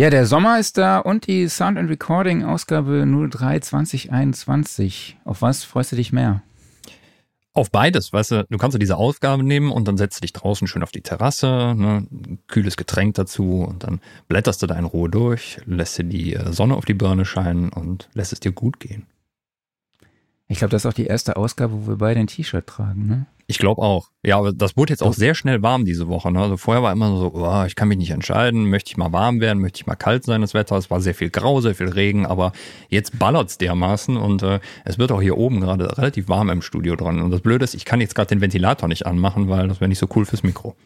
Ja, der Sommer ist da und die Sound and Recording Ausgabe 03 2021. Auf was freust du dich mehr? Auf beides, weißt du, du kannst ja diese Aufgabe nehmen und dann setzt du dich draußen schön auf die Terrasse, ne, ein kühles Getränk dazu und dann blätterst du da in Ruhe durch, lässt dir die äh, Sonne auf die Birne scheinen und lässt es dir gut gehen. Ich glaube, das ist auch die erste Ausgabe, wo wir beide ein T-Shirt tragen, ne? Ich glaube auch. Ja, aber das wurde jetzt auch sehr schnell warm diese Woche. Ne? Also vorher war immer so, oh, ich kann mich nicht entscheiden, möchte ich mal warm werden, möchte ich mal kalt sein, das Wetter. Es war sehr viel Grau, sehr viel Regen, aber jetzt ballert's dermaßen und äh, es wird auch hier oben gerade relativ warm im Studio dran. Und das Blöde ist, ich kann jetzt gerade den Ventilator nicht anmachen, weil das wäre nicht so cool fürs Mikro.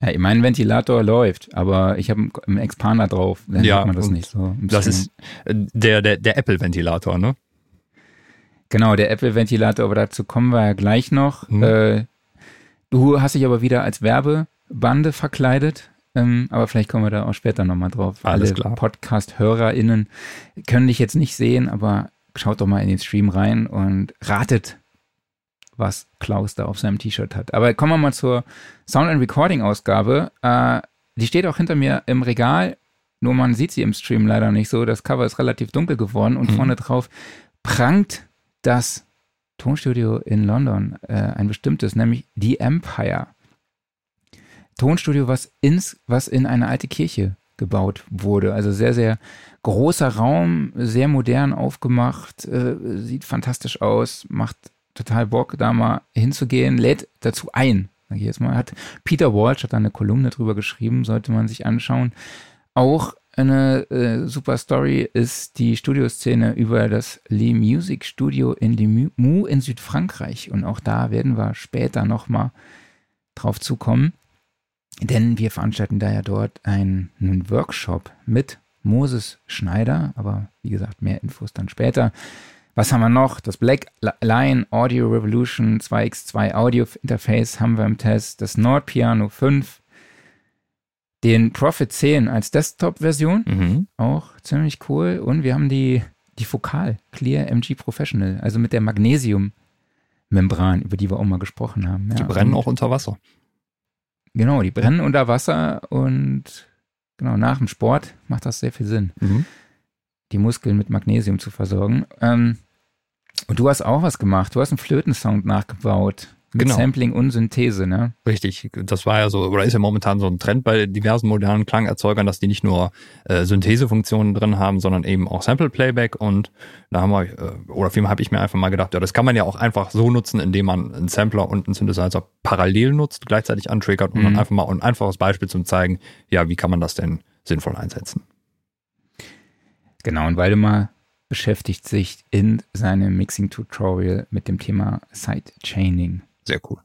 Ja, mein Ventilator läuft, aber ich habe einen Expander drauf. Dann ja, man das nicht so. Das ist äh, der, der, der Apple-Ventilator, ne? Genau, der Apple-Ventilator, aber dazu kommen wir ja gleich noch. Mhm. Äh, du hast dich aber wieder als Werbebande verkleidet. Ähm, aber vielleicht kommen wir da auch später nochmal drauf. Alles Alle Podcast-HörerInnen können dich jetzt nicht sehen, aber schaut doch mal in den Stream rein und ratet, was Klaus da auf seinem T-Shirt hat. Aber kommen wir mal zur Sound and Recording Ausgabe. Äh, die steht auch hinter mir im Regal, nur man sieht sie im Stream leider nicht so. Das Cover ist relativ dunkel geworden und mhm. vorne drauf prangt das Tonstudio in London, äh, ein bestimmtes, nämlich The Empire. Tonstudio, was, ins, was in eine alte Kirche gebaut wurde. Also sehr, sehr großer Raum, sehr modern aufgemacht, äh, sieht fantastisch aus, macht total Bock, da mal hinzugehen, lädt dazu ein. Jetzt mal hat Peter Walsh hat da eine Kolumne drüber geschrieben, sollte man sich anschauen. Auch eine äh, super Story ist die Studioszene über das Le Music Studio in Limoux in Südfrankreich. Und auch da werden wir später nochmal drauf zukommen. Denn wir veranstalten da ja dort einen, einen Workshop mit Moses Schneider. Aber wie gesagt, mehr Infos dann später. Was haben wir noch? Das Black Line Audio Revolution 2x2 Audio Interface haben wir im Test. Das Nord Piano 5 den Prophet 10 als Desktop-Version. Mhm. Auch ziemlich cool. Und wir haben die, die Fokal Clear MG Professional, also mit der Magnesium-Membran, über die wir auch mal gesprochen haben. Ja, die brennen auch unter Wasser. Genau, die brennen unter Wasser und genau, nach dem Sport macht das sehr viel Sinn, mhm. die Muskeln mit Magnesium zu versorgen. Ähm, und du hast auch was gemacht. Du hast einen Flötensound nachgebaut. Mit genau. Sampling und Synthese, ne? Richtig. Das war ja so, oder ist ja momentan so ein Trend bei diversen modernen Klangerzeugern, dass die nicht nur äh, Synthesefunktionen drin haben, sondern eben auch Sample Playback. Und da haben wir, äh, oder vielmehr habe ich mir einfach mal gedacht, ja, das kann man ja auch einfach so nutzen, indem man einen Sampler und einen Synthesizer parallel nutzt, gleichzeitig antriggert und mhm. dann einfach mal ein einfaches Beispiel zum zeigen, ja, wie kann man das denn sinnvoll einsetzen. Genau, und mal beschäftigt sich in seinem Mixing-Tutorial mit dem Thema Sidechaining. Sehr cool.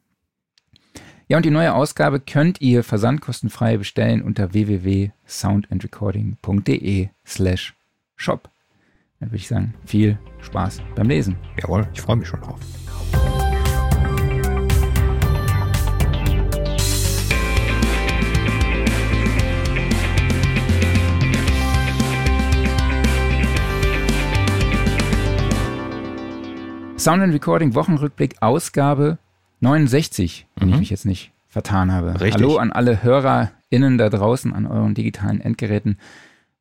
Ja, und die neue Ausgabe könnt ihr versandkostenfrei bestellen unter www.soundandrecording.de slash shop. Dann würde ich sagen, viel Spaß beim Lesen. Jawohl, ich freue mich schon drauf. Sound and Recording Wochenrückblick Ausgabe 69, wenn mhm. ich mich jetzt nicht vertan habe. Richtig. Hallo an alle HörerInnen da draußen an euren digitalen Endgeräten.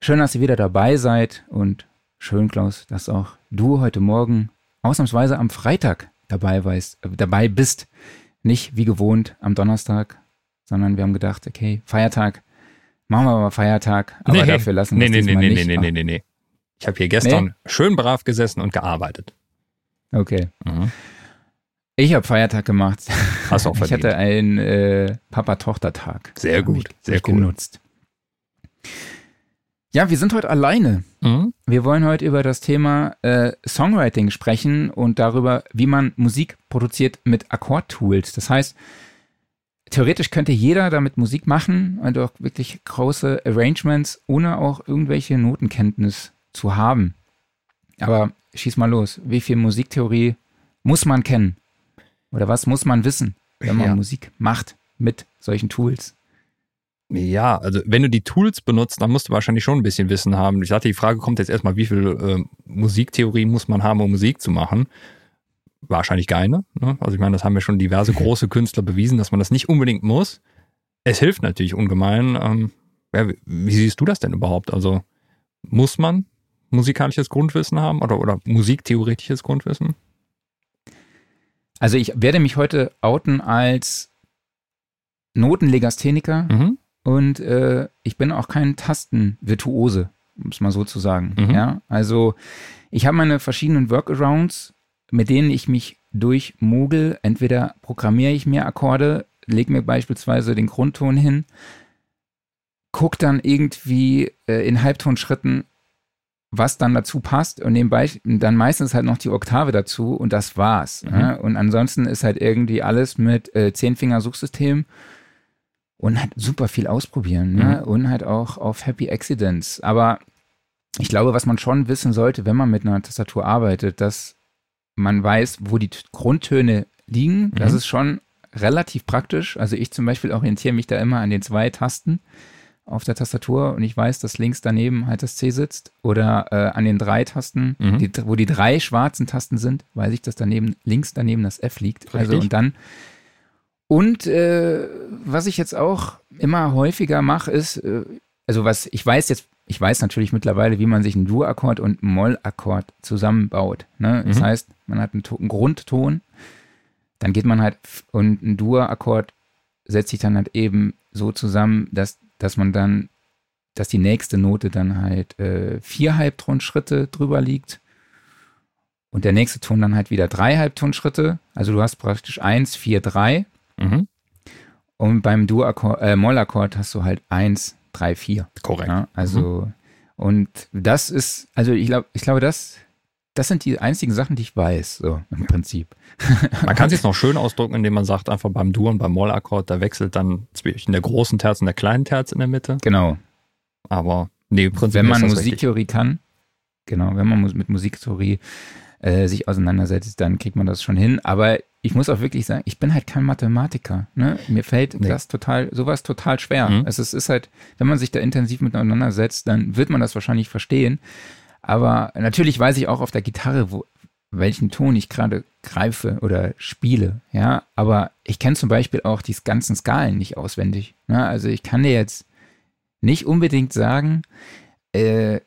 Schön, dass ihr wieder dabei seid und schön, Klaus, dass auch du heute Morgen ausnahmsweise am Freitag dabei, weißt, äh, dabei bist. Nicht wie gewohnt am Donnerstag, sondern wir haben gedacht, okay, Feiertag, machen wir mal Feiertag, aber nee, dafür lassen wir nee, es nee, nee, nicht. Nee, nee, nee, nee, nee. Ich habe hier gestern nee? schön brav gesessen und gearbeitet. Okay. Mhm. Ich habe Feiertag gemacht. Hast auch verdient. Ich hatte einen äh, Papa-Tochter-Tag. Sehr gut, sehr cool. genutzt. Ja, wir sind heute alleine. Mhm. Wir wollen heute über das Thema äh, Songwriting sprechen und darüber, wie man Musik produziert mit Akkordtools. Das heißt, theoretisch könnte jeder damit Musik machen und auch wirklich große Arrangements, ohne auch irgendwelche Notenkenntnis zu haben. Aber schieß mal los. Wie viel Musiktheorie muss man kennen? Oder was muss man wissen, wenn man ja. Musik macht mit solchen Tools? Ja, also wenn du die Tools benutzt, dann musst du wahrscheinlich schon ein bisschen Wissen haben. Ich dachte, die Frage kommt jetzt erstmal, wie viel äh, Musiktheorie muss man haben, um Musik zu machen? Wahrscheinlich keine. Ne? Also ich meine, das haben ja schon diverse große Künstler bewiesen, dass man das nicht unbedingt muss. Es hilft natürlich ungemein. Ähm, Ja, wie siehst du das denn überhaupt? Also muss man musikalisches Grundwissen haben oder, oder musiktheoretisches Grundwissen? Also ich werde mich heute outen als Notenlegastheniker mhm. und äh, ich bin auch kein Tastenvirtuose, um es mal so zu sagen. Mhm. Ja, also ich habe meine verschiedenen Workarounds, mit denen ich mich durchmogel. Entweder programmiere ich mir Akkorde, lege mir beispielsweise den Grundton hin, guck dann irgendwie äh, in Halbtonschritten, was dann dazu passt und nebenbei dann meistens halt noch die Oktave dazu und das war's. Mhm. Ja? Und ansonsten ist halt irgendwie alles mit äh, Zehnfinger-Suchsystem und halt super viel ausprobieren ne? mhm. ne? und halt auch auf Happy Accidents. Aber ich glaube, was man schon wissen sollte, wenn man mit einer Tastatur arbeitet, dass man weiß, wo die Grundtöne liegen. Mhm. Das ist schon relativ praktisch. Also ich zum Beispiel orientiere mich da immer an den zwei Tasten auf der Tastatur und ich weiß, dass links daneben halt das C sitzt oder äh, an den drei Tasten, mhm. die, wo die drei schwarzen Tasten sind, weiß ich, dass daneben links daneben das F liegt. Richtig. Also und dann und äh, was ich jetzt auch immer häufiger mache, ist, äh, also was ich weiß jetzt ich weiß natürlich mittlerweile, wie man sich einen Dur-Akkord und einen Moll-Akkord zusammenbaut. Ne? Das mhm. heißt, man hat einen, einen, Grundton, dann geht man halt und ein Dur-Akkord setzt sich dann halt eben so zusammen, dass, dass man dann, dass die nächste Note dann halt äh, vier Halbtonschritte drüber liegt und der nächste Ton dann halt wieder drei Halbtonschritte. Also du hast praktisch eins, vier, drei. Mhm. Und beim Dur-Akkord, äh, Moll-Akkord hast du halt eins, drei, vier. Korrekt. Ja, also, mhm. und das ist, also ich glaube, ich glaube, das, das sind die einzigen Sachen, die ich weiß, so im Prinzip. Man kann es jetzt noch schön ausdrücken, indem man sagt, einfach beim Dur und beim Mollakkord, da wechselt dann zwischen der großen Terz und der kleinen Terz in der Mitte. Genau. Aber nee, im Prinzip Wenn man Musiktheorie richtig. kann, genau, wenn man mit Musiktheorie äh, sich auseinandersetzt, dann kriegt man das schon hin. Aber ich muss auch wirklich sagen, ich bin halt kein Mathematiker. Ne? Mir fällt nee. das total, sowas total schwer. Mhm. Also es ist halt, wenn man sich da intensiv miteinander setzt, dann wird man das wahrscheinlich verstehen. Aber natürlich weiß ich auch auf der Gitarre, wo, welchen Ton ich gerade greife oder spiele. Ja, aber ich kenne zum Beispiel auch die ganzen Skalen nicht auswendig. Ne? Also ich kann dir jetzt nicht unbedingt sagen, äh,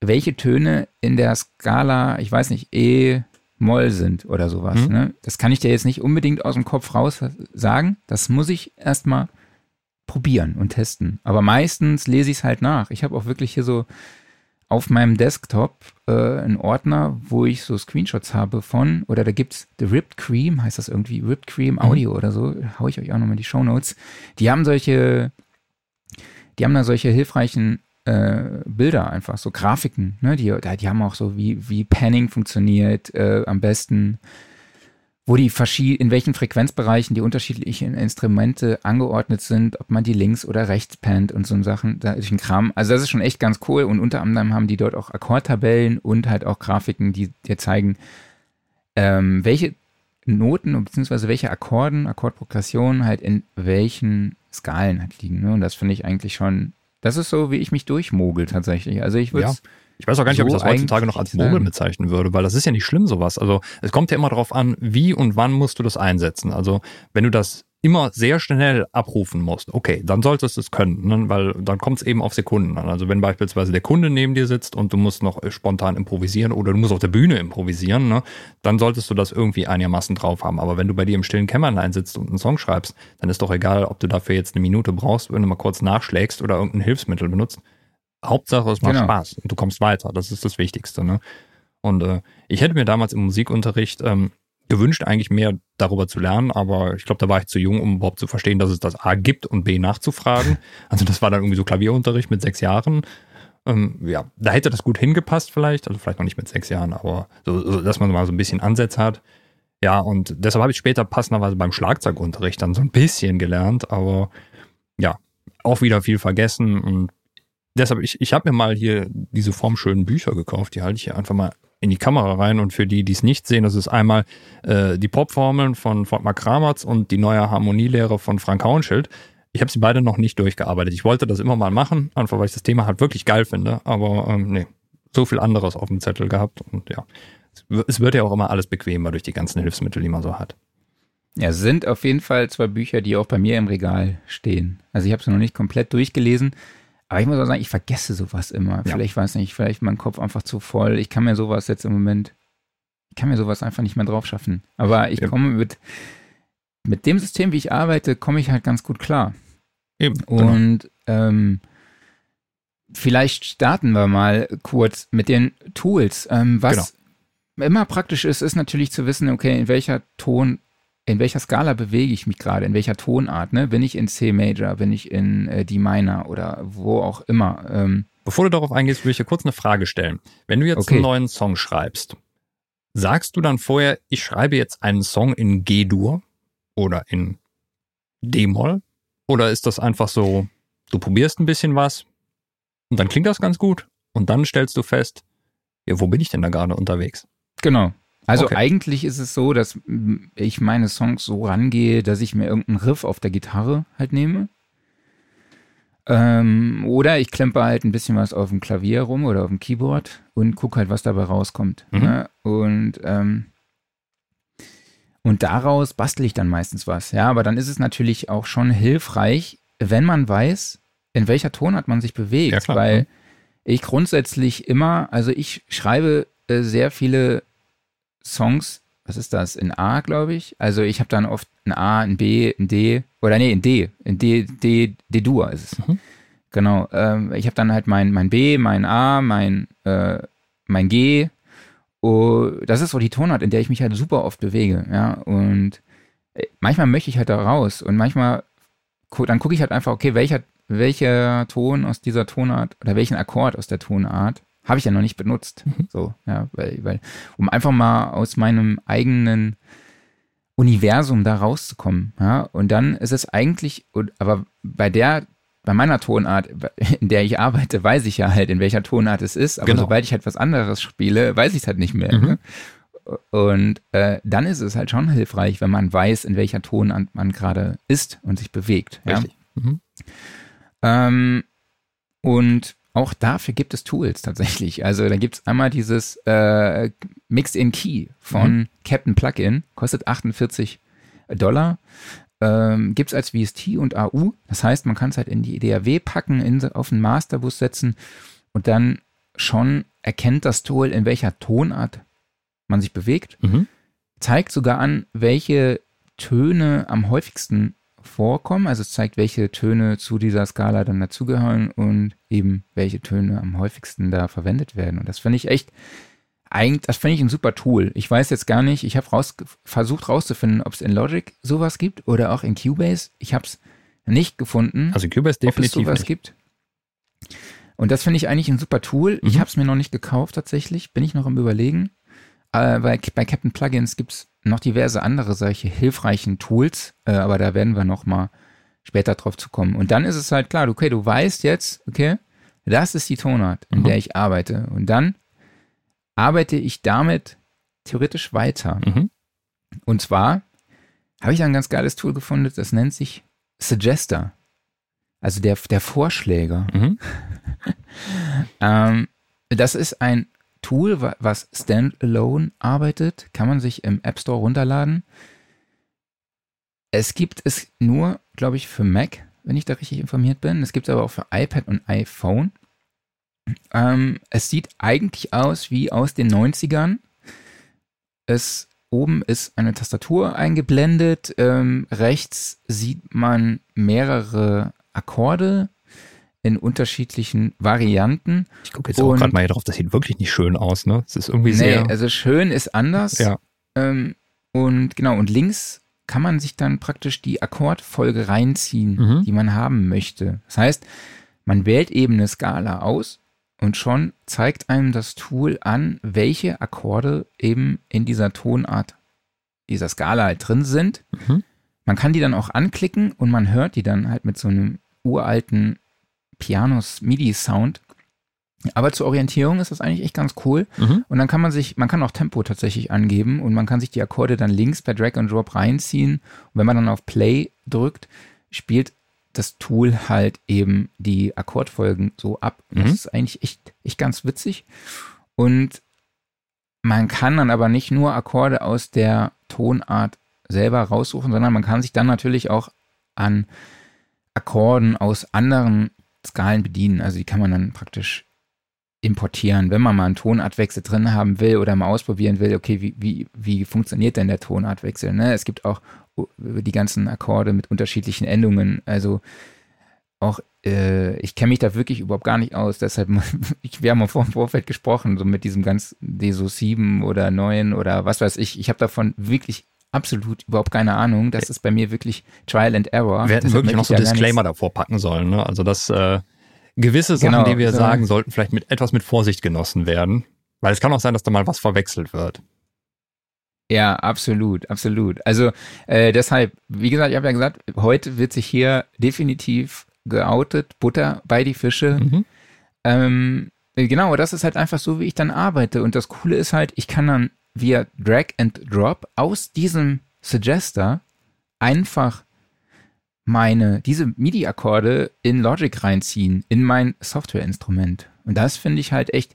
welche Töne in der Skala, ich weiß nicht, E, Moll sind oder sowas. Mhm. Ne? Das kann ich dir jetzt nicht unbedingt aus dem Kopf raus sagen. Das muss ich erstmal probieren und testen. Aber meistens lese ich es halt nach. Ich habe auch wirklich hier so auf meinem Desktop äh, einen Ordner, wo ich so Screenshots habe von, oder da gibt es The Ripped Cream, heißt das irgendwie, Ripped Cream Audio mhm. oder so, hau ich euch auch nochmal die Show Notes. Die haben solche, die haben da solche hilfreichen äh, Bilder einfach, so Grafiken, ne? Die, die haben auch so, wie, wie Panning funktioniert äh, am besten, wo die in welchen Frequenzbereichen die unterschiedlichen Instrumente angeordnet sind, ob man die links oder rechts pannt und so Sachen, da ist ein Kram. Also das ist schon echt ganz cool und unter anderem haben die dort auch Akkordtabellen und halt auch Grafiken, die dir zeigen, ähm, welche Noten beziehungsweise welche Akkorden, Akkordprogressionen halt in welchen Skalen halt liegen. Ne? Und das finde ich eigentlich schon das ist so, wie ich mich durchmogel tatsächlich. Also ich würde ja. Ich weiß auch gar nicht, so ob ich das heutzutage noch als Mogeln bezeichnen würde, weil das ist ja nicht schlimm sowas. Also es kommt ja immer darauf an, wie und wann musst du das einsetzen. Also wenn du das immer sehr schnell abrufen musst, okay, dann solltest du es können, ne? weil dann kommt es eben auf Sekunden an. Also wenn beispielsweise der Kunde neben dir sitzt und du musst noch spontan improvisieren oder du musst auf der Bühne improvisieren, ne? dann solltest du das irgendwie einigermaßen drauf haben. Aber wenn du bei dir im stillen Kämmerlein sitzt und einen Song schreibst, dann ist doch egal, ob du dafür jetzt eine Minute brauchst, wenn du mal kurz nachschlägst oder irgendein Hilfsmittel benutzt. Hauptsache, es macht genau. Spaß und du kommst weiter. Das ist das Wichtigste. Ne? Und äh, ich hätte mir damals im Musikunterricht ähm, gewünscht, eigentlich mehr darüber zu lernen, aber ich glaube, da war ich zu jung, um überhaupt zu verstehen, dass es das A gibt und B nachzufragen. Also das war dann irgendwie so Klavierunterricht mit sechs Jahren. Ähm, ja, da hätte das gut hingepasst vielleicht, also vielleicht noch nicht mit sechs Jahren, aber so, so dass man mal so ein bisschen Ansätze hat. Ja, und deshalb habe ich später passenderweise beim Schlagzeugunterricht dann so ein bisschen gelernt, aber ja, auch wieder viel vergessen und deshalb, ich, ich habe mir mal hier diese formschönen Bücher gekauft, die halte ich hier einfach mal in die Kamera rein. Und für die, die es nicht sehen, das ist einmal äh, die Popformeln von Volkmar Kramertz und die neue Harmonielehre von Frank Hauenschild. Ich habe sie beide noch nicht durchgearbeitet. Ich wollte das immer mal machen, einfach weil ich das Thema halt wirklich geil finde. Aber ähm, nee, so viel anderes auf dem Zettel gehabt. Und ja, es wird ja auch immer alles bequemer durch die ganzen Hilfsmittel, die man so hat. Ja, es sind auf jeden Fall zwei Bücher, die auch bei mir im Regal stehen. Also ich habe sie noch nicht komplett durchgelesen, Aber ich muss auch sagen, ich vergesse sowas immer. Ja. Vielleicht weiß nicht, vielleicht mein Kopf einfach zu voll. Ich kann mir sowas jetzt im Moment, ich kann mir sowas einfach nicht mehr drauf schaffen. Aber ich Ja. komme mit, mit dem System, wie ich arbeite, komme ich halt ganz gut klar. Eben. genau. Und ähm, vielleicht starten wir mal kurz mit den Tools. Ähm, was immer praktisch ist, ist natürlich zu wissen, okay, in welcher Ton, in welcher Skala bewege ich mich gerade, in welcher Tonart, ne? Bin ich in C Major, bin ich in äh, D Minor oder wo auch immer. Ähm, Bevor du darauf eingehst, will ich dir kurz eine Frage stellen. Wenn du jetzt Okay. einen neuen Song schreibst, sagst du dann vorher, ich schreibe jetzt einen Song in G-Dur oder in D-Moll? Oder ist das einfach so, du probierst ein bisschen was und dann klingt das ganz gut und dann stellst du fest, ja, wo bin ich denn da gerade unterwegs? Genau. Also Okay. eigentlich ist es so, dass ich meine Songs so rangehe, dass ich mir irgendeinen Riff auf der Gitarre halt nehme. Ähm, oder ich klemper halt ein bisschen was auf dem Klavier rum oder auf dem Keyboard und gucke halt, was dabei rauskommt. Mhm. Ne? Und, ähm, und daraus bastel ich dann meistens was. Ja, aber dann ist es natürlich auch schon hilfreich, wenn man weiß, in welcher Tonart man sich bewegt. Ja, klar. Weil Mhm. ich grundsätzlich immer, also ich schreibe äh, sehr viele Songs, was ist das, in A, glaube ich. Also ich habe dann oft ein A, ein B, ein D, oder nee, ein D, ein D, D, D-Dur ist es. Mhm. Genau. Ähm, ich habe dann halt mein, mein B, mein A, mein, äh, mein G. Oh, das ist so die Tonart, in der ich mich halt super oft bewege, ja. Und äh, manchmal möchte ich halt da raus und manchmal, dann gucke ich halt einfach, okay, welcher, welcher Ton aus dieser Tonart oder welchen Akkord aus der Tonart habe ich ja noch nicht benutzt. So, ja, weil, weil, um einfach mal aus meinem eigenen Universum da rauszukommen, ja. Und dann ist es eigentlich, aber bei der, bei meiner Tonart, in der ich arbeite, weiß ich ja halt, in welcher Tonart es ist. Aber Genau. sobald ich halt was anderes spiele, weiß ich es halt nicht mehr. Mhm. Ne? Und äh, dann ist es halt schon hilfreich, wenn man weiß, in welcher Tonart man gerade ist und sich bewegt. Ja? Richtig. Mhm. Ähm, und auch dafür gibt es Tools tatsächlich. Also da gibt es einmal dieses äh, Mixed in Key von Captain Plugin, kostet 48 Dollar. Ähm, gibt es als VST und AU. Das heißt, man kann es halt in die DAW packen, in, auf den Masterbus setzen und dann schon erkennt das Tool, in welcher Tonart man sich bewegt Mhm. zeigt sogar an, welche Töne am häufigsten vorkommen. Also es zeigt, welche Töne zu dieser Skala dann dazugehören und eben welche Töne am häufigsten da verwendet werden. Und das finde ich echt, eigentlich, das finde ich ein super Tool. Ich weiß jetzt gar nicht, ich habe raus, versucht rauszufinden, ob es in Logic sowas gibt oder auch in Cubase. Ich habe es nicht gefunden Also Cubase ob es definitiv sowas nicht. gibt. Und das finde ich eigentlich ein super Tool. Ich Mhm. habe es mir noch nicht gekauft tatsächlich, bin ich noch im Überlegen. Äh, bei, bei Captain Plugins gibt es noch diverse andere solche hilfreichen Tools, äh, aber da werden wir noch mal später drauf zu kommen. Und dann ist es halt klar, okay, du weißt jetzt, okay, das ist die Tonart, in Mhm. der ich arbeite. Und dann arbeite ich damit theoretisch weiter. Mhm. Und zwar habe ich ein ganz geiles Tool gefunden, das nennt sich Suggester. Also der, der Vorschläger. Mhm. Ähm, das ist ein Tool, wa- was standalone arbeitet, kann man sich im App Store runterladen. Es gibt es nur, glaube ich, für Mac, wenn ich da richtig informiert bin. Es gibt es aber auch für iPad und iPhone. Ähm, es sieht eigentlich aus wie aus den 90ern. Es oben ist eine Tastatur eingeblendet. Ähm, rechts sieht man mehrere Akkorde in unterschiedlichen Varianten. Ich gucke jetzt auch gerade mal hier drauf, das sieht wirklich nicht schön aus, ne? Es ist irgendwie Nee, sehr. also schön ist anders. ja. Ähm, und genau, und links kann man sich dann praktisch die Akkordfolge reinziehen, Mhm. die man haben möchte. Das heißt, man wählt eben eine Skala aus und schon zeigt einem das Tool an, welche Akkorde eben in dieser Tonart dieser Skala halt drin sind. Mhm. Man kann die dann auch anklicken und man hört die dann halt mit so einem uralten Pianos-MIDI-Sound. Aber zur Orientierung ist das eigentlich echt ganz cool. Mhm. Und dann kann man sich, man kann auch Tempo tatsächlich angeben und man kann sich die Akkorde dann links per Drag and Drop reinziehen. Und wenn man dann auf Play drückt, spielt das Tool halt eben die Akkordfolgen so ab. Und Das Mhm. ist eigentlich echt, echt ganz witzig. Und man kann dann aber nicht nur Akkorde aus der Tonart selber raussuchen, sondern man kann sich dann natürlich auch an Akkorden aus anderen Skalen bedienen. Also die kann man dann praktisch importieren, wenn man mal einen Tonartwechsel drin haben will oder mal ausprobieren will, okay, wie, wie, wie funktioniert denn der Tonartwechsel? Ne? Es gibt auch die ganzen Akkorde mit unterschiedlichen Endungen. Also auch, äh, ich kenne mich da wirklich überhaupt gar nicht aus, deshalb, ich, wir haben mal vor dem Vorfeld gesprochen, so mit diesem ganz DSO 7 oder 9 oder was weiß ich. Ich habe davon wirklich absolut überhaupt keine Ahnung. Das ist bei mir wirklich Trial and Error. Wir hätten wirklich noch so Disclaimer davor packen sollen. Ne? Also das äh, gewisse Sachen, genau, die wir so sagen, sollten vielleicht mit etwas mit Vorsicht genossen werden. Weil es kann auch sein, dass da mal was verwechselt wird. Ja, absolut, absolut. Also äh, deshalb, wie gesagt, ich habe ja gesagt, heute wird sich hier definitiv geoutet, Butter bei die Fische. Mhm. Ähm, genau, das ist halt einfach so, wie ich dann arbeite. Und das Coole ist halt, ich kann dann via Drag and Drop aus diesem Suggester einfach meine, diese MIDI-Akkorde in Logic reinziehen, in mein Softwareinstrument. Und das finde ich halt echt,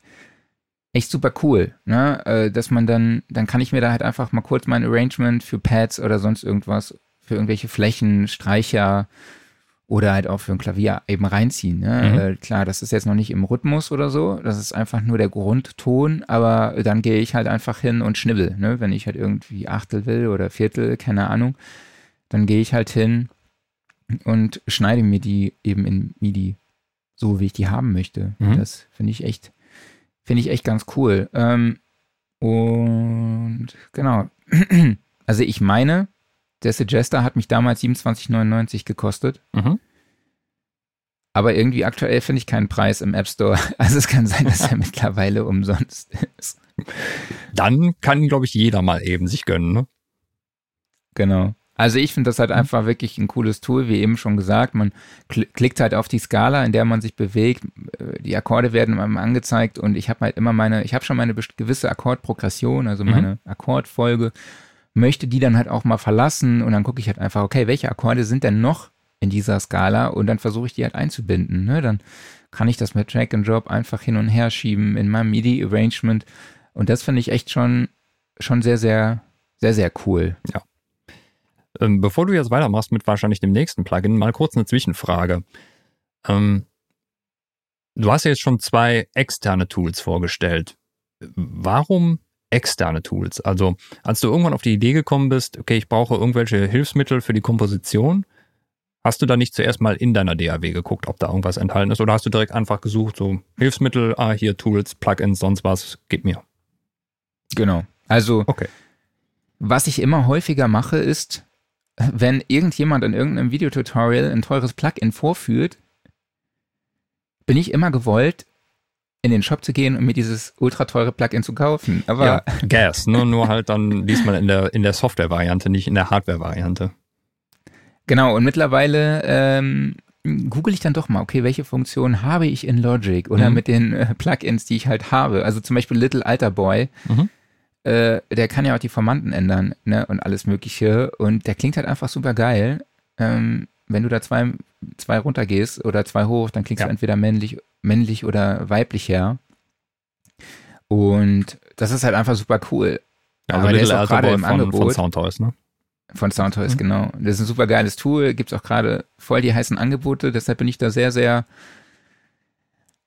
echt super cool, ne? Äh, dass man dann, dann kann ich mir da halt einfach mal kurz mein Arrangement für Pads oder sonst irgendwas, für irgendwelche Flächen, Streicher oder halt auch für ein Klavier eben reinziehen. Ne? Mhm. Äh, klar, das ist jetzt noch nicht im Rhythmus oder so, das ist einfach nur der Grundton, aber dann gehe ich halt einfach hin und schnibbel, ne? wenn ich halt irgendwie Achtel will oder Viertel, keine Ahnung, dann gehe ich halt hin und schneide mir die eben in MIDI, so wie ich die haben möchte. Mhm. Das finde ich echt, finde ich echt ganz cool. Ähm, und genau, also ich meine, der Suggester hat mich damals 27,99 gekostet. Mhm. Aber irgendwie aktuell finde ich keinen Preis im App Store. Also es kann sein, dass er mittlerweile umsonst ist. Dann kann, glaube ich, jeder mal eben sich gönnen, ne? Genau. Also ich finde das halt einfach wirklich ein cooles Tool, wie eben schon gesagt. Man klickt halt auf die Skala, in der man sich bewegt. Äh, die Akkorde werden einem angezeigt und ich habe halt immer meine, ich habe schon meine gewisse Akkordprogression, also mhm. meine Akkordfolge möchte die dann halt auch mal verlassen und dann gucke ich halt einfach, okay, welche Akkorde sind denn noch in dieser Skala und dann versuche ich die halt einzubinden. Ne? Dann kann ich das mit Track and Drop einfach hin und her schieben in meinem MIDI-Arrangement und das finde ich echt schon, schon sehr, sehr, sehr, sehr cool. Ja. Ähm, bevor du jetzt weitermachst mit wahrscheinlich dem nächsten Plugin, mal kurz eine Zwischenfrage. Ähm, du hast ja jetzt schon zwei externe Tools vorgestellt. Warum externe Tools. Also als du irgendwann auf die Idee gekommen bist, okay, ich brauche irgendwelche Hilfsmittel für die Komposition, hast du da nicht zuerst mal in deiner DAW geguckt, ob da irgendwas enthalten ist, oder hast du direkt einfach gesucht, so Hilfsmittel, ah, hier Tools, Plugins, sonst was, gib mir. Genau. Also, okay. was ich immer häufiger mache, ist, wenn irgendjemand in irgendeinem Videotutorial ein teures Plugin vorführt, bin ich immer gewollt, in den Shop zu gehen und mir dieses ultra teure Plugin zu kaufen. Aber ja, Gas, nur, nur halt dann diesmal in der, in der Software-Variante, nicht in der Hardware-Variante. Genau, und mittlerweile ähm, google ich dann doch mal, okay, welche Funktionen habe ich in Logic oder mhm. mit den äh, Plugins, die ich halt habe. Also zum Beispiel Little Alter Boy, mhm. äh, der kann ja auch die Formanten ändern ne, und alles Mögliche. Und der klingt halt einfach super geil. Ähm, wenn du da zwei, zwei runtergehst oder zwei hoch, dann klingst ja. du entweder männlich männlich oder weiblich her. Und das ist halt einfach super cool. Ja, also Aber der ist auch gerade im von, Angebot. Von Soundtoys, ne? Von Soundtoys, mhm. genau. Das ist ein super geiles Tool. Gibt es auch gerade voll die heißen Angebote. Deshalb bin ich da sehr, sehr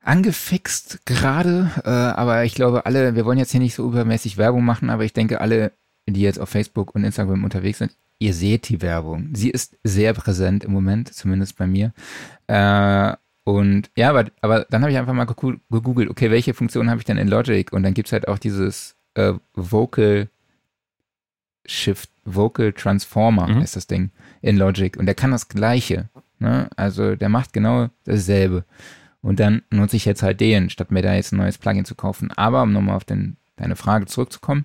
angefixt gerade. Äh, aber ich glaube, alle, wir wollen jetzt hier nicht so übermäßig Werbung machen, aber ich denke, alle, die jetzt auf Facebook und Instagram unterwegs sind, ihr seht die Werbung. Sie ist sehr präsent im Moment, zumindest bei mir. Äh, und ja, aber, aber dann habe ich einfach mal gegoogelt, okay, welche Funktionen habe ich denn in Logic? Und dann gibt es halt auch dieses äh, Vocal Shift, Vocal Transformer mhm. ist das Ding in Logic. Und der kann das Gleiche. Ne? Also der macht genau dasselbe. Und dann nutze ich jetzt halt den, statt mir da jetzt ein neues Plugin zu kaufen. Aber um nochmal auf den, deine Frage zurückzukommen,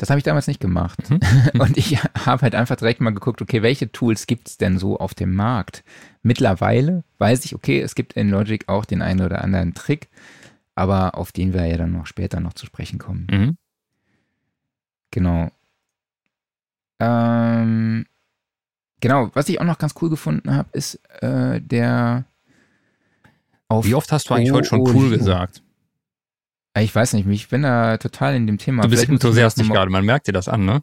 das habe ich damals nicht gemacht. Mhm. Und ich habe halt einfach direkt mal geguckt, okay, welche Tools gibt es denn so auf dem Markt? Mittlerweile weiß ich, okay, es gibt in Logic auch den einen oder anderen Trick, aber auf den wir ja dann noch später noch zu sprechen kommen. Mhm. Genau. Ähm, genau, was ich auch noch ganz cool gefunden habe, ist äh, der Wie oft hast du eigentlich heute schon cool gesagt? Ich weiß nicht, ich bin da total in dem Thema. Du bist enthusiastisch gerade, man merkt dir das an, ne?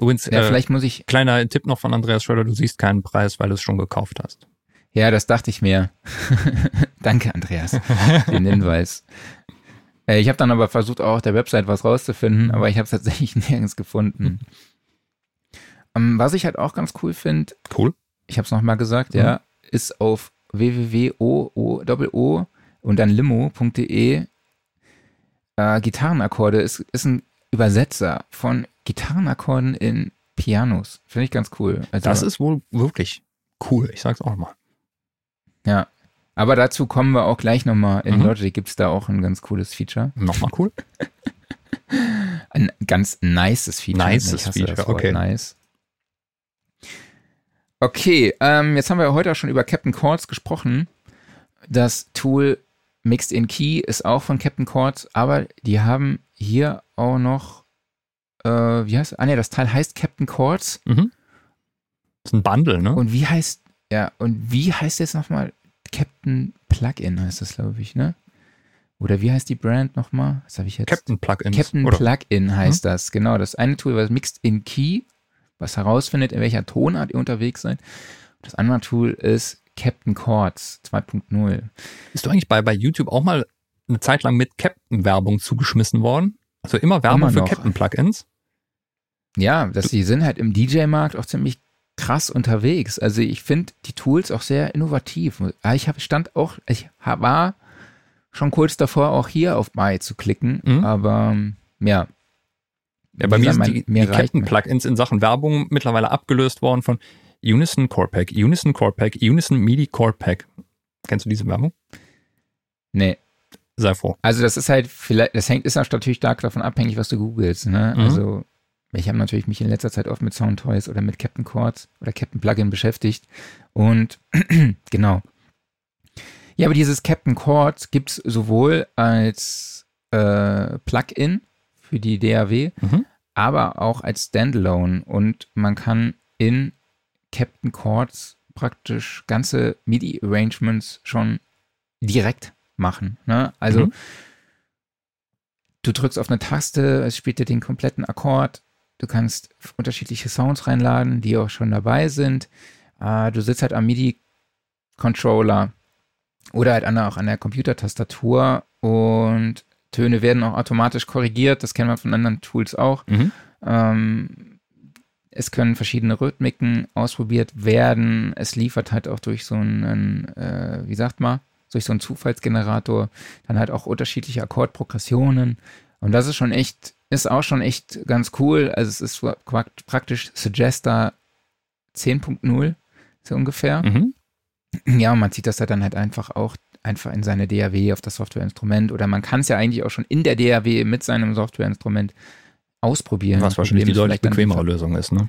Übrigens, ja, äh, vielleicht muss ich. Kleiner Tipp noch von Andreas Schröder, du siehst keinen Preis, weil du es schon gekauft hast. Ja, das dachte ich mir. Danke, Andreas, den Hinweis. Äh, ich habe dann aber versucht, auch auf der Website was rauszufinden, aber ich habe es tatsächlich nirgends gefunden. Ähm, was ich halt auch ganz cool finde, Cool. ich habe es nochmal gesagt, ja, ist auf www.o und dann limo.de äh, Gitarrenakkorde ist, ist ein Übersetzer von Gitarrenakkorden in Pianos. Finde ich ganz cool. Also, Das ist wohl wirklich cool. Ich sag's auch mal. ja. Aber dazu kommen wir auch gleich nochmal. In Mhm. Logic gibt's da auch ein ganz cooles Feature. Nochmal cool. Ein ganz nices Feature. Nices hasse Feature, okay. Nice. Okay, ähm, jetzt haben wir heute auch schon über Captain Chords gesprochen. Das Tool Mixed in Key ist auch von Captain Chords, aber die haben hier auch noch, äh, wie heißt, ah ne, das Teil heißt Captain Chords Mhm. Das ist ein Bundle, ne? und wie heißt, ja, und wie heißt jetzt nochmal? Captain Plugin heißt das, glaube ich, ne? Oder wie heißt die Brand nochmal? Was habe ich jetzt? Captain Plugins. Captain oder? Plugin heißt das, genau. Das eine Tool, was Mixed in Key, was herausfindet, in welcher Tonart ihr unterwegs seid. Das andere Tool ist Captain Chords 2.0. Bist du eigentlich bei, bei YouTube auch mal eine Zeit lang mit Captain-Werbung zugeschmissen worden? Also immer Werbung für. Captain-Plugins? Ja, dass die sind halt im DJ-Markt auch ziemlich krass unterwegs. Also ich finde die Tools auch sehr innovativ. Ah, Ich hab, stand auch, ich war schon kurz davor, auch hier auf Buy zu klicken, Mhm. aber ja. Ja, bei mir sind die, die Captain-Plugins in Sachen Werbung mittlerweile abgelöst worden von Unison Core Pack, Unison Core Pack, Unison MIDI Core Pack. Kennst du diese Werbung? Nee, Sei froh. Also das ist halt vielleicht, das hängt, ist natürlich stark davon abhängig, was du googelst. Ne? Mhm. Also ich habe natürlich mich in letzter Zeit oft mit Soundtoys oder mit Captain Chords oder Captain Plugin beschäftigt. Und genau. Ja, aber dieses Captain Chords gibt es sowohl als äh, Plugin für die DAW, Mhm. aber auch als Standalone. Und man kann in Captain Chords praktisch ganze MIDI-Arrangements schon direkt machen. Ne? Also Mhm. du drückst auf eine Taste, es spielt dir den kompletten Akkord. Du kannst unterschiedliche Sounds reinladen, die auch schon dabei sind. Äh, du sitzt halt am MIDI-Controller oder halt an, auch an der Computertastatur und Töne werden auch automatisch korrigiert. Das kennen wir von anderen Tools auch. Mhm. Ähm, es können verschiedene Rhythmiken ausprobiert werden. Es liefert halt auch durch so einen, äh, wie sagt man, durch so einen Zufallsgenerator dann halt auch unterschiedliche Akkordprogressionen. Und das ist schon echt, ist auch schon echt ganz cool. Also es ist praktisch Suggester 10.0 so ungefähr. Mhm. Ja, und man zieht das da dann halt einfach auch einfach in seine DAW auf das Softwareinstrument oder man kann es ja eigentlich auch schon in der DAW mit seinem Softwareinstrument ausprobieren. Was Das wahrscheinlich die deutlich bequemere Lösung ist, ne?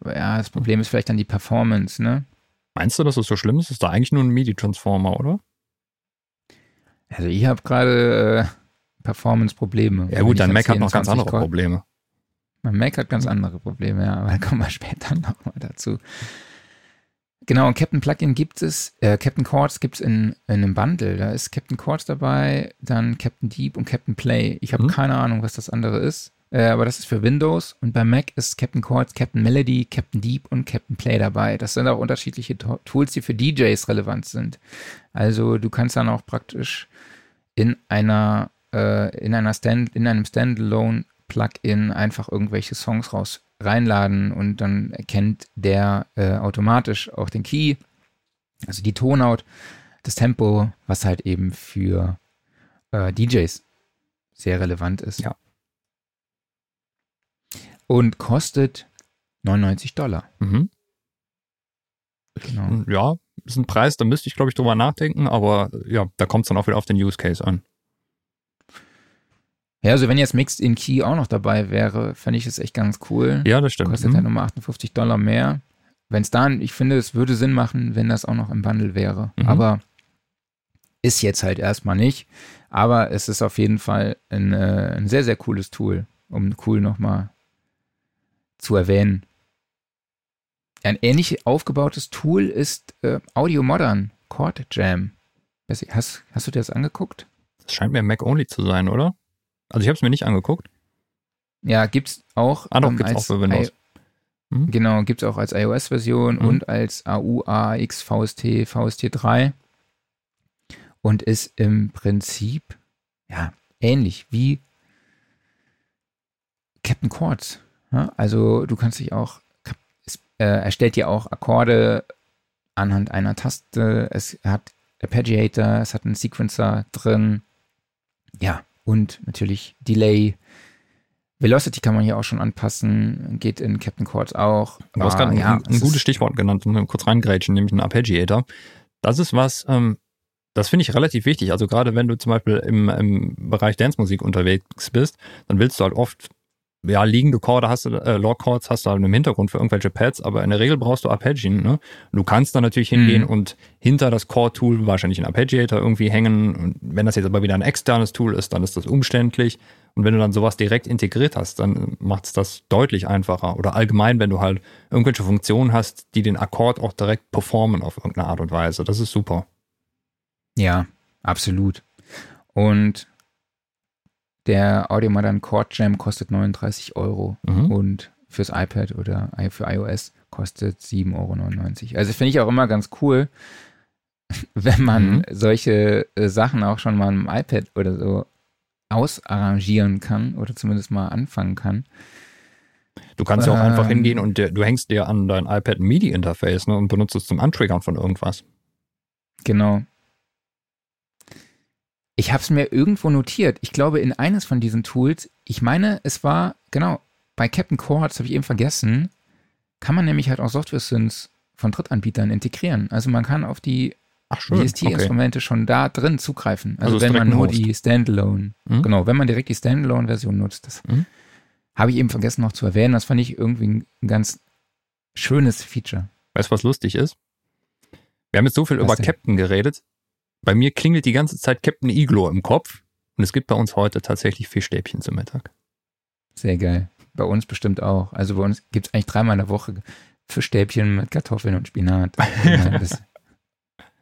aber ja, das Problem ist vielleicht dann die Performance, ne? Meinst du, dass es so schlimm ist? Ist da eigentlich nur ein MIDI-Transformer, oder? Also ich habe gerade äh, Performance-Probleme. Ja gut, dein Mac hat noch ganz 24 andere Core- Probleme. Mein Mac hat ganz andere Probleme, ja, aber da kommen wir später nochmal dazu. Genau, und Captain Plugin gibt es, äh, Captain Chords gibt es in, in einem Bundle. Da ist Captain Chords dabei, dann Captain Deep und Captain Play. Ich habe Mhm. keine Ahnung, was das andere ist, äh, aber das ist für Windows. Und bei Mac ist Captain Chords, Captain Melody, Captain Deep und Captain Play dabei. Das sind auch unterschiedliche To- Tools, die für DJs relevant sind. Also du kannst dann auch praktisch in einer, äh, in einer Stand, in einem Standalone Plugin einfach irgendwelche Songs raus reinladen und dann erkennt der äh, automatisch auch den Key, also die Tonhaut, das Tempo, was halt eben für äh, DJs sehr relevant ist. Ja. Und kostet 99 Dollar. Mhm. Genau. Ja, ist ein Preis, da müsste ich, glaube ich, drüber nachdenken, aber ja, da kommt es dann auch wieder auf den Use Case an. Ja, also wenn jetzt Mixed in Key auch noch dabei wäre, fände ich es echt ganz cool. Ja, das stimmt. Kostet Mhm. halt nochmal 58 Dollar mehr. Wenn es dann, ich finde, es würde Sinn machen, wenn das auch noch im Bundle wäre. Mhm. Aber ist jetzt halt erstmal nicht. Aber es ist auf jeden Fall ein, äh, ein sehr, sehr cooles Tool, um cool nochmal zu erwähnen. Ein ähnlich aufgebautes Tool ist äh, Audio Modern, Chord Jam. Hast, hast du dir das angeguckt? Das scheint mir Mac-only zu sein, oder? Also ich habe es mir nicht angeguckt. Ja, gibt's auch. Ah, doch, ähm, gibt's auch für Windows. I- Mhm. Genau, gibt es auch als iOS-Version Mhm. und als AU, AX, VST, VST3 und ist im Prinzip ja ähnlich wie Captain Chords. Ja? Also du kannst dich auch, es äh, erstellt dir auch Akkorde anhand einer Taste. Es hat Arpeggiator, es hat einen Sequencer drin. Ja, und natürlich Delay. Velocity kann man hier auch schon anpassen, geht in Captain Chords auch. Du hast Ah, gerade ja, ein, ein es gutes Stichwort genannt, um kurz reingrätschen, nämlich ein Arpeggiator. Das ist was, ähm, das finde ich relativ wichtig. Also gerade wenn du zum Beispiel im, im Bereich Dance-Musik unterwegs bist, dann willst du halt oft, ja, liegende Chorde hast du, äh, Log Chords hast du halt im Hintergrund für irgendwelche Pads, aber in der Regel brauchst du Arpeggien, ne? Du kannst dann natürlich hingehen Mhm. und hinter das Chord-Tool wahrscheinlich ein Arpeggiator irgendwie hängen. Und wenn das jetzt aber wieder ein externes Tool ist, dann ist das umständlich. Und wenn du dann sowas direkt integriert hast, dann macht es das deutlich einfacher. Oder allgemein, wenn du halt irgendwelche Funktionen hast, die den Akkord auch direkt performen auf irgendeine Art und Weise. Das ist super. Ja, absolut. Und der Audiomadan Chord Jam kostet 39 Euro Mhm. und fürs iPad oder für iOS kostet 7,99 Euro. Also finde ich auch immer ganz cool, wenn man Mhm. solche äh, Sachen auch schon mal im iPad oder so ausarrangieren kann oder zumindest mal anfangen kann. Du kannst ja auch einfach Ähm. hingehen und du hängst dir an dein iPad MIDI-Interface ne, und benutzt es zum Antriggern von irgendwas. Genau. Ich habe es mir irgendwo notiert. Ich glaube, in eines von diesen Tools, ich meine, es war, genau, bei Captain Chords, habe ich eben vergessen, kann man nämlich halt auch Software-Synths von Drittanbietern integrieren. Also man kann auf die DST-Instrumente schon da drin zugreifen. Also, Also wenn man nur die Standalone, Mhm. genau, wenn man direkt die Standalone-Version nutzt. Das Mhm. habe ich eben vergessen noch zu erwähnen. Das fand ich irgendwie ein ganz schönes Feature. Weißt du, was lustig ist? Wir haben jetzt so viel Was über denn? Captain geredet. Bei mir klingelt die ganze Zeit Captain Iglo im Kopf. Und es gibt bei uns heute tatsächlich Fischstäbchen zum Mittag. Sehr geil. Bei uns bestimmt auch. Also bei uns gibt es eigentlich dreimal in der Woche Fischstäbchen mit Kartoffeln und Spinat. das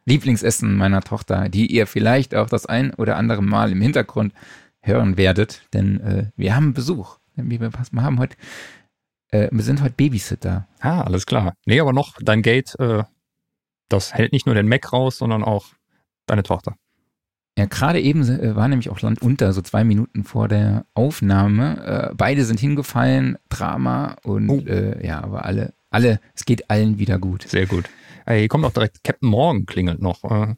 Lieblingsessen meiner Tochter, die ihr vielleicht auch das ein oder andere Mal im Hintergrund hören werdet, denn äh, wir haben Besuch. Wir haben heute, äh, wir sind heute Babysitter. Ah, alles klar. Nee, aber noch dein Gate, äh, das hält nicht nur den Mac raus, sondern auch deine Tochter. Ja, gerade eben äh, war nämlich auch Land unter, so zwei Minuten vor der Aufnahme. Äh, beide sind hingefallen, Drama und Oh. äh, ja, aber alle, alle, es geht allen wieder gut. Sehr gut. Äh, hier kommt auch direkt Captain Morgan klingelt noch. Äh,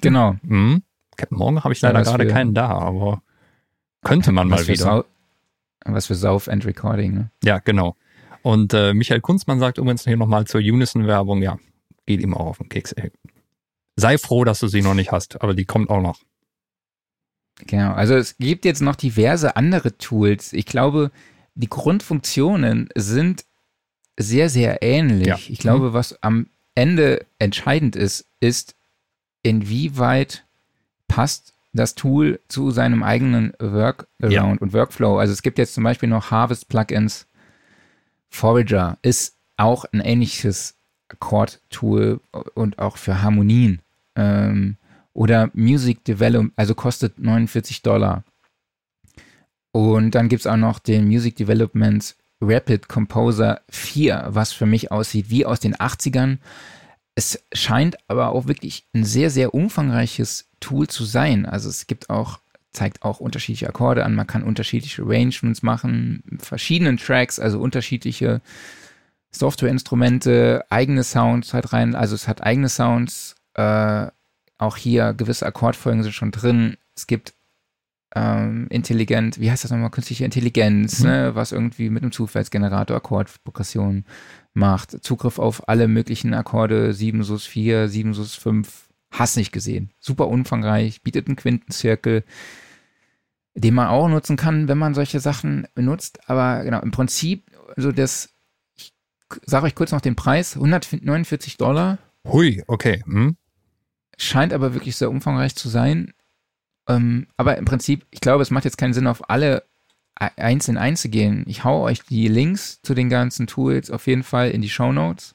Genau. mhm. Captain Morgan habe ich Ja, leider was gerade für- keinen da, aber könnte man mal wieder. Sau was für Sauf and Recording, ne? Ja, genau. Und äh, Michael Kunzmann sagt übrigens hier nochmal zur Unison-Werbung, ja, geht ihm auch auf den Keks. Ey. Sei froh, dass du sie noch nicht hast, aber die kommt auch noch. Genau. Also es gibt jetzt noch diverse andere Tools. Ich glaube, die Grundfunktionen sind sehr, sehr ähnlich. Ja. Ich glaube, was am Ende entscheidend ist, ist, inwieweit passt das Tool zu seinem eigenen Workaround Ja. und Workflow. Also es gibt jetzt zum Beispiel noch Harvest Plugins. Forager ist auch ein ähnliches Chord-Tool und auch für Harmonien. Ähm, oder Music Develop, also kostet 49 Dollar. Und dann gibt es auch noch den Music Development Rapid Composer 4, was für mich aussieht wie aus den 80ern. Es scheint aber auch wirklich ein sehr, sehr umfangreiches Tool zu sein. Also es gibt auch, zeigt auch unterschiedliche Akkorde an, man kann unterschiedliche Arrangements machen, verschiedenen Tracks, also unterschiedliche Softwareinstrumente, eigene Sounds halt rein. Also es hat eigene Sounds, äh, auch hier gewisse Akkordfolgen sind schon drin. Es gibt ähm, intelligent, wie heißt das nochmal, künstliche Intelligenz, Mhm. ne, was irgendwie mit einem Zufallsgenerator Akkordprogression macht. Zugriff auf alle möglichen Akkorde, 7 sus 4, 7 sus 5, hast nicht gesehen. Super umfangreich, bietet einen Quintenzirkel, den man auch nutzen kann, wenn man solche Sachen benutzt. Aber genau, im Prinzip, so das, ich sage euch kurz noch den Preis, 149 Dollar. Hui, okay. Hm? Scheint aber wirklich sehr umfangreich zu sein. Ähm, aber im Prinzip, ich glaube, es macht jetzt keinen Sinn, auf alle einzeln einzugehen. Ich hau euch die Links zu den ganzen Tools auf jeden Fall in die Show Notes.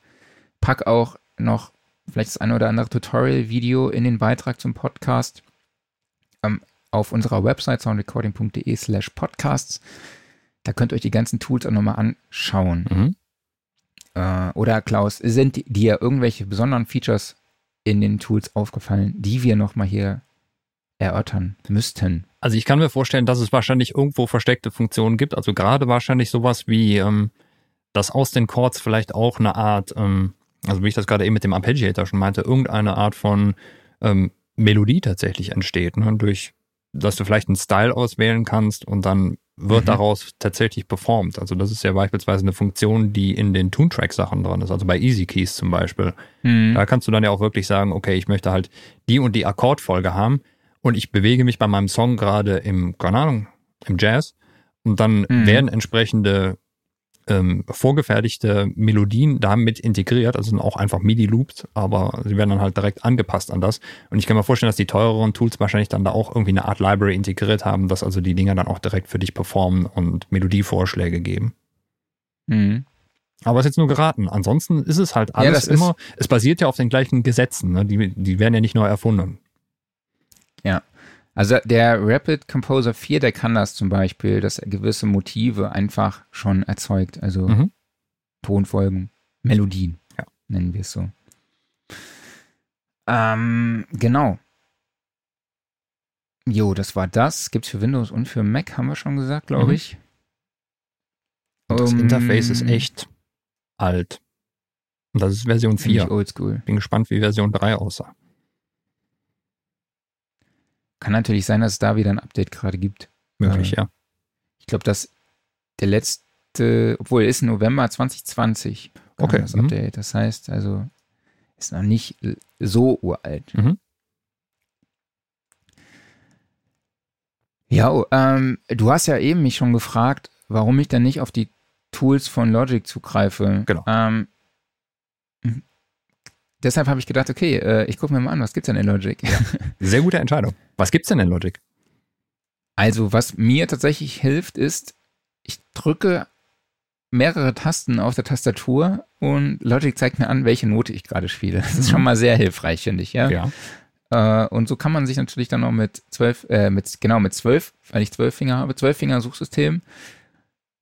Pack auch noch vielleicht das eine oder andere Tutorial-Video in den Beitrag zum Podcast ähm, auf unserer Website soundrecording.de slash podcasts. Da könnt ihr euch die ganzen Tools auch nochmal anschauen. Mhm. Äh, oder Klaus, sind dir irgendwelche besonderen Features in den Tools aufgefallen, die wir nochmal hier erörtern müssten? Also ich kann mir vorstellen, dass es wahrscheinlich irgendwo versteckte Funktionen gibt. Also gerade wahrscheinlich sowas wie, ähm, dass aus den Chords vielleicht auch eine Art, ähm, also wie ich das gerade eben mit dem Arpeggiator schon meinte, irgendeine Art von ähm, Melodie tatsächlich entsteht. Ne? Durch, dass du vielleicht einen Style auswählen kannst und dann wird mhm. daraus tatsächlich performt. Also das ist ja beispielsweise eine Funktion, die in den Toontrack-Sachen dran ist, also bei Easy Keys zum Beispiel. Mhm. Da kannst du dann ja auch wirklich sagen, okay, ich möchte halt die und die Akkordfolge haben und ich bewege mich bei meinem Song gerade im, keine Ahnung, im Jazz und dann mhm. werden entsprechende ähm, vorgefertigte Melodien damit integriert, also sind auch einfach MIDI-Loops, aber sie werden dann halt direkt angepasst an das. Und ich kann mir vorstellen, dass die teureren Tools wahrscheinlich dann da auch irgendwie eine Art Library integriert haben, dass also die Dinger dann auch direkt für dich performen und Melodievorschläge geben. Mhm. Aber es ist jetzt nur geraten. Ansonsten ist es halt alles ja, immer, es basiert ja auf den gleichen Gesetzen, ne? die, die werden ja nicht neu erfunden. Ja. Also der Rapid Composer 4, der kann das zum Beispiel, dass er gewisse Motive einfach schon erzeugt. Also mhm. Tonfolgen, Melodien, ja. nennen wir es so. Ähm, genau. Jo, das war das. Gibt es für Windows und für Mac, haben wir schon gesagt, glaube mhm. ich. Das um, Interface ist echt alt. Und das ist Version 4. Oldschool. Bin gespannt, wie Version 3 aussah. Kann natürlich sein, dass es da wieder ein Update gerade gibt. Möglich, äh, ja. Ich glaube, dass der letzte, obwohl ist November 2020 okay. das mhm. Update. Mhm. Das heißt, also ist noch nicht so uralt. Mhm. Ja, ähm, du hast ja eben mich schon gefragt, warum ich denn nicht auf die Tools von Logic zugreife. Genau. Ähm, deshalb habe ich gedacht, okay, äh, ich gucke mir mal an, was gibt's denn in Logic? Ja. Sehr gute Entscheidung. Was gibt's denn in Logic? Also, was mir tatsächlich hilft, ist, ich drücke mehrere Tasten auf der Tastatur und Logic zeigt mir an, welche Note ich gerade spiele. Das ist schon mal sehr hilfreich, finde ich, ja. Ja. Äh, und so kann man sich natürlich dann noch mit zwölf, äh, mit, genau, mit zwölf, weil ich zwölf Finger habe, zwölf Finger Suchsystem,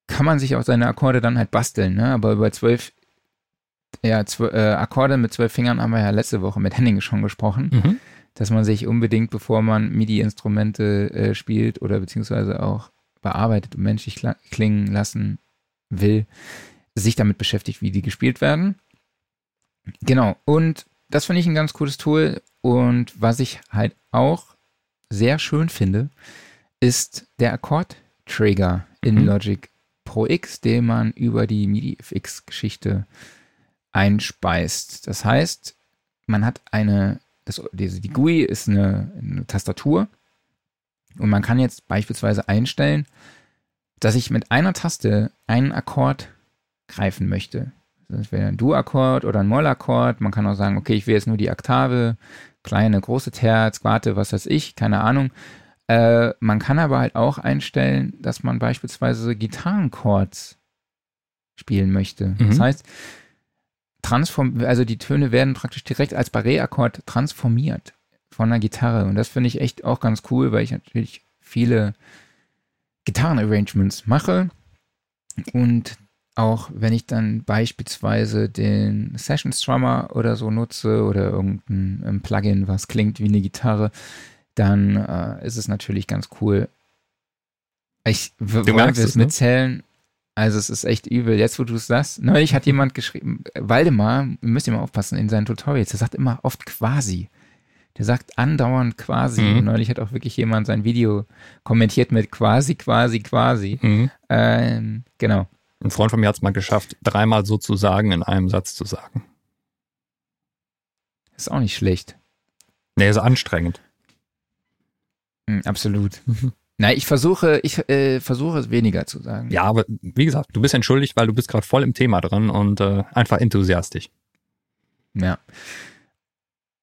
kann man sich auch seine Akkorde dann halt basteln, ne? Aber über zwölf ja, äh, Akkorde mit zwölf Fingern haben wir ja letzte Woche mit Henning schon gesprochen, mhm. Dass man sich unbedingt, bevor man MIDI-Instrumente äh, spielt oder beziehungsweise auch bearbeitet und menschlich klingen lassen will, sich damit beschäftigt, wie die gespielt werden. Genau, und das finde ich ein ganz cooles Tool. Und was ich halt auch sehr schön finde, ist der Akkord-Trigger in mhm. Logic Pro X, den man über die MIDI-FX-Geschichte einspeist. Das heißt, man hat eine, das, die, die GUI ist eine, eine Tastatur und man kann jetzt beispielsweise einstellen, dass ich mit einer Taste einen Akkord greifen möchte. Das wäre ein Du-Akkord oder ein Moll-Akkord. Man kann auch sagen, okay, ich will jetzt nur die Oktave, kleine, große Terz, Quarte, was weiß ich, keine Ahnung. Äh, man kann aber halt auch einstellen, dass man beispielsweise Gitarrenchords spielen möchte. Mhm. Das heißt, transform, also die Töne werden praktisch direkt als Barré-Akkord transformiert von der Gitarre. Und das finde ich echt auch ganz cool, weil ich natürlich viele Gitarrenarrangements mache. Und auch wenn ich dann beispielsweise den Session Strummer oder so nutze oder irgendein Plugin, was klingt wie eine Gitarre, dann äh, ist es natürlich ganz cool. Ich wollte es ne? mitzählen. Also es ist echt übel. Jetzt, wo du es sagst, neulich hat jemand geschrieben, Waldemar, müsst ihr mal aufpassen in seinen Tutorials, der sagt immer oft quasi. Der sagt andauernd quasi. Mhm. neulich hat auch wirklich jemand sein Video kommentiert mit quasi, quasi, quasi. Mhm. Ähm, genau. Ein Freund von mir hat es mal geschafft, dreimal sozusagen in einem Satz zu sagen. Ist auch nicht schlecht. Nee, ist anstrengend. Mhm, absolut. Nein, ich versuche, ich äh, versuche es weniger zu sagen. Ja, aber wie gesagt, du bist entschuldigt, weil du bist gerade voll im Thema drin und äh, einfach enthusiastisch. Ja.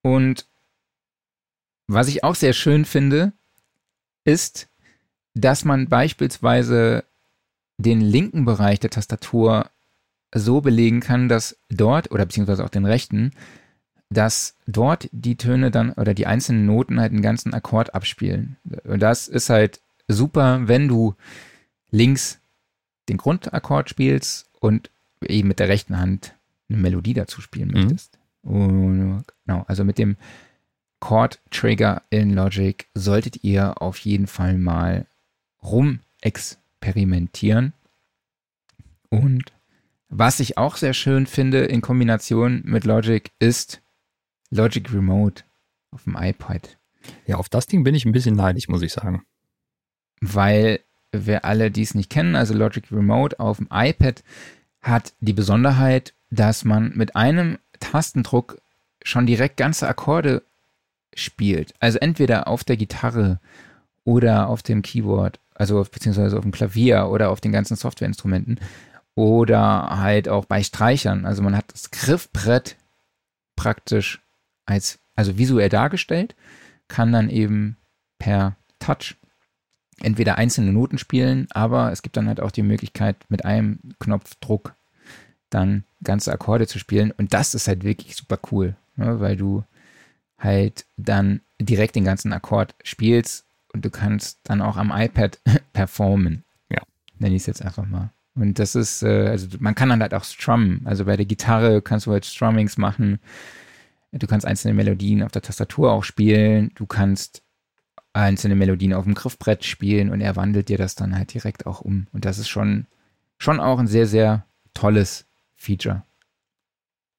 Und was ich auch sehr schön finde, ist, dass man beispielsweise den linken Bereich der Tastatur so belegen kann, dass dort, oder beziehungsweise auch den rechten, dass dort die Töne dann oder die einzelnen Noten halt einen ganzen Akkord abspielen. Und das ist halt super, wenn du links den Grundakkord spielst und eben mit der rechten Hand eine Melodie dazu spielen möchtest. Und, genau, also mit dem Chord Trigger in Logic solltet ihr auf jeden Fall mal rumexperimentieren. Und was ich auch sehr schön finde in Kombination mit Logic ist Logic Remote auf dem iPad. Ja, auf das Ding bin ich ein bisschen neidisch, muss ich sagen. Weil wer alle dies nicht kennen, also Logic Remote auf dem iPad hat die Besonderheit, dass man mit einem Tastendruck schon direkt ganze Akkorde spielt. Also entweder auf der Gitarre oder auf dem Keyboard, also beziehungsweise auf dem Klavier oder auf den ganzen Softwareinstrumenten oder halt auch bei Streichern. Also man hat das Griffbrett praktisch als, also visuell dargestellt, kann dann eben per Touch entweder einzelne Noten spielen, aber es gibt dann halt auch die Möglichkeit, mit einem Knopfdruck dann ganze Akkorde zu spielen. Und das ist halt wirklich super cool, ne? weil du halt dann direkt den ganzen Akkord spielst und du kannst dann auch am iPad performen. Ja. Nenne ich es jetzt einfach mal. Und das ist, äh, also man kann dann halt auch strummen. Also bei der Gitarre kannst du halt Strummings machen. Du kannst einzelne Melodien auf der Tastatur auch spielen. Du kannst einzelne Melodien auf dem Griffbrett spielen und er wandelt dir das dann halt direkt auch um. Und das ist schon, schon auch ein sehr, sehr tolles Feature.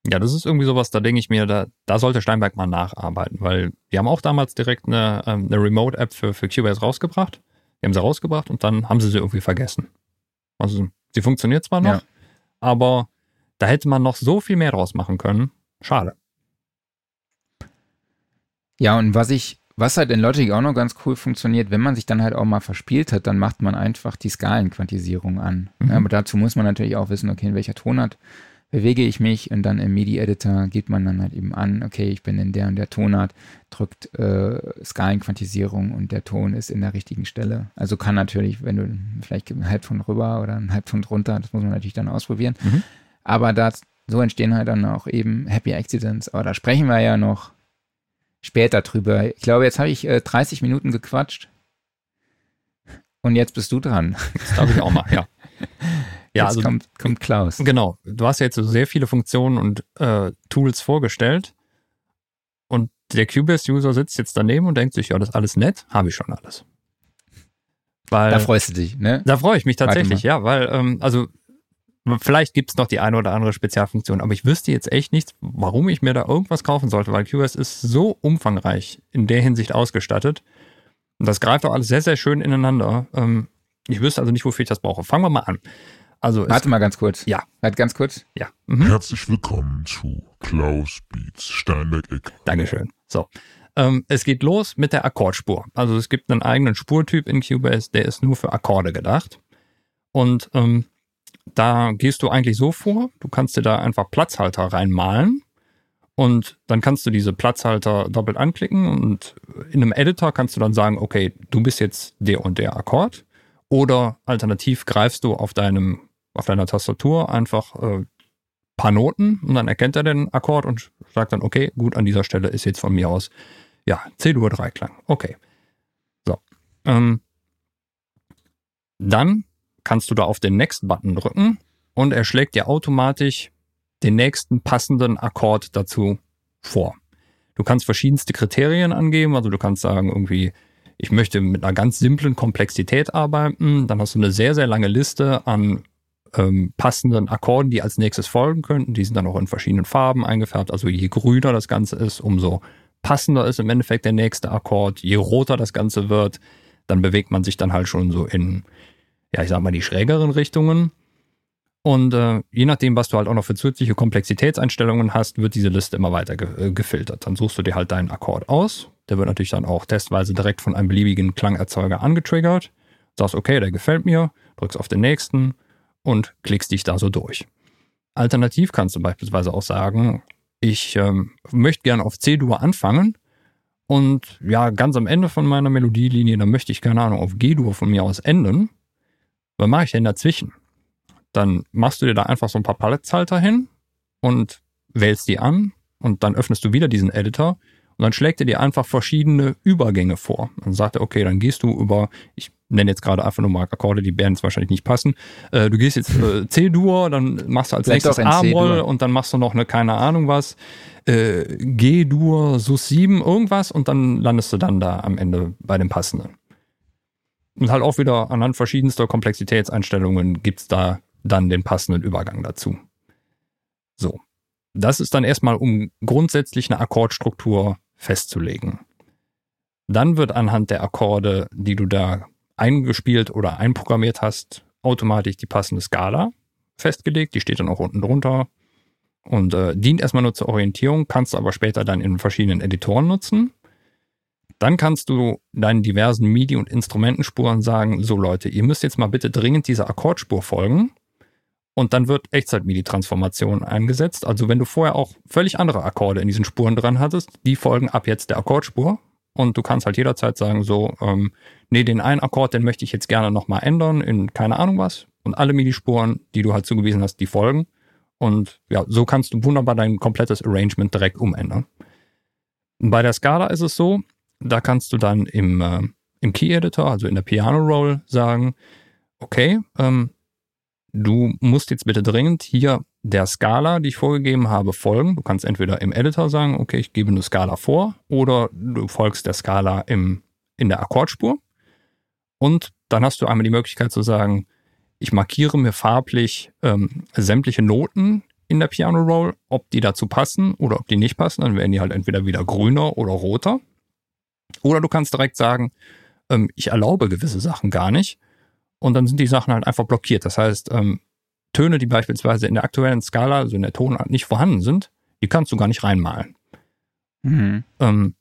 Ja, das ist irgendwie sowas, da denke ich mir, da, da sollte Steinberg mal nacharbeiten, weil die haben auch damals direkt eine, ähm, eine Remote-App für, für Cubase rausgebracht. Die haben sie rausgebracht und dann haben sie sie irgendwie vergessen. Also sie funktioniert zwar noch, ja. aber da hätte man noch so viel mehr draus machen können. Schade. Ja, und was ich was halt in Logic auch noch ganz cool funktioniert, wenn man sich dann halt auch mal verspielt hat, dann macht man einfach die Skalenquantisierung an. Mhm. Ja, aber dazu muss man natürlich auch wissen, okay, in welcher Tonart bewege ich mich und dann im MIDI-Editor geht man dann halt eben an, okay, ich bin in der und der Tonart, drückt äh, Skalenquantisierung und der Ton ist in der richtigen Stelle. Also kann natürlich, wenn du vielleicht einen Halbton rüber oder einen Halbton runter, das muss man natürlich dann ausprobieren. Mhm. Aber das, so entstehen halt dann auch eben Happy Accidents. Aber da sprechen wir ja noch später drüber. Ich glaube, jetzt habe ich äh, 30 Minuten gequatscht. Und jetzt bist du dran. Das darf ich auch mal, ja. Ja, jetzt also, kommt, kommt Klaus. Genau. Du hast ja jetzt so sehr viele Funktionen und äh, Tools vorgestellt. Und der Cubase-User sitzt jetzt daneben und denkt sich, ja, das ist alles nett, habe ich schon alles. Weil, da freust du dich, ne? Da freue ich mich tatsächlich, ja, weil, ähm, also Vielleicht gibt es noch die eine oder andere Spezialfunktion, aber ich wüsste jetzt echt nicht, warum ich mir da irgendwas kaufen sollte, weil QS ist so umfangreich in der Hinsicht ausgestattet. Und das greift auch alles sehr, sehr schön ineinander. Ähm, ich wüsste also nicht, wofür ich das brauche. Fangen wir mal an. Also Warte mal ganz kurz. Ja. Warte ganz kurz. Ja. Mhm. Herzlich willkommen zu Klaus Beats Steinberg-Eck. Dankeschön. So. Ähm, es geht los mit der Akkordspur. Also es gibt einen eigenen Spurtyp in Cubase, der ist nur für Akkorde gedacht. Und ähm, da gehst du eigentlich so vor, du kannst dir da einfach Platzhalter reinmalen und dann kannst du diese Platzhalter doppelt anklicken und in einem Editor kannst du dann sagen, okay, du bist jetzt der und der Akkord oder alternativ greifst du auf deinem auf deiner Tastatur einfach äh, paar Noten und dann erkennt er den Akkord und sagt dann, okay, gut, an dieser Stelle ist jetzt von mir aus ja C-Dur Dreiklang. Okay. So. Ähm, dann kannst du da auf den Next-Button drücken und er schlägt dir automatisch den nächsten passenden Akkord dazu vor. Du kannst verschiedenste Kriterien angeben, also du kannst sagen irgendwie, ich möchte mit einer ganz simplen Komplexität arbeiten, dann hast du eine sehr, sehr lange Liste an ähm, passenden Akkorden, die als nächstes folgen könnten. Die sind dann auch in verschiedenen Farben eingefärbt. Also je grüner das Ganze ist, umso passender ist im Endeffekt der nächste Akkord. Je roter das Ganze wird, dann bewegt man sich dann halt schon so in ja, ich sag mal, die schrägeren Richtungen. Und äh, je nachdem, was du halt auch noch für zusätzliche Komplexitätseinstellungen hast, wird diese Liste immer weiter ge äh, gefiltert. Dann suchst du dir halt deinen Akkord aus. Der wird natürlich dann auch testweise direkt von einem beliebigen Klangerzeuger angetriggert. Sagst, okay, der gefällt mir, drückst auf den nächsten und klickst dich da so durch. Alternativ kannst du beispielsweise auch sagen, ich ähm, möchte gerne auf C-Dur anfangen und ja, ganz am Ende von meiner Melodielinie, dann möchte ich, keine Ahnung, auf G-Dur von mir aus enden was mache ich denn dazwischen? Dann machst du dir da einfach so ein paar Paletthalter hin und wählst die an und dann öffnest du wieder diesen Editor und dann schlägt er dir einfach verschiedene Übergänge vor. Dann sagt er, okay, dann gehst du über, ich nenne jetzt gerade einfach nur mal Akkorde, die werden jetzt wahrscheinlich nicht passen. Äh, du gehst jetzt äh, C-Dur, dann machst du als Vielleicht nächstes A-Moll und dann machst du noch eine keine Ahnung was, äh, G-Dur, Sus 7, irgendwas und dann landest du dann da am Ende bei dem passenden. Und halt auch wieder anhand verschiedenster Komplexitätseinstellungen gibt's da dann den passenden Übergang dazu. So. Das ist dann erstmal, um grundsätzlich eine Akkordstruktur festzulegen. Dann wird anhand der Akkorde, die du da eingespielt oder einprogrammiert hast, automatisch die passende Skala festgelegt. Die steht dann auch unten drunter und äh, dient erstmal nur zur Orientierung, kannst du aber später dann in verschiedenen Editoren nutzen. Dann kannst du deinen diversen MIDI- und Instrumentenspuren sagen, so Leute, ihr müsst jetzt mal bitte dringend dieser Akkordspur folgen. Und dann wird Echtzeit-MIDI-Transformation eingesetzt. Also wenn du vorher auch völlig andere Akkorde in diesen Spuren dran hattest, die folgen ab jetzt der Akkordspur. Und du kannst halt jederzeit sagen, so, ähm, nee, den einen Akkord, den möchte ich jetzt gerne nochmal ändern in keine Ahnung was. Und alle MIDI-Spuren, die du halt zugewiesen hast, die folgen. Und ja, so kannst du wunderbar dein komplettes Arrangement direkt umändern. Bei der Skala ist es so, da kannst du dann im, äh, im Key-Editor, also in der Piano-Roll, sagen, okay, ähm, du musst jetzt bitte dringend hier der Skala, die ich vorgegeben habe, folgen. Du kannst entweder im Editor sagen, okay, ich gebe eine Skala vor, oder du folgst der Skala im, in der Akkordspur. Und dann hast du einmal die Möglichkeit zu sagen, ich markiere mir farblich ähm, sämtliche Noten in der Piano Roll, ob die dazu passen oder ob die nicht passen. Dann werden die halt entweder wieder grüner oder roter. Oder du kannst direkt sagen, ähm, ich erlaube gewisse Sachen gar nicht. Und dann sind die Sachen halt einfach blockiert. Das heißt, ähm, Töne, die beispielsweise in der aktuellen Skala, also in der Tonart nicht vorhanden sind, die kannst du gar nicht reinmalen. Mhm. Ähm,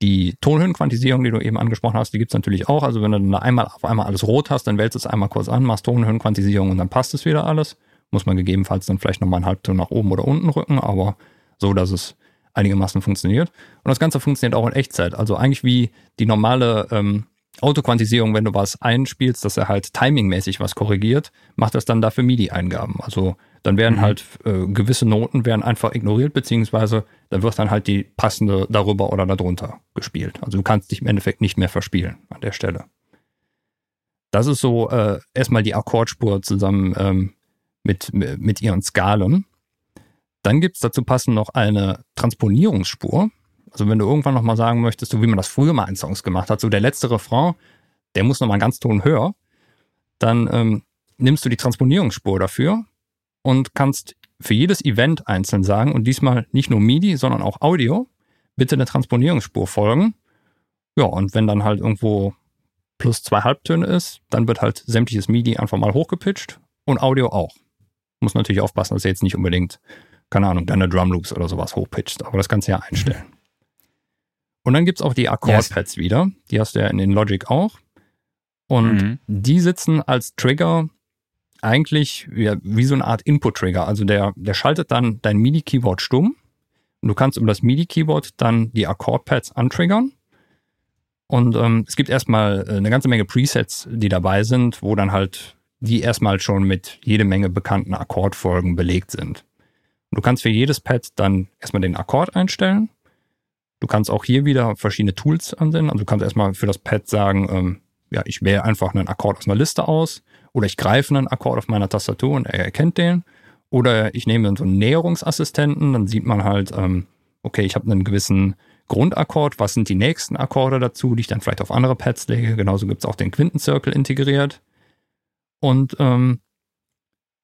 die Tonhöhenquantisierung, die du eben angesprochen hast, die gibt's natürlich auch. Also wenn du dann einmal auf einmal alles rot hast, dann wählst du es einmal kurz an, machst Tonhöhenquantisierung und dann passt es wieder alles. Muss man gegebenenfalls dann vielleicht nochmal einen Halbton nach oben oder unten rücken, aber so, dass es einigermaßen funktioniert. Und das Ganze funktioniert auch in Echtzeit. Also eigentlich wie die normale ähm, Autoquantisierung, wenn du was einspielst, dass er halt timingmäßig was korrigiert, macht das dann dafür MIDI-Eingaben. Also dann werden Mhm. halt äh, gewisse Noten werden einfach ignoriert, beziehungsweise dann wird dann halt die passende darüber oder darunter gespielt. Also du kannst dich im Endeffekt nicht mehr verspielen an der Stelle. Das ist so äh, erstmal die Akkordspur zusammen ähm, mit, mit ihren Skalen. Dann gibt's dazu passend noch eine Transponierungsspur. Also wenn du irgendwann nochmal sagen möchtest, so wie man das früher mal in Songs gemacht hat, so der letzte Refrain, der muss nochmal einen ganz Ton höher, dann ähm, nimmst du die Transponierungsspur dafür und kannst für jedes Event einzeln sagen und diesmal nicht nur MIDI, sondern auch Audio, bitte eine Transponierungsspur folgen. Ja, und wenn dann halt irgendwo plus zwei Halbtöne ist, dann wird halt sämtliches MIDI einfach mal hochgepitcht und Audio auch. Muss natürlich aufpassen, dass er jetzt nicht unbedingt, keine Ahnung, deine Drumloops oder sowas hochpitcht, aber das kannst du ja einstellen. Und dann gibt's auch die Akkordpads wieder, die hast du ja in den Logic auch. Und Mhm. die sitzen als Trigger eigentlich ja, wie so eine Art Input-Trigger. Also der, der schaltet dann dein MIDI-Keyboard stumm. Und du kannst über das MIDI-Keyboard dann die Akkordpads antriggern. Und ähm, es gibt erstmal äh, eine ganze Menge Presets, die dabei sind, wo dann halt die erstmal schon mit jede Menge bekannten Akkordfolgen belegt sind. Du kannst für jedes Pad dann erstmal den Akkord einstellen. Du kannst auch hier wieder verschiedene Tools ansehen. Also du kannst erstmal für das Pad sagen, ähm, ja, ich wähle einfach einen Akkord aus einer Liste aus oder ich greife einen Akkord auf meiner Tastatur und er erkennt den. Oder ich nehme so einen Näherungsassistenten, dann sieht man halt, ähm, okay, ich habe einen gewissen Grundakkord, was sind die nächsten Akkorde dazu, die ich dann vielleicht auf andere Pads lege. Genauso gibt's auch den Quintenzirkel integriert. Und ähm,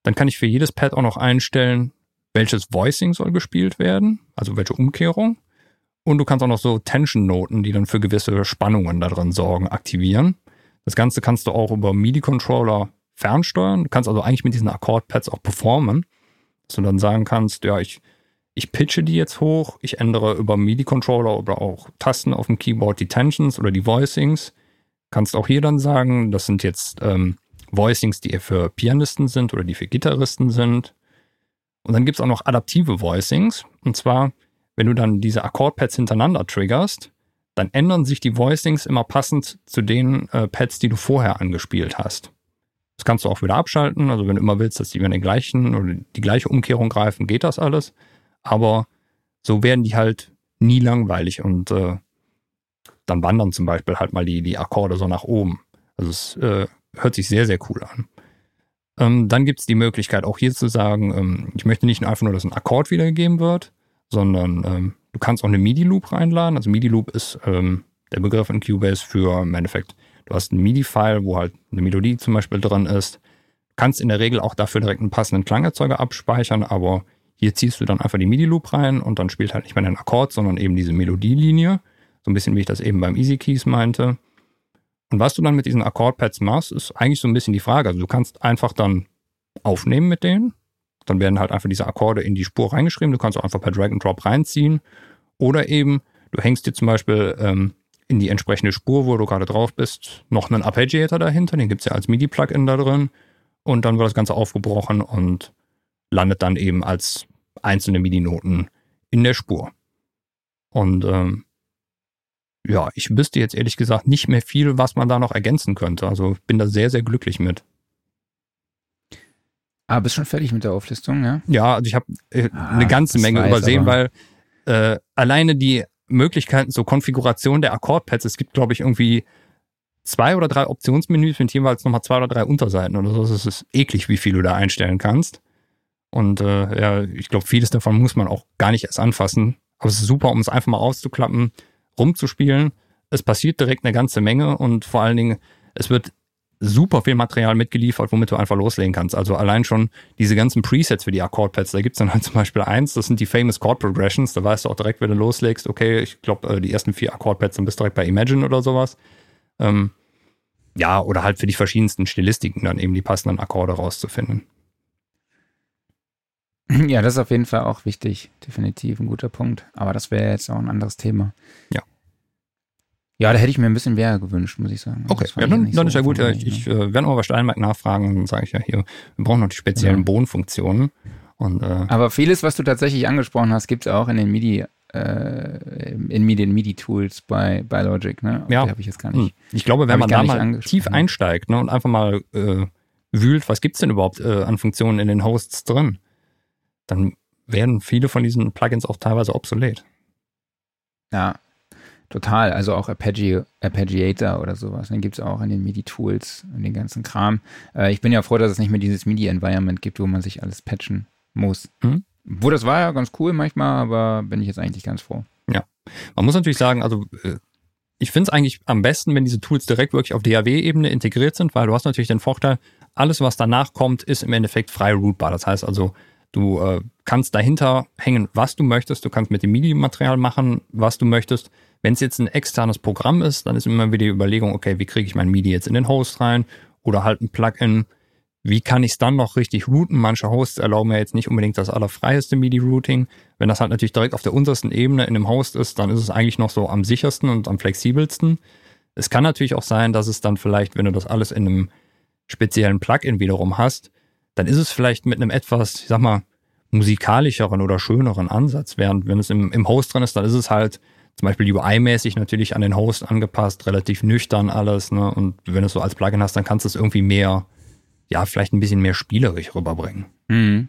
dann kann ich für jedes Pad auch noch einstellen, welches Voicing soll gespielt werden, also welche Umkehrung. Und du kannst auch noch so Tension-Noten, die dann für gewisse Spannungen da drin sorgen, aktivieren. Das Ganze kannst du auch über MIDI-Controller fernsteuern. Du kannst also eigentlich mit diesen Akkordpads auch performen, dass du dann sagen kannst, ja, ich, ich pitche die jetzt hoch, ich ändere über MIDI-Controller oder auch Tasten auf dem Keyboard die Tensions oder die Voicings. Kannst auch hier dann sagen, das sind jetzt ähm, Voicings, die eher für Pianisten sind oder die für Gitarristen sind. Und dann gibt's auch noch adaptive Voicings. Und zwar, wenn du dann diese Akkordpads hintereinander triggerst, dann ändern sich die Voicings immer passend zu den äh, Pads, die du vorher angespielt hast. Das kannst du auch wieder abschalten. Also wenn du immer willst, dass die über den gleichen oder die gleiche Umkehrung greifen, geht das alles. Aber so werden die halt nie langweilig und äh, dann wandern zum Beispiel halt mal die, die Akkorde so nach oben. Also es äh, hört sich sehr, sehr cool an. Ähm, dann gibt es die Möglichkeit, auch hier zu sagen, ähm, ich möchte nicht einfach nur, dass ein Akkord wiedergegeben wird, sondern ähm, du kannst auch eine MIDI-Loop reinladen. Also MIDI-Loop ist ähm, der Begriff in Cubase für im Endeffekt, du hast ein MIDI-File, wo halt eine Melodie zum Beispiel drin ist. Kannst in der Regel auch dafür direkt einen passenden Klangerzeuger abspeichern, aber hier ziehst du dann einfach die MIDI-Loop rein und dann spielt halt nicht mehr ein Akkord, sondern eben diese Melodielinie. So ein bisschen wie ich das eben beim Easy Keys meinte. Und was du dann mit diesen Akkordpads machst, ist eigentlich so ein bisschen die Frage. Also du kannst einfach dann aufnehmen mit denen. Dann werden halt einfach diese Akkorde in die Spur reingeschrieben. Du kannst auch einfach per Drag and Drop reinziehen. Oder eben, du hängst dir zum Beispiel ähm, in die entsprechende Spur, wo du gerade drauf bist, noch einen Arpeggiator dahinter. Den gibt es ja als MIDI-Plugin da drin. Und dann wird das Ganze aufgebrochen und landet dann eben als einzelne MIDI-Noten in der Spur. Und ähm, ja, ich wüsste jetzt ehrlich gesagt nicht mehr viel, was man da noch ergänzen könnte. Also ich bin da sehr, sehr glücklich mit. Ah, bist schon fertig mit der Auflistung, ja? Ja, also ich habe äh, Ah, eine ganze Menge weiß übersehen, weil äh, alleine die Möglichkeiten zur Konfiguration der Akkordpads, es gibt, glaube ich, irgendwie zwei oder drei Optionsmenüs mit jeweils nochmal zwei oder drei Unterseiten oder so. Das ist eklig, wie viel du da einstellen kannst. Und äh, ja, ich glaube, vieles davon muss man auch gar nicht erst anfassen. Aber es ist super, um es einfach mal auszuklappen, rumzuspielen. Es passiert direkt eine ganze Menge und vor allen Dingen, es wird super viel Material mitgeliefert, womit du einfach loslegen kannst. Also allein schon diese ganzen Presets für die Akkordpads, da gibt's dann halt zum Beispiel eins, das sind die Famous Chord Progressions, da weißt du auch direkt, wenn du loslegst, okay, ich glaube, die ersten vier Akkordpads sind bis direkt bei Imagine oder sowas. Ähm, ja, oder halt für die verschiedensten Stilistiken dann eben die passenden Akkorde rauszufinden. Ja, das ist auf jeden Fall auch wichtig. Definitiv ein guter Punkt. Aber das wäre jetzt auch ein anderes Thema. Ja. Ja, da hätte ich mir ein bisschen mehr gewünscht, muss ich sagen. Okay, Das fand ja, dann, dann so ist ja gut. Ja, ich umfangreich, ich ne? äh, werde mal bei Steinberg nachfragen, dann sage ich ja hier, wir brauchen noch die speziellen Ja. Bodenfunktionen. Und äh, Aber vieles, was du tatsächlich angesprochen hast, gibt es auch in den MIDI, äh, in den MIDI-Tools bei, bei Logic, ne? Ja. Die habe ich jetzt gar Hm. nicht. Ich glaube, wenn man da nicht mal tief einsteigt ne, und einfach mal äh, wühlt, was gibt's denn überhaupt äh, an Funktionen in den Hosts drin, dann werden viele von diesen Plugins auch teilweise obsolet. Ja, total. Also auch Arpeggi Arpeggiator oder sowas. Den gibt es auch in den MIDI-Tools und den ganzen Kram. Äh, ich bin ja froh, dass es nicht mehr dieses MIDI-Environment gibt, wo man sich alles patchen muss. Mhm. Wo das war ja ganz cool manchmal, aber bin ich jetzt eigentlich ganz froh. Man muss natürlich sagen, also äh, ich finde es eigentlich am besten, wenn diese Tools direkt wirklich auf DAW-Ebene integriert sind, weil du hast natürlich den Vorteil, alles, was danach kommt, ist im Endeffekt frei rootbar. Das heißt also, du äh, kannst dahinter hängen, was du möchtest. Du kannst mit dem MIDI-Material machen, was du möchtest. Wenn es jetzt ein externes Programm ist, dann ist immer wieder die Überlegung, okay, wie kriege ich mein MIDI jetzt in den Host rein? Oder halt ein Plugin. Wie kann ich es dann noch richtig routen? Manche Hosts erlauben ja jetzt nicht unbedingt das allerfreieste MIDI-Routing. Wenn das halt natürlich direkt auf der untersten Ebene in einem Host ist, dann ist es eigentlich noch so am sichersten und am flexibelsten. Es kann natürlich auch sein, dass es dann vielleicht, wenn du das alles in einem speziellen Plugin wiederum hast, dann ist es vielleicht mit einem etwas, ich sag mal, musikalischeren oder schöneren Ansatz. Während wenn es im, im Host drin ist, dann ist es halt zum Beispiel UI-mäßig natürlich an den Host angepasst, relativ nüchtern alles. Ne? Und wenn du es so als Plugin hast, dann kannst du es irgendwie mehr, ja, vielleicht ein bisschen mehr spielerisch rüberbringen. Mhm.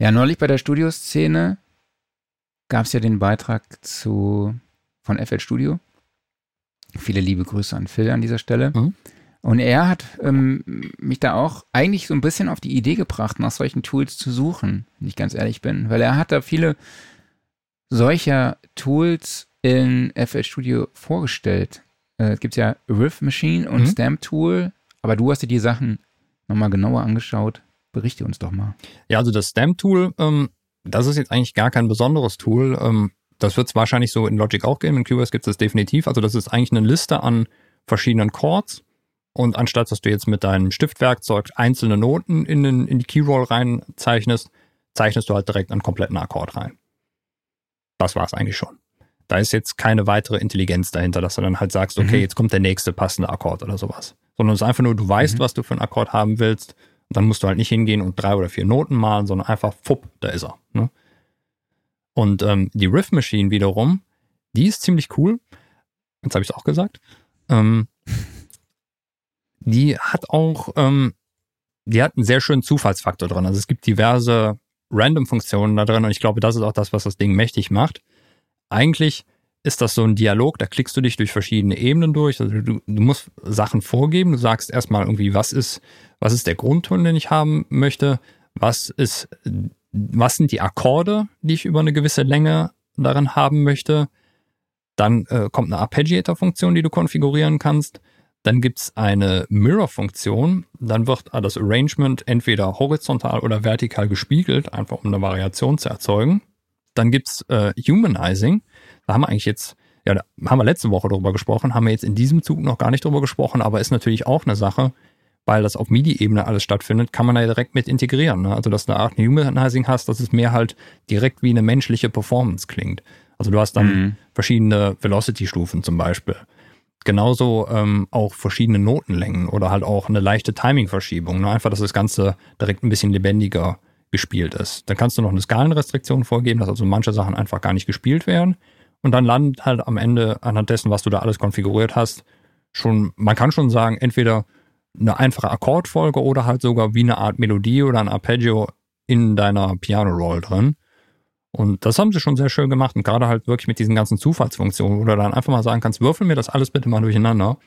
Ja, neulich bei der Studioszene gab es ja den Beitrag zu von FL Studio. Viele liebe Grüße an Phil an dieser Stelle. Mhm. Und er hat ähm, mich da auch eigentlich so ein bisschen auf die Idee gebracht, nach solchen Tools zu suchen, wenn ich ganz ehrlich bin. Weil er hat da viele solcher Tools in FL Studio vorgestellt. Äh, es gibt ja Riff Machine und Mhm. Stamp Tool, aber du hast dir die Sachen nochmal genauer angeschaut. Berichte uns doch mal. Ja, also das Stamp-Tool, ähm, das ist jetzt eigentlich gar kein besonderes Tool. Ähm, das wird es wahrscheinlich so in Logic auch geben. In Cubase gibt es das definitiv. Also das ist eigentlich eine Liste an verschiedenen Chords. Und anstatt, dass du jetzt mit deinem Stiftwerkzeug einzelne Noten in, den, in die Keyroll reinzeichnest, zeichnest du halt direkt einen kompletten Akkord rein. Das war's eigentlich schon. Da ist jetzt keine weitere Intelligenz dahinter, dass du dann halt sagst, okay, Mhm. jetzt kommt der nächste passende Akkord oder sowas. Sondern es ist einfach nur, du weißt, Mhm. was du für einen Akkord haben willst. Und dann musst du halt nicht hingehen und drei oder vier Noten malen, sondern einfach, fupp, da ist er. Ne? Und ähm, die Riff Machine wiederum, die ist ziemlich cool. Jetzt habe ich es auch gesagt. Ähm, die hat auch, ähm, die hat einen sehr schönen Zufallsfaktor drin. Also es gibt diverse Random-Funktionen da drin und ich glaube, das ist auch das, was das Ding mächtig macht. Eigentlich ist das so ein Dialog, da klickst du dich durch verschiedene Ebenen durch. Also du, du musst Sachen vorgeben. Du sagst erstmal irgendwie, was ist, was ist der Grundton, den ich haben möchte? Was ist, was sind die Akkorde, die ich über eine gewisse Länge darin haben möchte? Dann äh, kommt eine Arpeggiator-Funktion, die du konfigurieren kannst. Dann gibt's eine Mirror-Funktion. Dann wird das Arrangement entweder horizontal oder vertikal gespiegelt, einfach um eine Variation zu erzeugen. Dann gibt's äh, Humanizing. Da haben wir eigentlich jetzt, ja, da haben wir letzte Woche drüber gesprochen, haben wir jetzt in diesem Zug noch gar nicht drüber gesprochen, aber ist natürlich auch eine Sache, weil das auf MIDI-Ebene alles stattfindet, kann man da direkt mit integrieren. Ne? Also, dass du eine Art Humanizing hast, dass es mehr halt direkt wie eine menschliche Performance klingt. Also, du hast dann mhm. verschiedene Velocity-Stufen zum Beispiel. Genauso ähm, auch verschiedene Notenlängen oder halt auch eine leichte Timing-Verschiebung. Ne? Einfach, dass das Ganze direkt ein bisschen lebendiger gespielt ist. Dann kannst du noch eine Skalenrestriktion vorgeben, dass also manche Sachen einfach gar nicht gespielt werden. Und dann landet halt am Ende anhand dessen, was du da alles konfiguriert hast, schon, man kann schon sagen, entweder eine einfache Akkordfolge oder halt sogar wie eine Art Melodie oder ein Arpeggio in deiner Piano-Roll drin. Und das haben sie schon sehr schön gemacht und gerade halt wirklich mit diesen ganzen Zufallsfunktionen, wo du dann einfach mal sagen kannst, würfel mir das alles bitte mal durcheinander.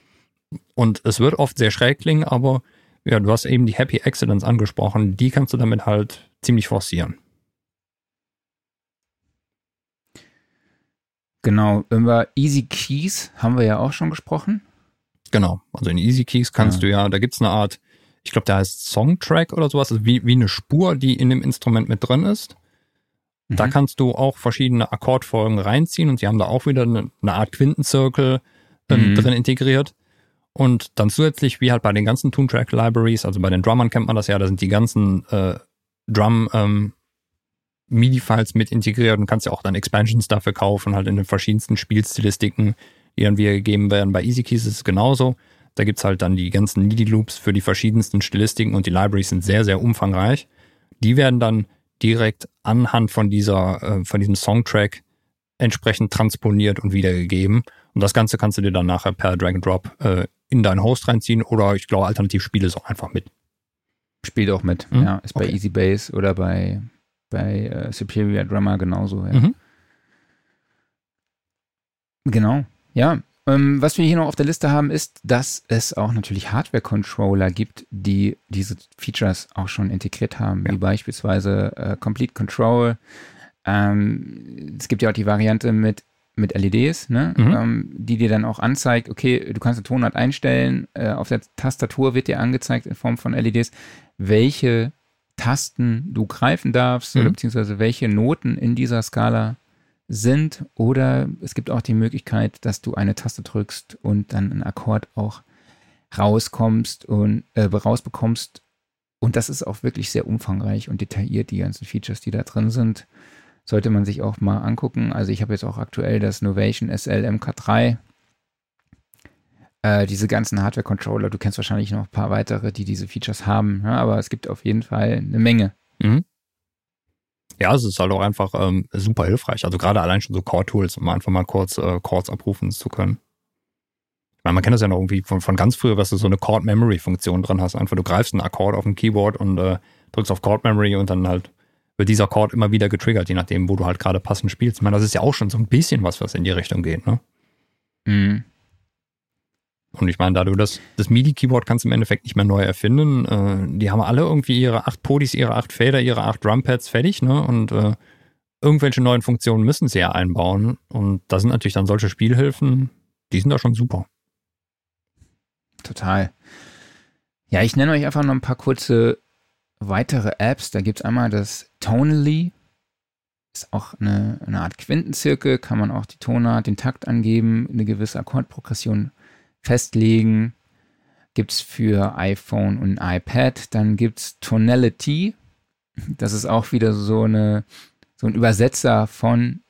Und es wird oft sehr schräg klingen, aber ja, du hast eben die Happy Accidents angesprochen, die kannst du damit halt ziemlich forcieren. Genau, über Easy Keys haben wir ja auch schon gesprochen. Genau, also in Easy Keys kannst ja. du ja, da gibt's eine Art, ich glaube, da heißt Songtrack oder sowas, also wie, wie eine Spur, die in dem Instrument mit drin ist. Mhm. Da kannst du auch verschiedene Akkordfolgen reinziehen und sie haben da auch wieder eine, eine Art Quintenzirkel ähm, mhm. drin integriert. Und dann zusätzlich, wie halt bei den ganzen Toontrack Libraries, also bei den Drummern kennt man das ja, da sind die ganzen äh, Drum ähm, MIDI-Files mit integriert und kannst ja auch dann Expansions dafür kaufen, halt in den verschiedensten Spielstilistiken, die dann wieder gegeben werden. Bei EasyKeys ist es genauso. Da gibt's halt dann die ganzen MIDI-Loops für die verschiedensten Stilistiken und die Libraries sind sehr, sehr umfangreich. Die werden dann direkt anhand von dieser, äh, von diesem Songtrack entsprechend transponiert und wiedergegeben. Und das Ganze kannst du dir dann nachher per Drag and Drop äh, in deinen Host reinziehen oder ich glaube, alternativ spiele es auch einfach mit. Spielt auch mit, mhm. ja. Ist okay. bei Easy Bass oder bei, bei äh, Superior Drummer genauso, ja. Mhm. Genau, ja. Ähm, was wir hier noch auf der Liste haben, ist, dass es auch natürlich Hardware-Controller gibt, die diese Features auch schon integriert haben, ja. wie beispielsweise äh, Complete Control. Ähm, es gibt ja auch die Variante mit mit LEDs, ne? Mhm. Ähm, die dir dann auch anzeigt, okay, du kannst eine Tonart einstellen, äh, auf der Tastatur wird dir angezeigt in Form von LEDs, welche Tasten du greifen darfst mhm. oder beziehungsweise welche Noten in dieser Skala sind. Oder es gibt auch die Möglichkeit, dass du eine Taste drückst und dann ein Akkord auch rauskommst und äh, rausbekommst. Und das ist auch wirklich sehr umfangreich und detailliert, die ganzen Features, die da drin sind. Sollte man sich auch mal angucken. Also ich habe jetzt auch aktuell das Novation SL MK3 äh, diese ganzen Hardware-Controller, du kennst wahrscheinlich noch ein paar weitere, die diese Features haben, ja, aber es gibt auf jeden Fall eine Menge. Mhm. Ja, es ist halt auch einfach ähm, super hilfreich. Also gerade allein schon so Core-Tools, um einfach mal kurz äh, Chords abrufen zu können. Ich meine, man kennt das ja noch irgendwie von, von ganz früher, dass du so eine Chord-Memory-Funktion drin hast. Einfach du greifst einen Akkord auf dem Keyboard und äh, drückst auf Chord-Memory und dann halt wird dieser Chord immer wieder getriggert, je nachdem, wo du halt gerade passend spielst. Ich meine, das ist ja auch schon so ein bisschen was, was in die Richtung geht, ne? Mhm. Und ich meine, da du das, das MIDI-Keyboard kannst im Endeffekt nicht mehr neu erfinden. Äh, die haben alle irgendwie ihre acht Podis, ihre acht Fader, ihre acht Drumpads fertig, ne? Und äh, irgendwelche neuen Funktionen müssen sie ja einbauen. Und da sind natürlich dann solche Spielhilfen, die sind da schon super. Total. Ja, ich nenne euch einfach noch ein paar kurze weitere Apps. Da gibt es einmal das Tonally. Ist auch eine, eine Art Quintenzirkel, kann man auch die Tonart, den Takt angeben, eine gewisse Akkordprogression festlegen. Gibt es für iPhone und iPad. Dann gibt es Tonality. Das ist auch wieder so, eine, so ein Übersetzer von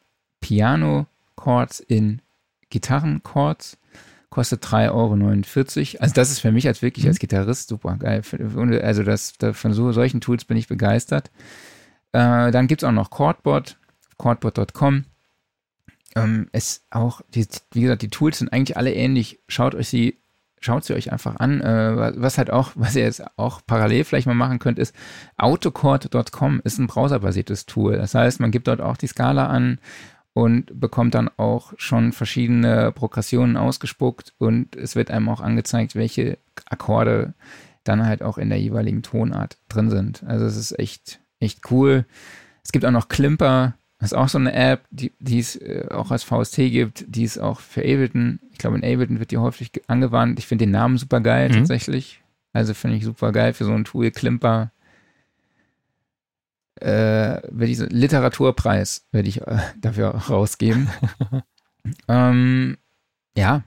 Piano-Chords in Gitarren-Chords. Kostet 3,49 Euro. Also das ist für mich als wirklich als mhm. Gitarrist super geil. Also das, von so, solchen Tools bin ich begeistert. Äh, dann gibt es auch noch Chordboard, chordboard.com ähm, es auch, die, wie gesagt, die Tools sind eigentlich alle ähnlich. Schaut euch sie, schaut sie euch einfach an. Äh, was halt auch, was ihr jetzt auch parallel vielleicht mal machen könnt, ist autocord.com ist ein browserbasiertes Tool. Das heißt, man gibt dort auch die Skala an und bekommt dann auch schon verschiedene Progressionen ausgespuckt und es wird einem auch angezeigt, welche Akkorde dann halt auch in der jeweiligen Tonart drin sind. Also es ist echt, echt cool. Es gibt auch noch Klimper, das ist auch so eine App, die, die es äh, auch als VST gibt, die es auch für Ableton, ich glaube in Ableton wird die häufig angewandt. Ich finde den Namen super geil mhm. tatsächlich. Also finde ich super geil für so ein Tool, Klimper. Äh, werde ich so, Literaturpreis werde ich äh, dafür rausgeben. ähm, ja.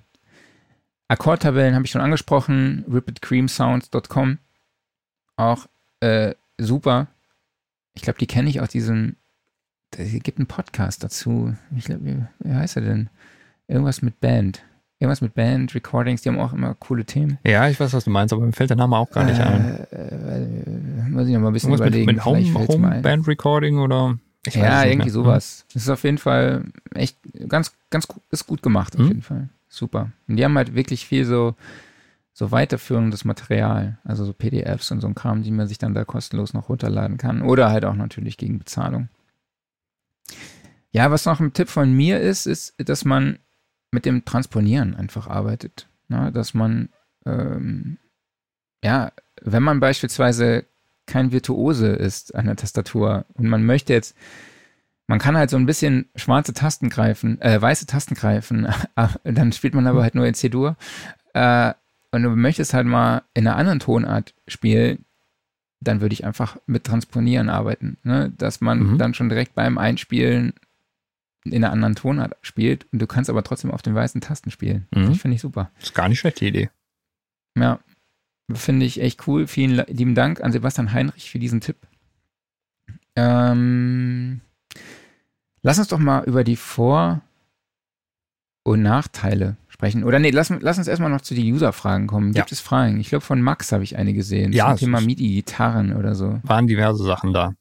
Akkordtabellen habe ich schon angesprochen. RapidCreamSounds.com. Auch äh, super. Ich glaube, die kenne ich aus diesem es gibt einen Podcast dazu. Ich glaube, wie, wie heißt er denn? Irgendwas mit Band. Irgendwas mit Band, Recordings, die haben auch immer coole Themen. Ja, ich weiß, was du meinst, aber mir fällt der Name auch gar nicht äh, ein. Äh, muss ich noch mal ein bisschen Irgendwas überlegen. Mit, mit Home, Home Band Recording oder? ja, irgendwie mehr. sowas. Das ist auf jeden Fall echt ganz, ganz ist gut gemacht, auf mhm. jeden Fall. Super. Und die haben halt wirklich viel so, so weiterführendes Material, also so PDFs und so ein Kram, die man sich dann da kostenlos noch runterladen kann. Oder halt auch natürlich gegen Bezahlung. Ja, was noch ein Tipp von mir ist, ist, dass man mit dem Transponieren einfach arbeitet. Ne? Dass man, ähm, ja, wenn man beispielsweise kein Virtuose ist an der Tastatur und man möchte jetzt, man kann halt so ein bisschen schwarze Tasten greifen, äh, weiße Tasten greifen, dann spielt man aber halt nur in C-Dur. Äh, und du möchtest halt mal in einer anderen Tonart spielen, dann würde ich einfach mit Transponieren arbeiten. Ne? Dass man mhm. dann schon direkt beim Einspielen in einer anderen Tonart spielt und du kannst aber trotzdem auf den weißen Tasten spielen. Mhm. Das finde ich super. Das ist gar nicht schlechte Idee. Ja, finde ich echt cool. Vielen lieben Dank an Sebastian Heinrich für diesen Tipp. Ähm, lass uns doch mal über die Vor- und Nachteile sprechen. Oder nee, lass, lass uns erstmal noch zu den User-Fragen kommen. Gibt ja. es Fragen? Ich glaube, von Max habe ich eine gesehen. Ja. Zum Thema MIDI-Gitarren oder so. Waren diverse Sachen da.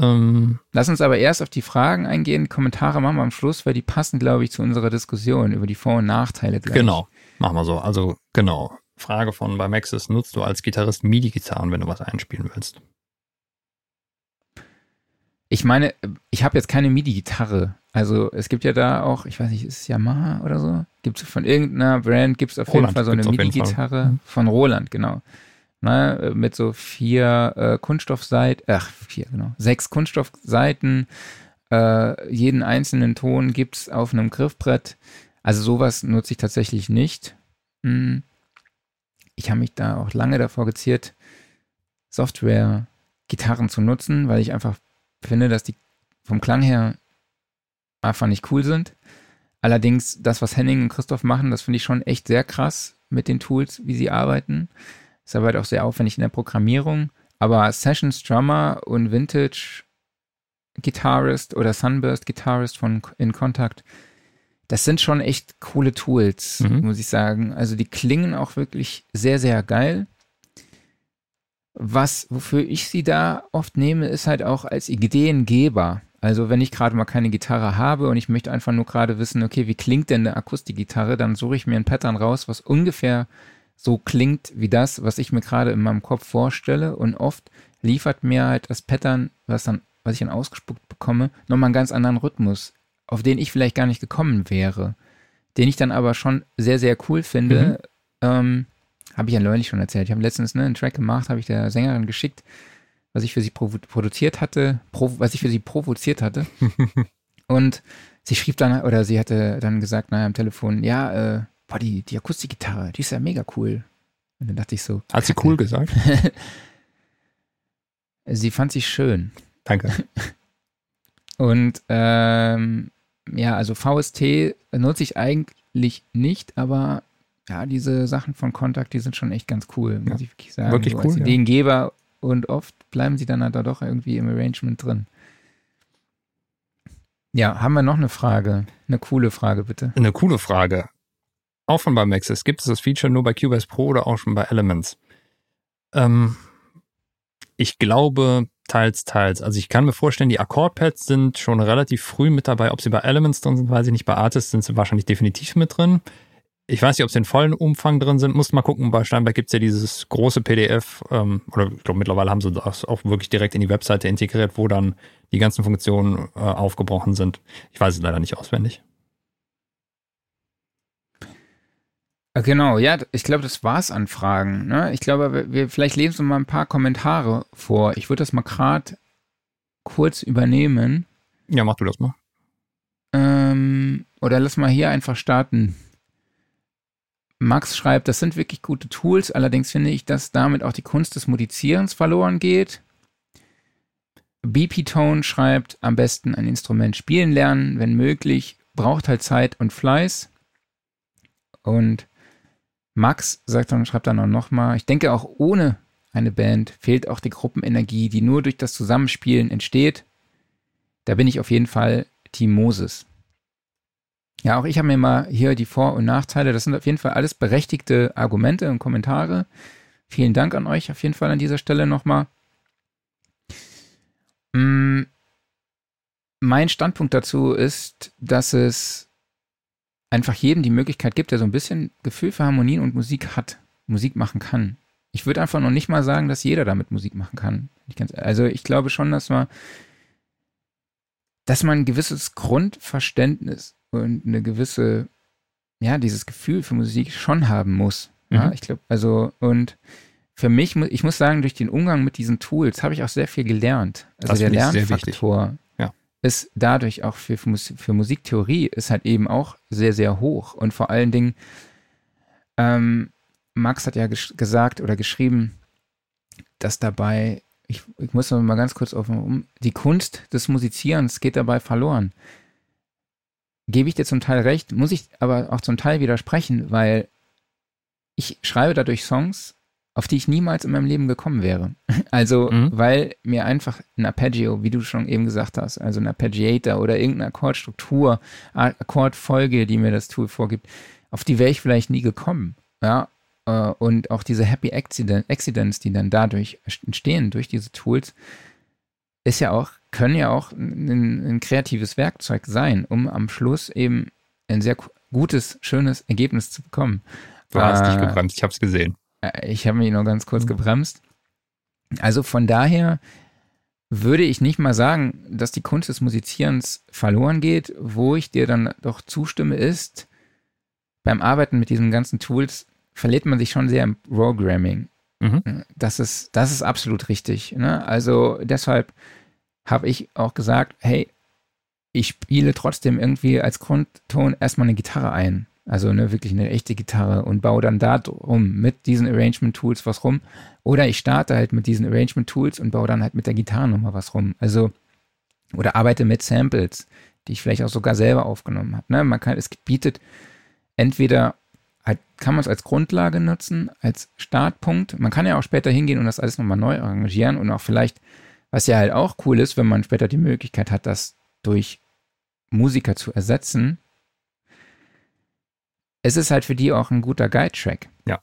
Ähm, Lass uns aber erst auf die Fragen eingehen. Kommentare machen wir am Schluss, weil die passen, glaube ich, zu unserer Diskussion über die Vor- und Nachteile gleich. Genau, machen wir so. Also genau. Frage von bei Maxis, nutzt du als Gitarrist MIDI-Gitarren, wenn du was einspielen willst? Ich meine, ich habe jetzt keine MIDI-Gitarre. Also es gibt ja da auch, ich weiß nicht, ist es Yamaha oder so? Gibt es von irgendeiner Brand, gibt es auf Roland jeden Fall so eine MIDI-Gitarre mhm. von Roland, genau ne, mit so vier äh, Kunststoffseiten, ach, vier, genau, sechs Kunststoffseiten. Äh, jeden einzelnen Ton gibt's auf einem Griffbrett. Also sowas nutze ich tatsächlich nicht. Hm. Ich habe mich da auch lange davor geziert, Software, Gitarren zu nutzen, weil ich einfach finde, dass die vom Klang her einfach nicht cool sind. Allerdings, das, was Henning und Christoph machen, das finde ich schon echt sehr krass mit den Tools, wie sie arbeiten. Ist aber halt auch sehr aufwendig in der Programmierung. Aber Session Drummer und Vintage Guitarist oder Sunburst Guitarist von In Contact, das sind schon echt coole Tools, mhm. muss ich sagen. Also die klingen auch wirklich sehr, sehr geil. Was, wofür ich sie da oft nehme, ist halt auch als Ideengeber. Also wenn ich gerade mal keine Gitarre habe und ich möchte einfach nur gerade wissen, okay, wie klingt denn eine Akustikgitarre, dann suche ich mir ein Pattern raus, was ungefähr so klingt wie das, was ich mir gerade in meinem Kopf vorstelle. Und oft liefert mir halt das Pattern, was dann, was ich dann ausgespuckt bekomme, nochmal einen ganz anderen Rhythmus, auf den ich vielleicht gar nicht gekommen wäre. Den ich dann aber schon sehr, sehr cool finde. Mhm. Ähm, habe ich ja neulich schon erzählt. Ich habe letztens ne, einen Track gemacht, habe ich der Sängerin geschickt, was ich für sie produziert hatte, was ich für sie provoziert hatte. und sie schrieb dann, oder sie hatte dann gesagt, naja, am Telefon, ja, äh, boah, die, die Akustikgitarre, die ist ja mega cool. Und dann dachte ich so. Hat sie cool gesagt? sie fand sich schön. Danke. Und ähm, ja, also VST nutze ich eigentlich nicht, aber ja, diese Sachen von Kontakt, die sind schon echt ganz cool, muss ja, ich wirklich sagen. Wirklich so cool. Als Ideengeber und oft bleiben sie dann halt da doch irgendwie im Arrangement drin. Ja, haben wir noch eine Frage? Eine coole Frage, bitte. Eine coole Frage. Auch von beim Maxis. Gibt es das Feature nur bei Cubase Pro oder auch schon bei Elements? Ähm, ich glaube teils, teils. Also ich kann mir vorstellen, die Akkordpads sind schon relativ früh mit dabei. Ob sie bei Elements drin sind, weiß ich nicht. Bei Artist sind sie wahrscheinlich definitiv mit drin. ich weiß nicht, ob es in vollen Umfang drin sind, muss mal gucken. Bei Steinberg gibt's ja dieses große PDF, ähm, oder ich glaube mittlerweile haben sie das auch wirklich direkt in die Webseite integriert, wo dann die ganzen Funktionen äh, aufgebrochen sind. Ich weiß es leider nicht auswendig. Genau, ja, ich glaube, das war's an Fragen. Ne? Ich glaube, wir, wir vielleicht lesen wir mal ein paar Kommentare vor. Ich würde das mal gerade kurz übernehmen. Ja, mach du das mal. Ähm, oder lass mal hier einfach starten. Max schreibt, das sind wirklich gute Tools, allerdings finde ich, dass damit auch die Kunst des Musizierens verloren geht. BP Tone schreibt, am besten ein Instrument spielen lernen, wenn möglich, braucht halt Zeit und Fleiß. Und Max sagt dann, schreibt dann auch nochmal, ich denke auch ohne eine Band fehlt auch die Gruppenenergie, die nur durch das Zusammenspielen entsteht. Da bin ich auf jeden Fall Team Moses. Ja, auch ich habe mir mal hier die Vor- und Nachteile. Das sind auf jeden Fall alles berechtigte Argumente und Kommentare. Vielen Dank an euch auf jeden Fall an dieser Stelle nochmal. Mm, Mein Standpunkt dazu ist, dass es einfach jedem die Möglichkeit gibt, der so ein bisschen Gefühl für Harmonien und Musik hat, Musik machen kann. Ich würde einfach noch nicht mal sagen, dass jeder damit Musik machen kann. Ich also ich glaube schon, dass man, dass man ein gewisses Grundverständnis und eine gewisse, ja, dieses Gefühl für Musik schon haben muss. Ja, Mhm. ich glaube, also, und für mich, ich muss sagen, durch den Umgang mit diesen Tools habe ich auch sehr viel gelernt. Also Das der. Lernfaktor. Ist dadurch auch für, für, Mus- für Musiktheorie ist halt eben auch sehr, sehr hoch. Und vor allen Dingen, ähm, Max hat ja gesch gesagt oder geschrieben, dass dabei, ich, ich muss noch mal ganz kurz auf, um, die Kunst des Musizierens geht dabei verloren. Gebe ich dir zum Teil recht, muss ich aber auch zum Teil widersprechen, weil ich schreibe dadurch Songs, auf die ich niemals in meinem Leben gekommen wäre. Also, Mhm. weil mir einfach ein Arpeggio, wie du schon eben gesagt hast, also ein Arpeggiator oder irgendeine Akkordstruktur, Akkordfolge, die mir das Tool vorgibt, auf die wäre ich vielleicht nie gekommen. Ja, äh, und auch diese Happy Accident, Accidents, die dann dadurch entstehen, durch diese Tools, ist ja auch, können ja auch ein, ein kreatives Werkzeug sein, um am Schluss eben ein sehr gu- gutes, schönes Ergebnis zu bekommen. Du hast dich Äh, gebremst, ich habe es gesehen. Äh, Ich habe mich noch ganz kurz Mhm. gebremst. Also von daher würde ich nicht mal sagen, dass die Kunst des Musizierens verloren geht. Wo ich dir dann doch zustimme, ist, beim Arbeiten mit diesen ganzen Tools verliert man sich schon sehr im Programming. Mhm. Das ist, das ist absolut richtig. Ne? Also deshalb habe ich auch gesagt, hey, ich spiele trotzdem irgendwie als Grundton erstmal eine Gitarre ein. Also ne, wirklich eine echte Gitarre und baue dann da drum mit diesen Arrangement-Tools was rum. Oder ich starte halt mit diesen Arrangement-Tools und baue dann halt mit der Gitarre nochmal was rum. Also, oder arbeite mit Samples, die ich vielleicht auch sogar selber aufgenommen habe. Ne? Man kann, es bietet entweder halt, kann man es als Grundlage nutzen, als Startpunkt. Man kann ja auch später hingehen und das alles nochmal neu arrangieren und auch vielleicht, was ja halt auch cool ist, wenn man später die Möglichkeit hat, das durch Musiker zu ersetzen. Es ist halt für die auch ein guter Guide-Track. Ja.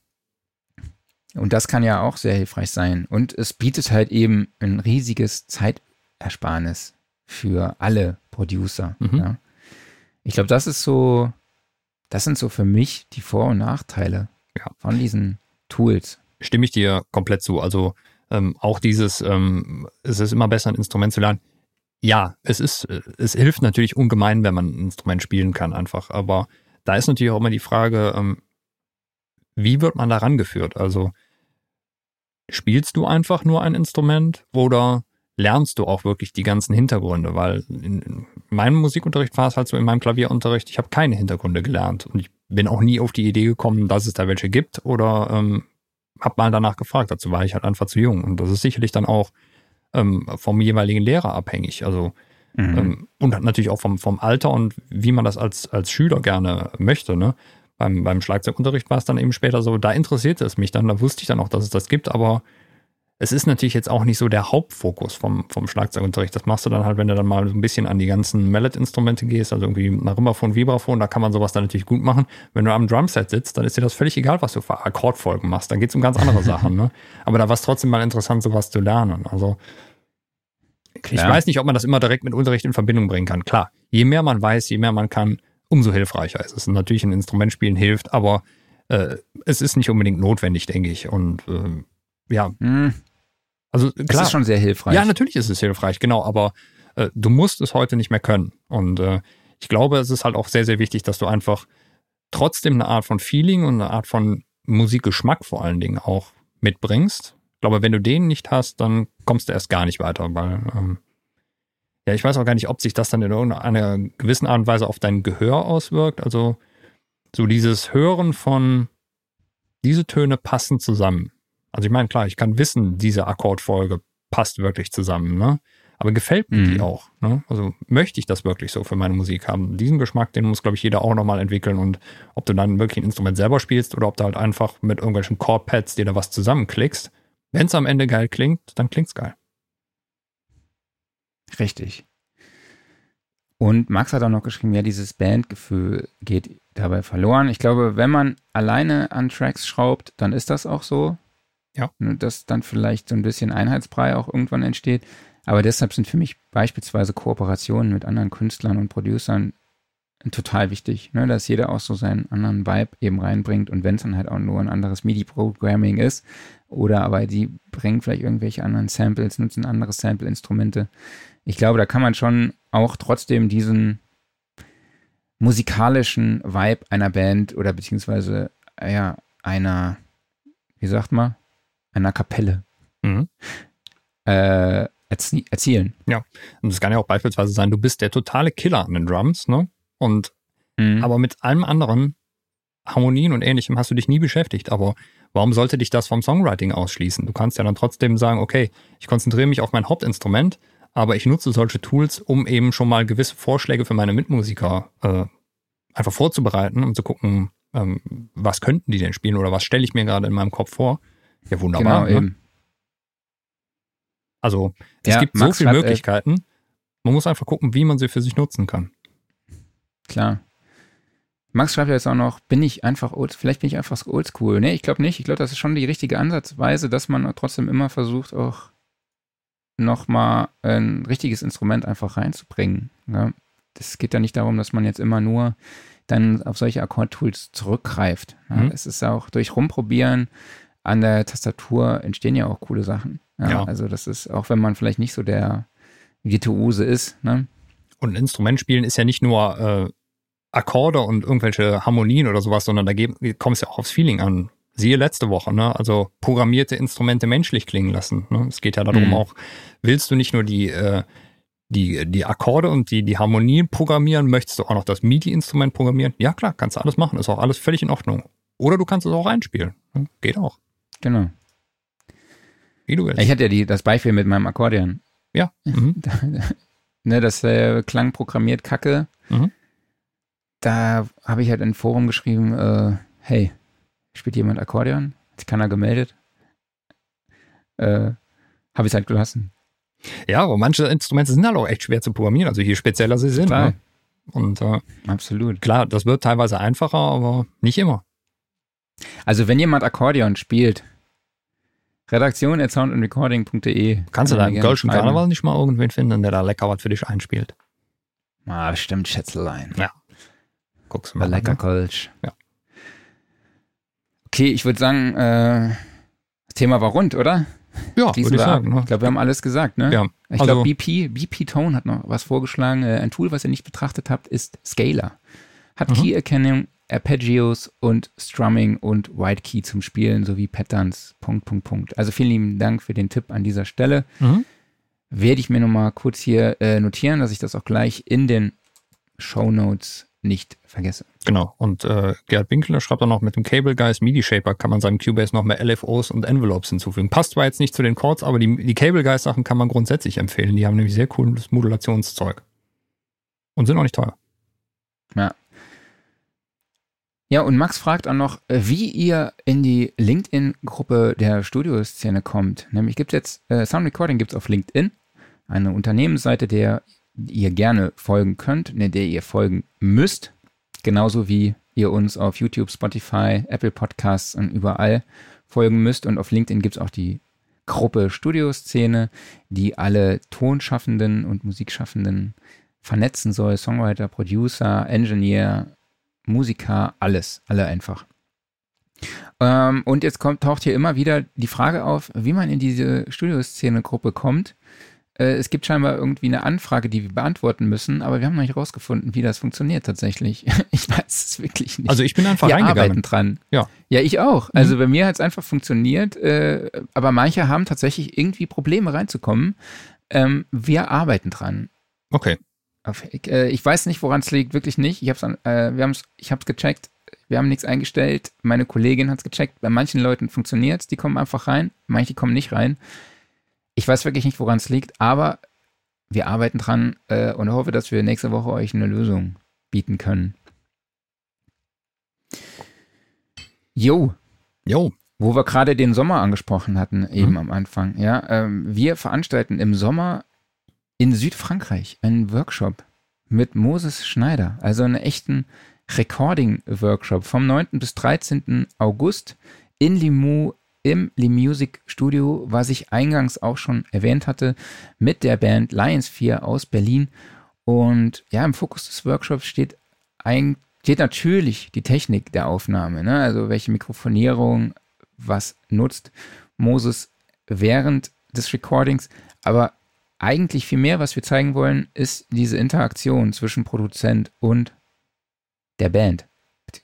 Und das kann ja auch sehr hilfreich sein. Und es bietet halt eben ein riesiges Zeitersparnis für alle Producer. Mhm. Ja. Ich glaube, das ist so, das sind so für mich die Vor- und Nachteile Ja. von diesen Tools. Stimme ich dir komplett zu. Also ähm, auch dieses, ähm, es ist immer besser, ein Instrument zu lernen. Ja, es ist, äh, es hilft natürlich ungemein, wenn man ein Instrument spielen kann, einfach. Aber da ist natürlich auch immer die Frage, ähm, wie wird man da rangeführt? Also spielst du einfach nur ein Instrument oder lernst du auch wirklich die ganzen Hintergründe? Weil in, in meinem Musikunterricht war es halt so, in meinem Klavierunterricht, ich habe keine Hintergründe gelernt und ich bin auch nie auf die Idee gekommen, dass es da welche gibt oder ähm, habe mal danach gefragt. Dazu war ich halt einfach zu jung und das ist sicherlich dann auch ähm, vom jeweiligen Lehrer abhängig. Also Mhm. ähm, und natürlich auch vom, vom Alter und wie man das als, als Schüler gerne möchte. Ne? Beim, beim Schlagzeugunterricht war es dann eben später so, da interessierte es mich dann, da wusste ich dann auch, dass es das gibt, aber es ist natürlich jetzt auch nicht so der Hauptfokus vom, vom Schlagzeugunterricht. Das machst du dann halt, wenn du dann mal so ein bisschen an die ganzen Mallet-Instrumente gehst, also irgendwie Marimbaphon, Vibraphon, da kann man sowas dann natürlich gut machen. Wenn du am Drumset sitzt, dann ist dir das völlig egal, was du für Akkordfolgen machst. Dann geht es um ganz andere Sachen. Ne? Aber da war es trotzdem mal interessant, sowas zu lernen. Also ich Klar. weiß nicht, ob man das immer direkt mit Unterricht in Verbindung bringen kann. Klar, je mehr man weiß, je mehr man kann, umso hilfreicher ist es. Natürlich ein Instrument spielen hilft, aber äh, es ist nicht unbedingt notwendig, denke ich. Und äh, ja, Hm, also das klar. ist schon sehr hilfreich. Ja, natürlich ist es hilfreich, genau, aber äh, du musst es heute nicht mehr können. Und äh, ich glaube, es ist halt auch sehr, sehr wichtig, dass du einfach trotzdem eine Art von Feeling und eine Art von Musikgeschmack vor allen Dingen auch mitbringst. Glaube, wenn du den nicht hast, dann kommst du erst gar nicht weiter, weil ähm, ja, ich weiß auch gar nicht, ob sich das dann in irgendeiner gewissen Art und Weise auf dein Gehör auswirkt. Also so dieses Hören von diese Töne passen zusammen. Also ich meine, klar, ich kann wissen, diese Akkordfolge passt wirklich zusammen, ne? Aber gefällt mir die Mhm. auch? Ne? Also möchte ich das wirklich so für meine Musik haben? Diesen Geschmack, den muss, glaube ich, jeder auch nochmal entwickeln. Und ob du dann wirklich ein Instrument selber spielst oder ob du halt einfach mit irgendwelchen Chordpads dir da was zusammenklickst, wenn es am Ende geil klingt, dann klingt's geil. Richtig. Und Max hat auch noch geschrieben, ja, dieses Bandgefühl geht dabei verloren. Ich glaube, wenn man alleine an Tracks schraubt, dann ist das auch so. Ja. Dass dann vielleicht so ein bisschen Einheitsbrei auch irgendwann entsteht. Aber deshalb sind für mich beispielsweise Kooperationen mit anderen Künstlern und Producern total wichtig, ne? dass jeder auch so seinen anderen Vibe eben reinbringt und wenn es dann halt auch nur ein anderes MIDI-Programming ist oder aber die bringen vielleicht irgendwelche anderen Samples, nutzen andere Sample-Instrumente. Ich glaube, da kann man schon auch trotzdem diesen musikalischen Vibe einer Band oder beziehungsweise ja, einer, wie sagt man, einer Kapelle Mhm. äh, erzie erzielen. Und es kann ja auch beispielsweise sein, du bist der totale Killer an den Drums, ne? Und Mhm. aber mit allem anderen, Harmonien und ähnlichem, hast du dich nie beschäftigt. Aber warum sollte dich das vom Songwriting ausschließen? Du kannst ja dann trotzdem sagen, okay, ich konzentriere mich auf mein Hauptinstrument, aber ich nutze solche Tools, um eben schon mal gewisse Vorschläge für meine Mitmusiker äh, einfach vorzubereiten, um zu gucken, ähm, was könnten die denn spielen oder was stelle ich mir gerade in meinem Kopf vor. Ja, wunderbar. genau, ne? eben. Also es Ja, gibt so Max viele schreibt, äh, Möglichkeiten. Man muss einfach gucken, wie man sie für sich nutzen kann. Klar. Max schreibt ja jetzt auch noch, bin ich einfach old, vielleicht bin ich einfach oldschool. Nee, ich glaube nicht. Ich glaube, das ist schon die richtige Ansatzweise, dass man trotzdem immer versucht, auch nochmal ein richtiges Instrument einfach reinzubringen. Ja. Das geht ja nicht darum, dass man jetzt immer nur dann auf solche Akkordtools zurückgreift. Ja. Mhm. Es ist auch durch Rumprobieren an der Tastatur entstehen ja auch coole Sachen. Ja. Ja. Also das ist, auch wenn man vielleicht nicht so der Virtuose ist, ne? Und ein Instrument spielen ist ja nicht nur äh, Akkorde und irgendwelche Harmonien oder sowas, sondern da kommt es ja auch aufs Feeling an. Siehe letzte Woche, ne? Also programmierte Instrumente menschlich klingen lassen. Ne? Es geht ja darum Mhm. auch, willst du nicht nur die, äh, die, die Akkorde und die, die Harmonien programmieren, möchtest du auch noch das MIDI-Instrument programmieren? Ja, klar, kannst du alles machen, ist auch alles völlig in Ordnung. Oder du kannst es auch einspielen. Ne? Geht auch. Genau. Wie du willst. Ich hatte ja die, das Beispiel mit meinem Akkordeon. ja. Mhm. ne, das äh, klang programmiert kacke. Mhm. Da habe ich halt in ein Forum geschrieben, äh, hey, spielt jemand Akkordeon? Hat sich keiner gemeldet. Äh, habe ich halt gelassen. Ja, aber manche Instrumente sind halt auch echt schwer zu programmieren, also je spezieller sie sind. Klar. Ne? Und äh, Absolut. klar, das wird teilweise einfacher, aber nicht immer. Also wenn jemand Akkordeon spielt, redaktion at soundandrecording.de. Kannst du da im schreiben. Karneval nicht mal irgendwen finden, der da lecker was für dich einspielt? Ah, bestimmt Schätzelein. Guckst du mal. lecker ne? Kölsch. Ja. Okay, ich würde sagen, äh, das Thema war rund, oder? Ja, Schließen würde ich sagen. Ne? Ich glaube, wir haben alles gesagt, ne? Ja, Ich also- glaube, BP, BP Tone hat noch was vorgeschlagen. Äh, Ein Tool, was ihr nicht betrachtet habt, ist Scalar. Hat Mhm. Key-Erkennung, Arpeggios und Strumming und White Key zum Spielen sowie Patterns. Punkt, Punkt, Punkt. Also vielen lieben Dank für den Tipp an dieser Stelle. Mhm. Werde ich mir nochmal kurz hier äh, notieren, dass ich das auch gleich in den Show Notes nicht vergesse. Genau. Und äh, Gerhard Winkler schreibt dann noch, mit dem Cable Guys MIDI Shaper kann man seinem Cubase noch mehr LFOs und Envelopes hinzufügen. Passt zwar jetzt nicht zu den Chords, aber die, die Cable Guys Sachen kann man grundsätzlich empfehlen. Die haben nämlich sehr cooles Modulationszeug. Und sind auch nicht teuer. Ja, und Max fragt auch noch, äh, wie ihr in die LinkedIn-Gruppe der Studioszene kommt. Nämlich gibt es jetzt, äh, Sound Recording gibt es auf LinkedIn, eine Unternehmensseite, der ihr gerne folgen könnt, ne, der ihr folgen müsst. Genauso wie ihr uns auf YouTube, Spotify, Apple Podcasts und überall folgen müsst. Und auf LinkedIn gibt es auch die Gruppe Studioszene, die alle Tonschaffenden und Musikschaffenden vernetzen soll. Songwriter, Producer, Engineer, Musiker, alles, alle einfach. Ähm, und jetzt kommt, taucht hier immer wieder die Frage auf, wie man in diese Studioszene-Gruppe kommt. Äh, es gibt scheinbar irgendwie eine Anfrage, die wir beantworten müssen, aber wir haben noch nicht rausgefunden, wie das funktioniert tatsächlich. Ich weiß es wirklich nicht. Also ich bin einfach wir reingegangen. arbeiten dran. Ja. Ja, ich auch. Also bei mir hat es einfach funktioniert, äh, aber manche haben tatsächlich irgendwie Probleme reinzukommen. Ähm, wir arbeiten dran. Okay. Äh, ich weiß nicht, woran es liegt, wirklich nicht. Ich habe es äh, wir haben's, ich hab's gecheckt, wir haben nichts eingestellt. Meine Kollegin hat es gecheckt. Bei manchen Leuten funktioniert es, die kommen einfach rein, manche kommen nicht rein. Ich weiß wirklich nicht, woran es liegt, aber wir arbeiten dran äh, und hoffe, dass wir nächste Woche euch eine Lösung bieten können. Jo, Jo. wo wir gerade den Sommer angesprochen hatten, eben Mhm. am Anfang. Ja, ähm, wir veranstalten im Sommer in Südfrankreich einen Workshop mit Moses Schneider, also einen echten Recording-Workshop vom 9. bis 13. August in Limoux im Lee Music Studio, was ich eingangs auch schon erwähnt hatte, mit der Band Lions 4 aus Berlin. Und ja, im Fokus des Workshops steht, ein, steht natürlich die Technik der Aufnahme, ne? also welche Mikrofonierung, was nutzt Moses während des Recordings, aber eigentlich viel mehr, was wir zeigen wollen, ist diese Interaktion zwischen Produzent und der Band,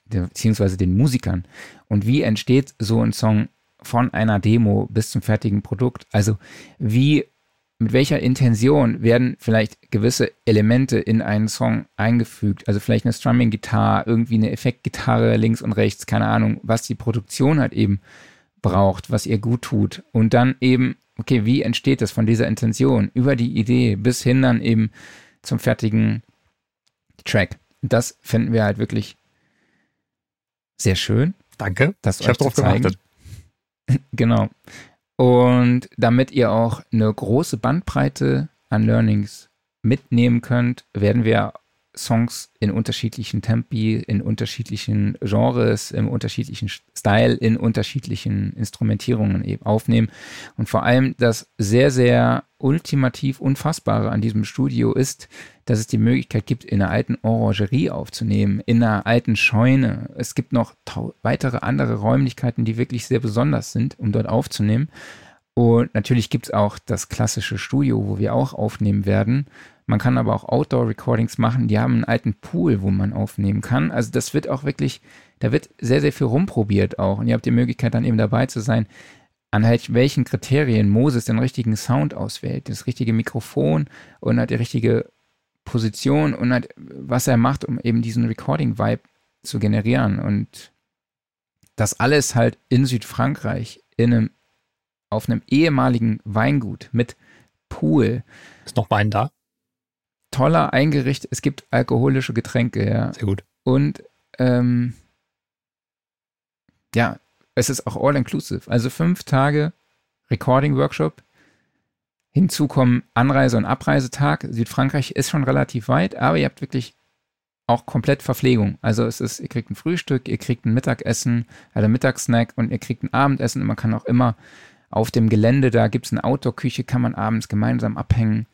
beziehungsweise den Musikern. Und wie entsteht so ein Song von einer Demo bis zum fertigen Produkt? Also wie, mit welcher Intention werden vielleicht gewisse Elemente in einen Song eingefügt? Also vielleicht eine Strumming-Gitarre, irgendwie eine Effektgitarre links und rechts, keine Ahnung, was die Produktion halt eben braucht, was ihr gut tut. Und dann eben, okay, wie entsteht das von dieser Intention über die Idee bis hin dann eben zum fertigen Track? Das finden wir halt wirklich sehr schön, Danke. das Ich habe zeigen. gewartet. Genau. Und damit ihr auch eine große Bandbreite an Learnings mitnehmen könnt, werden wir Songs in unterschiedlichen Tempi, in unterschiedlichen Genres, im unterschiedlichen Style, in unterschiedlichen Instrumentierungen eben aufnehmen. Und vor allem das sehr, sehr ultimativ Unfassbare an diesem Studio ist, dass es die Möglichkeit gibt, in einer alten Orangerie aufzunehmen, in einer alten Scheune. Es gibt noch weitere andere Räumlichkeiten, die wirklich sehr besonders sind, um dort aufzunehmen. Und natürlich gibt es auch das klassische Studio, wo wir auch aufnehmen werden. Man kann aber auch Outdoor-Recordings machen. Die haben einen alten Pool, wo man aufnehmen kann. Also das wird auch wirklich, da wird sehr, sehr viel rumprobiert auch. Und ihr habt die Möglichkeit dann eben dabei zu sein, an welchen Kriterien Moses den richtigen Sound auswählt, das richtige Mikrofon und halt die richtige Position und halt was er macht, um eben diesen Recording-Vibe zu generieren. Und das alles halt in Südfrankreich, in einem, auf einem ehemaligen Weingut mit Pool, Ist noch Wein da? Toller eingerichtet, es gibt alkoholische Getränke, ja. Sehr gut. Und ähm, ja, es ist auch all-inclusive. Also fünf Tage Recording-Workshop. Hinzu kommen Anreise- und Abreisetag. Südfrankreich ist schon relativ weit, aber ihr habt wirklich auch komplett Verpflegung. Also es ist, ihr kriegt ein Frühstück, ihr kriegt ein Mittagessen, also Mittagssnack und ihr kriegt ein Abendessen und man kann auch immer auf dem Gelände, da gibt es eine Outdoor-Küche, kann man abends gemeinsam abhängen,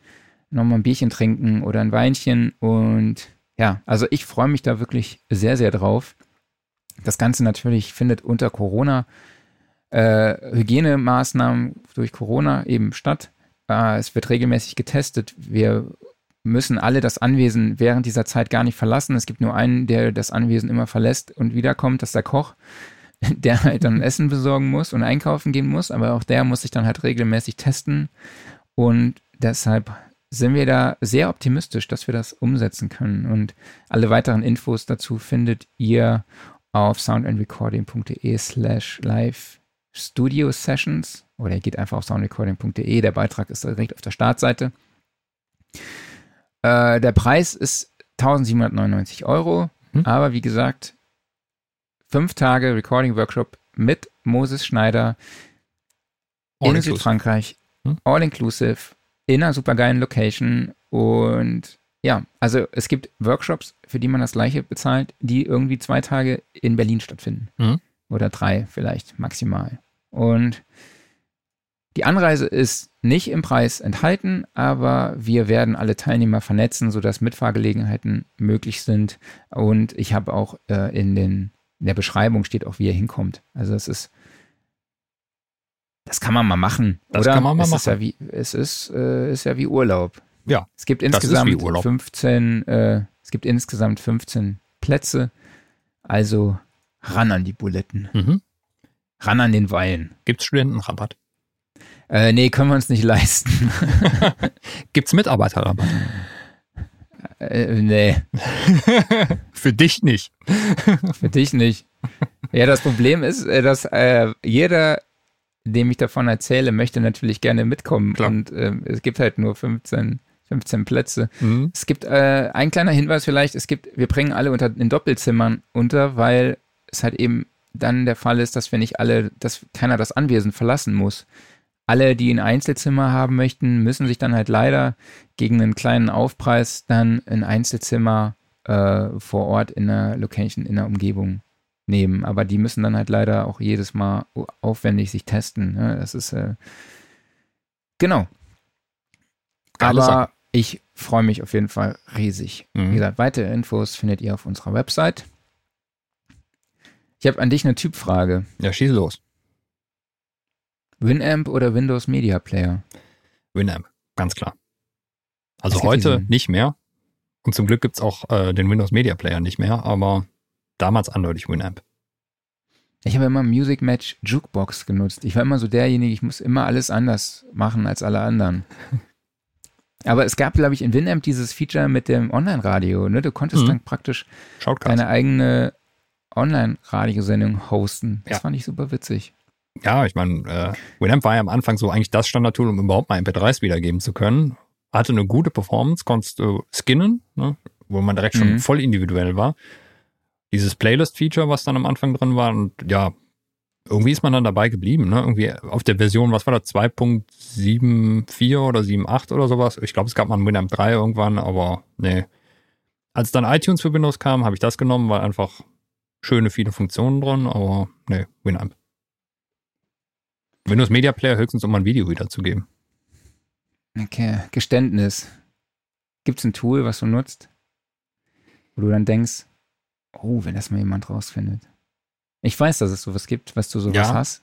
nochmal ein Bierchen trinken oder ein Weinchen und ja, also ich freue mich da wirklich sehr, sehr drauf. Das Ganze natürlich findet unter Corona äh, Hygienemaßnahmen durch Corona eben statt. Äh, es wird regelmäßig getestet. Wir müssen alle das Anwesen während dieser Zeit gar nicht verlassen. Es gibt nur einen, der das Anwesen immer verlässt und wiederkommt, das ist der Koch, der halt dann Essen besorgen muss und einkaufen gehen muss. Aber auch der muss sich dann halt regelmäßig testen. Und deshalb sind wir da sehr optimistisch, dass wir das umsetzen können. Und alle weiteren Infos dazu findet ihr auf soundandrecording.de slash live studio sessions oder ihr geht einfach auf soundrecording.de. Der Beitrag ist direkt auf der Startseite. Äh, der Preis ist 1799 Euro, Hm. aber wie gesagt, fünf Tage Recording Workshop mit Moses Schneider All in. Südfrankreich, Hm. all inclusive, in einer supergeilen Location und ja, also es gibt Workshops, für die man das gleiche bezahlt, die irgendwie zwei Tage in Berlin stattfinden. Mhm. Oder drei vielleicht maximal. Und Die Anreise ist nicht im Preis enthalten, aber wir werden alle Teilnehmer vernetzen, sodass Mitfahrgelegenheiten möglich sind. Und ich habe auch äh, in, den, in der Beschreibung steht auch, wie ihr hinkommt. Also es ist, das kann man mal machen. Das oder? kann man mal es machen. Ist ja wie, es ist, äh, ist ja wie Urlaub. Ja, Es gibt insgesamt wie Urlaub. 15, äh, es gibt insgesamt 15 Plätze. Also ran an die Buletten. Mhm. Ran an den Wein. Gibt's Studentenrabatt? Äh, nee, können wir uns nicht leisten. Gibt's Mitarbeiterrabatt? äh, nee, Für dich nicht. für dich nicht. Ja, das Problem ist, äh, dass äh, jeder, dem ich davon erzähle, möchte natürlich gerne mitkommen. Klar. Und ähm, es gibt halt nur 15, 15 Plätze. Mhm. Es gibt äh, ein kleiner Hinweis vielleicht, es gibt, wir bringen alle unter in Doppelzimmern unter, weil es halt eben dann der Fall ist, dass wir nicht alle, dass keiner das Anwesen verlassen muss. Alle, die ein Einzelzimmer haben möchten, müssen sich dann halt leider gegen einen kleinen Aufpreis dann ein Einzelzimmer äh, vor Ort in der Location, in der Umgebung nehmen. Aber die müssen dann halt leider auch jedes Mal aufwendig sich testen. Ne? Das ist äh, genau. Geile Aber Sache. ich freue mich auf jeden Fall riesig. Mhm. Wie gesagt, weitere Infos findet ihr auf unserer Website. Ich habe an dich eine Typfrage. Ja, schieß los. Winamp oder Windows Media Player? Winamp, ganz klar. Also Es gibt heute diesen- nicht mehr. Und zum Glück gibt's auch äh, den Windows Media Player nicht mehr, aber damals eindeutig Winamp. Ich habe immer Music Match Jukebox genutzt. Ich war immer so derjenige, ich muss immer alles anders machen als alle anderen. Aber es gab, glaube ich, in Winamp dieses Feature mit dem Online-Radio. Ne? Du konntest Mhm. dann praktisch Shoutcast. deine eigene Online-Radiosendung hosten. Das Ja. fand ich super witzig. Ja, ich meine, äh, Winamp war ja am Anfang so eigentlich das Standardtool, um überhaupt mal MP3s wiedergeben zu können. Hatte eine gute Performance, konntest du skinnen, ne, wo man direkt schon Mhm. voll individuell war. Dieses Playlist-Feature, was dann am Anfang drin war, und ja, irgendwie ist man dann dabei geblieben, ne? Irgendwie auf der Version, was war das, 2.74 oder 7.8 oder sowas. Ich glaube, es gab mal ein Winamp 3 irgendwann, aber nee. Als dann iTunes für Windows kam, habe ich das genommen, weil einfach schöne, viele Funktionen drin, aber nee, Winamp. Windows Media Player höchstens, um ein Video wiederzugeben. Okay, Geständnis. Gibt es ein Tool, was du nutzt, wo du dann denkst, oh, wenn das mal jemand rausfindet. Ich weiß, dass es sowas gibt, was du sowas Ja. hast.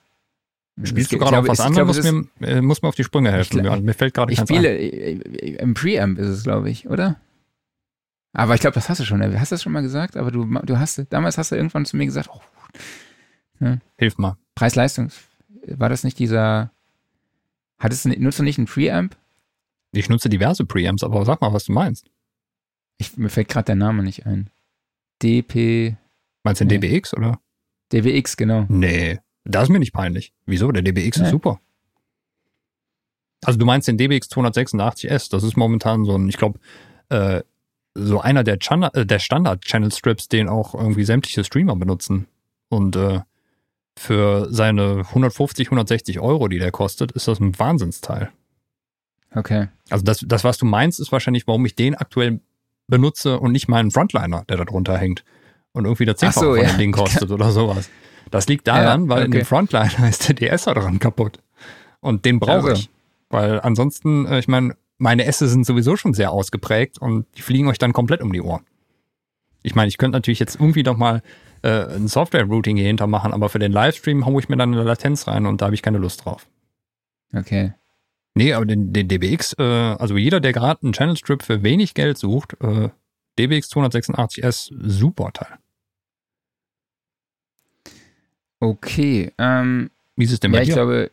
Spielst du gerade auf was anderes? Muss mir, äh, muss mir auf die Sprünge helfen. gla- mir, fällt gerade Ich spiele, ein. im Preamp ist es, glaube ich, oder? Aber ich glaube, das hast du schon. Hast du das schon mal gesagt? Aber du, du hast, damals hast du irgendwann zu mir gesagt, oh, Hilf mal. Preis-Leistung, war das nicht dieser, hattest du, nutzt du nicht einen Preamp? Ich nutze diverse Preamps, aber sag mal, was du meinst. Ich, mir fällt gerade der Name nicht ein. DP, Meinst du den Nee. DBX oder? DWX, genau. Nee, das ist mir nicht peinlich. Wieso? Der DBX Nee. ist super. Also du meinst den DBX 286S, das ist momentan so ein, ich glaube, äh, so einer der, Chana- äh, der Standard-Channel-Strips, den auch irgendwie sämtliche Streamer benutzen. Und äh, für seine 150, 160 Euro, die der kostet, ist das ein Wahnsinnsteil. Okay. Also das, das, was du meinst, ist wahrscheinlich, warum ich den aktuell benutze und nicht meinen Frontliner, der da drunter hängt und irgendwie der Ach Zehnfache so, von ja. dem Ding kostet oder sowas. Das liegt daran, Ja, weil in okay. dem Frontliner ist der DSer dran kaputt. Und den brauche ich. Weil ansonsten, äh, ich meine, meine Äste sind sowieso schon sehr ausgeprägt und die fliegen euch dann komplett um die Ohren. Ich meine, ich könnte natürlich jetzt irgendwie doch mal äh, ein Software-Routing hier hinter machen, aber für den Livestream haue ich mir dann eine Latenz rein und da habe ich keine Lust drauf. Okay. Nee, aber den, den DBX, äh, also jeder, der gerade einen Channel Strip für wenig Geld sucht, äh, DBX 286S, super Teil. Okay. Ähm, Wie ist es denn ja, bei ich dir? glaube,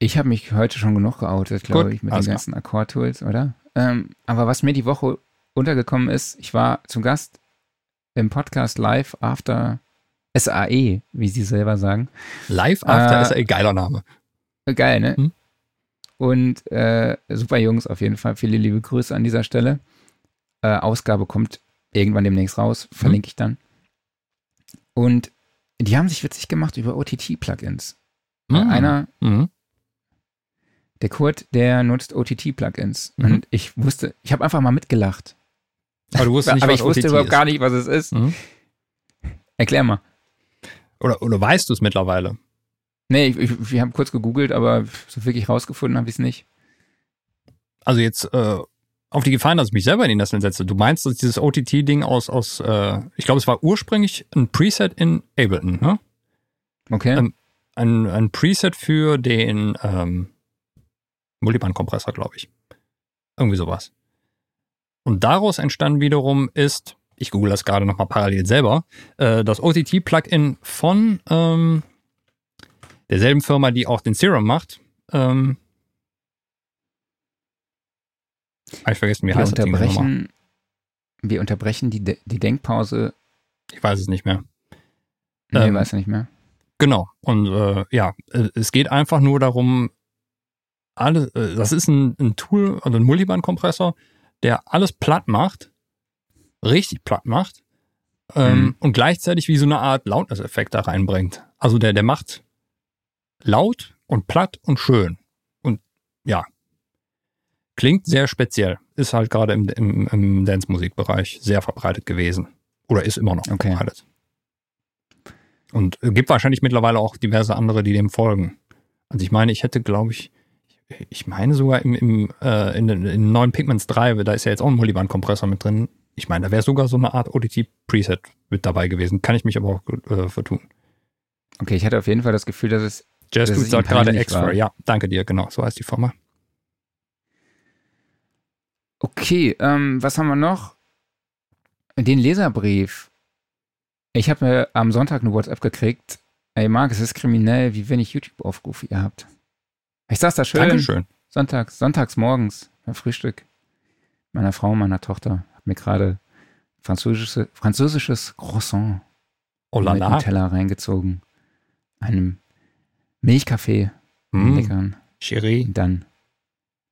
ich habe mich heute schon genug geoutet, glaube Gut, ich, mit den klar. ganzen Akkord-Tools, oder? Ähm, aber was mir die Woche untergekommen ist, ich war zu Gast im Podcast live after SAE, wie sie selber sagen. Live After äh, ein geiler Name. Geil, ne? Hm. Und äh, super Jungs auf jeden Fall. Viele liebe Grüße an dieser Stelle. Äh, Ausgabe kommt irgendwann demnächst raus, verlinke ich dann. Und die haben sich witzig gemacht über OTT-Plugins. Mhm. Einer, Mhm. der Kurt, der nutzt OTT-Plugins. Mhm. Und ich wusste, ich habe einfach mal mitgelacht. Aber du wusstest nicht, Aber was ich wusste OTT überhaupt ist. gar nicht, was es ist. Mhm. Erklär mal. Oder, oder weißt du es mittlerweile? Nee, ich, ich, wir haben kurz gegoogelt, aber so wirklich rausgefunden habe ich es nicht. Also jetzt äh, auf die Gefallen, dass ich mich selber in die Nesseln setze. Du meinst, dass dieses OTT-Ding aus, aus äh, ich glaube, es war ursprünglich ein Preset in Ableton, ne? Okay. Ähm, ein, ein Preset für den ähm, Multiband-Kompressor, glaube ich. Irgendwie sowas. Und daraus entstanden wiederum ist, ich google das gerade nochmal parallel selber, äh, das OTT-Plugin von ähm, derselben Firma, die auch den Serum macht. Ähm, hab ich vergessen, wie wir heißt das unterbrechen, wir unterbrechen die, De- die Denkpause. Ich weiß es nicht mehr. Nee, Ähm, weiß ich nicht mehr. Genau. Und äh, ja, äh, es geht einfach nur darum, alle, äh, das ist ein, ein Tool, also ein Multiband-Kompressor, der alles platt macht, richtig platt macht ähm, Mhm. und gleichzeitig wie so eine Art Loudness-Effekt da reinbringt. Also der, der macht laut und platt und schön. Und ja, klingt sehr speziell. Ist halt gerade im, im, im Dance-Musikbereich sehr verbreitet gewesen. Oder ist immer noch Okay. verbreitet. Und gibt wahrscheinlich mittlerweile auch diverse andere, die dem folgen. Also ich meine, ich hätte, glaube ich, ich meine sogar im, im, äh, in, den- neuen Pigments 3, da ist ja jetzt auch ein Multiband-Kompressor mit drin. Ich meine, da wäre sogar so eine Art ODT-Preset mit dabei gewesen. Kann ich mich aber auch äh, vertun. Okay, ich hatte auf jeden Fall das Gefühl, dass es Jazz Dass Dude es sagt gerade war. Ja, danke dir, genau, so heißt die Firma. Okay, ähm, was haben wir noch? Den Leserbrief. Ich habe mir am Sonntag eine WhatsApp gekriegt. Ey, Marc, es ist kriminell, wie wenig YouTube-Aufrufe ihr habt. Ich saß da schön. Dankeschön. Sonntags, sonntags morgens beim Frühstück meiner Frau und meiner Tochter. Hab mir gerade französische, französisches Croissant Oh mit la einem la. Teller reingezogen. Einem Milchkaffee, einem Hm, leckeren. Chérie. Dann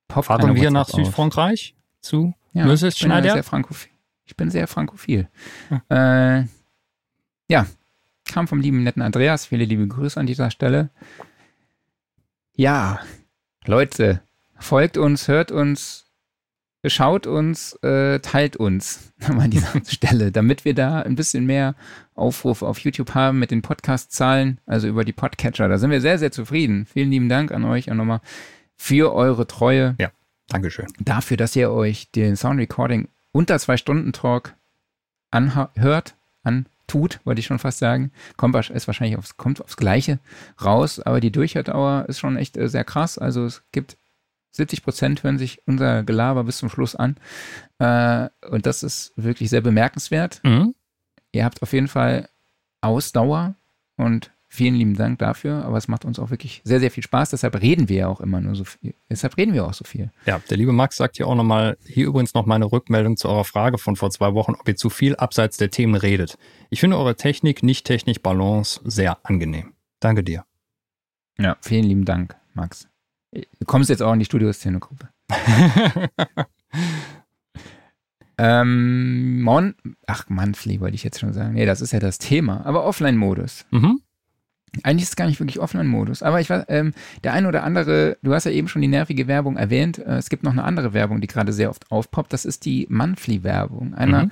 poppt Fahren wir nach auf. Südfrankreich zu Ja, Mrs. ich bin ja Schneider? sehr frankophil. Ich bin sehr frankophil. Äh, ja, kam vom lieben netten Andreas. Viele liebe Grüße an dieser Stelle. Ja, Leute, folgt uns, hört uns, schaut uns, äh, teilt uns an dieser Stelle, damit wir da ein bisschen mehr Aufrufe auf YouTube haben mit den Podcast-Zahlen, also über die Podcatcher. Da sind wir sehr, sehr zufrieden. Vielen lieben Dank an euch auch nochmal für eure Treue Dankeschön. dafür, dass ihr euch den Sound Recording unter zwei Stunden Talk anhört, antut, wollte ich schon fast sagen. Kommt ist wahrscheinlich aufs, kommt aufs Gleiche raus, aber die Durchhördauer ist schon echt äh, sehr krass. Also es gibt 70 Prozent hören sich unser Gelaber bis zum Schluss an. Äh, und das ist wirklich sehr bemerkenswert. Mhm. Ihr habt auf jeden Fall Ausdauer und vielen lieben Dank dafür. Aber es macht uns auch wirklich sehr, sehr viel Spaß. Deshalb reden wir ja auch immer nur so viel. Deshalb reden wir auch so viel. Ja, der liebe Max sagt hier auch nochmal, hier übrigens noch meine Rückmeldung zu eurer Frage von vor zwei Wochen, ob ihr zu viel abseits der Themen redet. Ich finde eure Technik, nicht Technik, Balance sehr angenehm. Danke dir. Ja, vielen lieben Dank, Max. Du kommst jetzt auch in die Studioszene-Gruppe. Ähm, Mon, ach, Monthly wollte ich jetzt schon sagen. Nee, das ist ja das Thema. Aber Offline-Modus. mhm. Eigentlich ist es gar nicht wirklich Offline-Modus. Aber ich weiß, ähm, der eine oder andere, du hast ja eben schon die nervige Werbung erwähnt. Äh, es gibt noch eine andere Werbung, die gerade sehr oft aufpoppt. Das ist die Monthly-Werbung. Einer Mhm.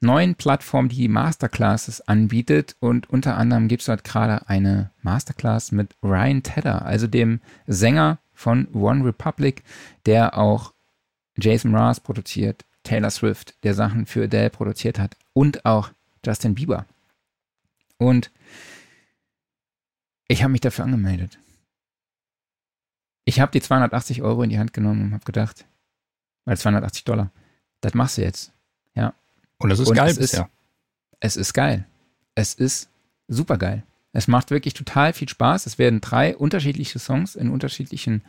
neuen Plattform, die Masterclasses anbietet. Und unter anderem gibt es dort gerade eine Masterclass mit Ryan Tedder, also dem Sänger von One Republic, der auch Jason Mraz produziert, Taylor Swift, der Sachen für Adele produziert hat und auch Justin Bieber. Und ich habe mich dafür angemeldet. Ich habe die 280 Euro in die Hand genommen und habe gedacht, weil 280 Dollar, das machst du jetzt. Und das ist Und geil es ist- bisher. Es ist geil. Es ist super geil. Es macht wirklich total viel Spaß. Es werden drei unterschiedliche Songs in unterschiedlichen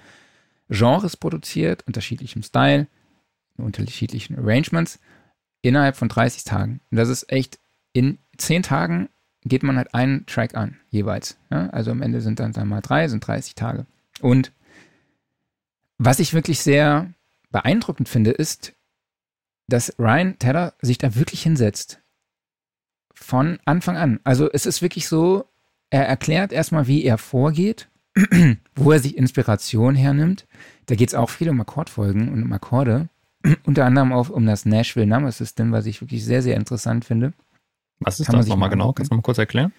Genres produziert, unterschiedlichem Style, unterschiedlichen Arrangements innerhalb von 30 Tagen. Und das ist echt, in 10 Tagen geht man halt einen Track an, jeweils. Ja? Also am Ende sind dann, dann mal drei, sind 30 Tage. Und was ich wirklich sehr beeindruckend finde, ist, dass Ryan Tedder sich da wirklich hinsetzt. Von Anfang an. Also es ist wirklich so, er erklärt erstmal, wie er vorgeht, wo er sich Inspiration hernimmt. Da geht es auch viel um Akkordfolgen und um Akkorde. Unter anderem auch um das Nashville Number System, was ich wirklich sehr, sehr interessant finde. Was ist kann man das nochmal mal genau? Kannst du mal kurz erklären?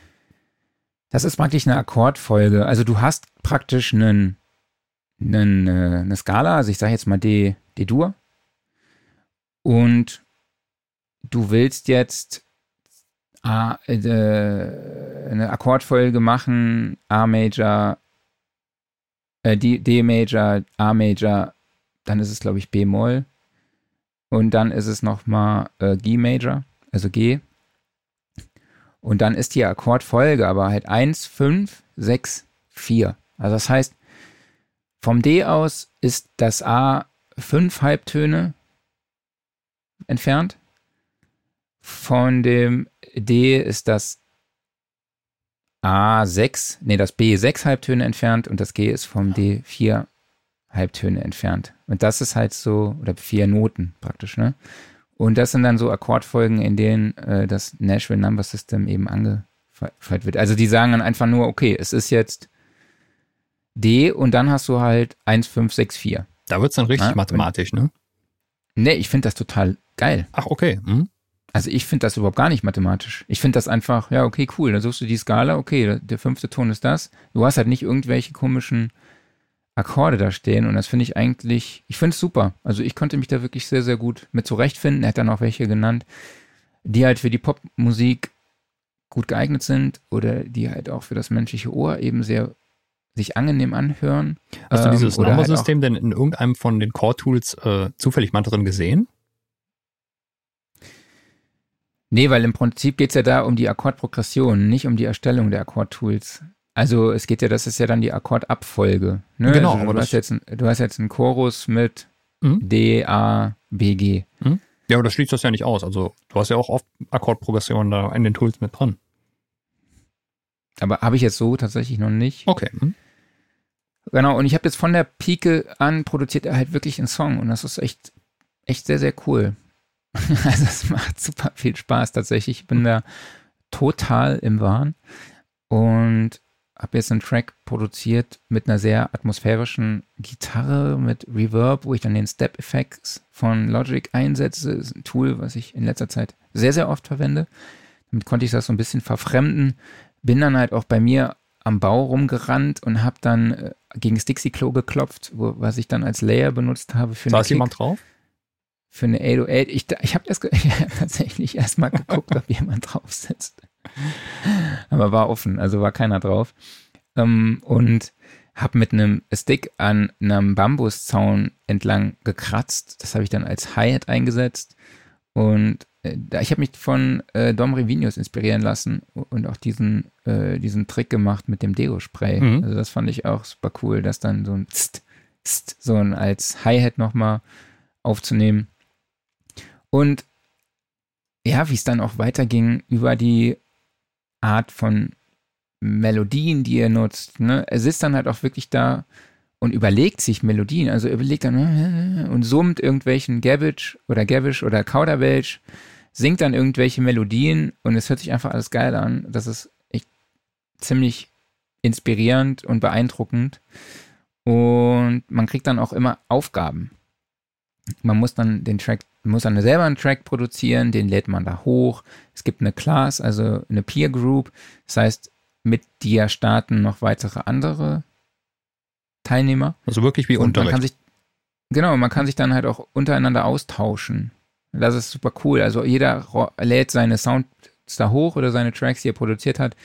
Das ist praktisch eine Akkordfolge. Also du hast praktisch einen, einen, äh, eine Skala, also ich sage jetzt mal D, D-Dur. Und du willst jetzt A, äh, eine Akkordfolge machen, A-Major, äh, D-Major, A-Major, dann ist es, glaube ich, B-Moll. Und dann ist es nochmal äh, G-Major, also G. Und dann ist die Akkordfolge aber halt 1, 5, 6, 4. Also das heißt, vom D aus ist das A fünf Halbtöne entfernt. Von dem D ist das A6, nee, das B sechs Halbtöne entfernt und das G ist vom D vier Halbtöne entfernt. Und das ist halt so, oder vier Noten praktisch, ne? Und das sind dann so Akkordfolgen, in denen äh, das Nashville Number System eben angefeilt wird. Also die sagen dann einfach nur, okay, es ist jetzt D und dann hast du halt 1, 5, 6, 4. Da wird es dann richtig ja? mathematisch, ne? Nee, ich finde das total geil. Ach, okay. Hm. Also ich finde das überhaupt gar nicht mathematisch. Ich finde das einfach, ja, okay, cool. Dann suchst du die Skala, okay, der fünfte Ton ist das. Du hast halt nicht irgendwelche komischen Akkorde da stehen und das finde ich eigentlich, ich finde es super. Also ich konnte mich da wirklich sehr, sehr gut mit zurechtfinden. Er hat dann auch welche genannt, die halt für die Popmusik gut geeignet sind oder die halt auch für das menschliche Ohr eben sehr sich angenehm anhören. Hast du dieses ähm, Numbersystem halt denn in irgendeinem von den Core-Tools äh, zufällig mal drin gesehen? Nee, weil im Prinzip geht es ja da um die Akkordprogression, nicht um die Erstellung der Akkordtools. Also es geht ja, das ist ja dann die Akkordabfolge. Ne? Genau. Also, du, hast jetzt, du hast jetzt einen Chorus mit mhm. D, A, B, G. Mhm. Ja, aber das schließt das ja nicht aus. Also du hast ja auch oft Akkordprogressionen da in den Tools mit dran. Aber habe ich jetzt so tatsächlich noch nicht. Okay. Mhm. Genau, und ich habe jetzt von der Pike an produziert er halt wirklich einen Song und das ist echt, echt sehr, sehr cool. also es macht super viel Spaß tatsächlich. Ich bin da total im Wahn. Und habe jetzt einen Track produziert mit einer sehr atmosphärischen Gitarre, mit Reverb, wo ich dann den Step Effects von Logic einsetze. Das ist ein Tool, was ich in letzter Zeit sehr, sehr oft verwende. Damit konnte ich das so ein bisschen verfremden. Bin dann halt auch bei mir am Bau rumgerannt und habe dann äh, gegen das Dixie-Klo geklopft, wo, was ich dann als Layer benutzt habe für Saß jemand drauf? Für eine 808. Ich, ich habe hab tatsächlich erstmal geguckt, ob jemand drauf sitzt. Aber war offen, also war keiner drauf. Ähm, und habe mit einem Stick an einem Bambuszaun entlang gekratzt. Das habe ich dann als Hi-Hat eingesetzt. Und äh, ich habe mich von äh, Dom Revinius inspirieren lassen und auch diesen, äh, diesen Trick gemacht mit dem Deo-Spray. Mhm. Also das fand ich auch super cool, das dann so ein Tst, Tst, so ein als Hi-Hat nochmal aufzunehmen. Und ja, wie es dann auch weiterging über die Art von Melodien, die er nutzt. Ne? Er sitzt dann halt auch wirklich da und überlegt sich Melodien. Also er überlegt dann und summt irgendwelchen Gabbage oder Gavish oder Kauderwelsch, singt dann irgendwelche Melodien und es hört sich einfach alles geil an. Das ist echt ziemlich inspirierend und beeindruckend. Und man kriegt dann auch immer Aufgaben. Man muss dann den Track muss dann selber einen Track produzieren, den lädt man da hoch. Es gibt eine Class, also eine Peer Group. Das heißt, mit dir starten noch weitere andere Teilnehmer. Also wirklich wie Unterricht. Man kann sich, genau, man kann sich dann halt auch untereinander austauschen. Das ist super cool. Also jeder lädt seine Sounds da hoch oder seine Tracks, die er produziert hat.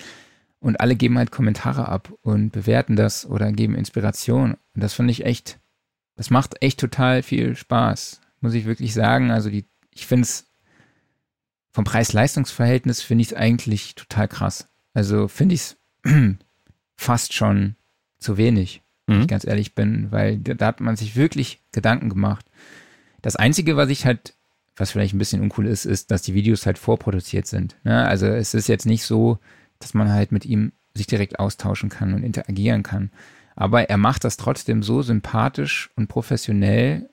Und alle geben halt Kommentare ab und bewerten das oder geben Inspiration. Und das finde ich echt, das macht echt total viel Spaß muss ich wirklich sagen. Also die, ich finde es vom Preis-Leistungs-Verhältnis finde ich es eigentlich total krass. Also finde ich es fast schon zu wenig, wenn mhm. ich ganz ehrlich bin, weil da, da, hat man sich wirklich Gedanken gemacht. Das Einzige, was ich halt, was vielleicht ein bisschen uncool ist, ist, dass die Videos halt vorproduziert sind. Ne? Also es ist jetzt nicht so, dass man halt mit ihm sich direkt austauschen kann und interagieren kann. Aber er macht das trotzdem so sympathisch und professionell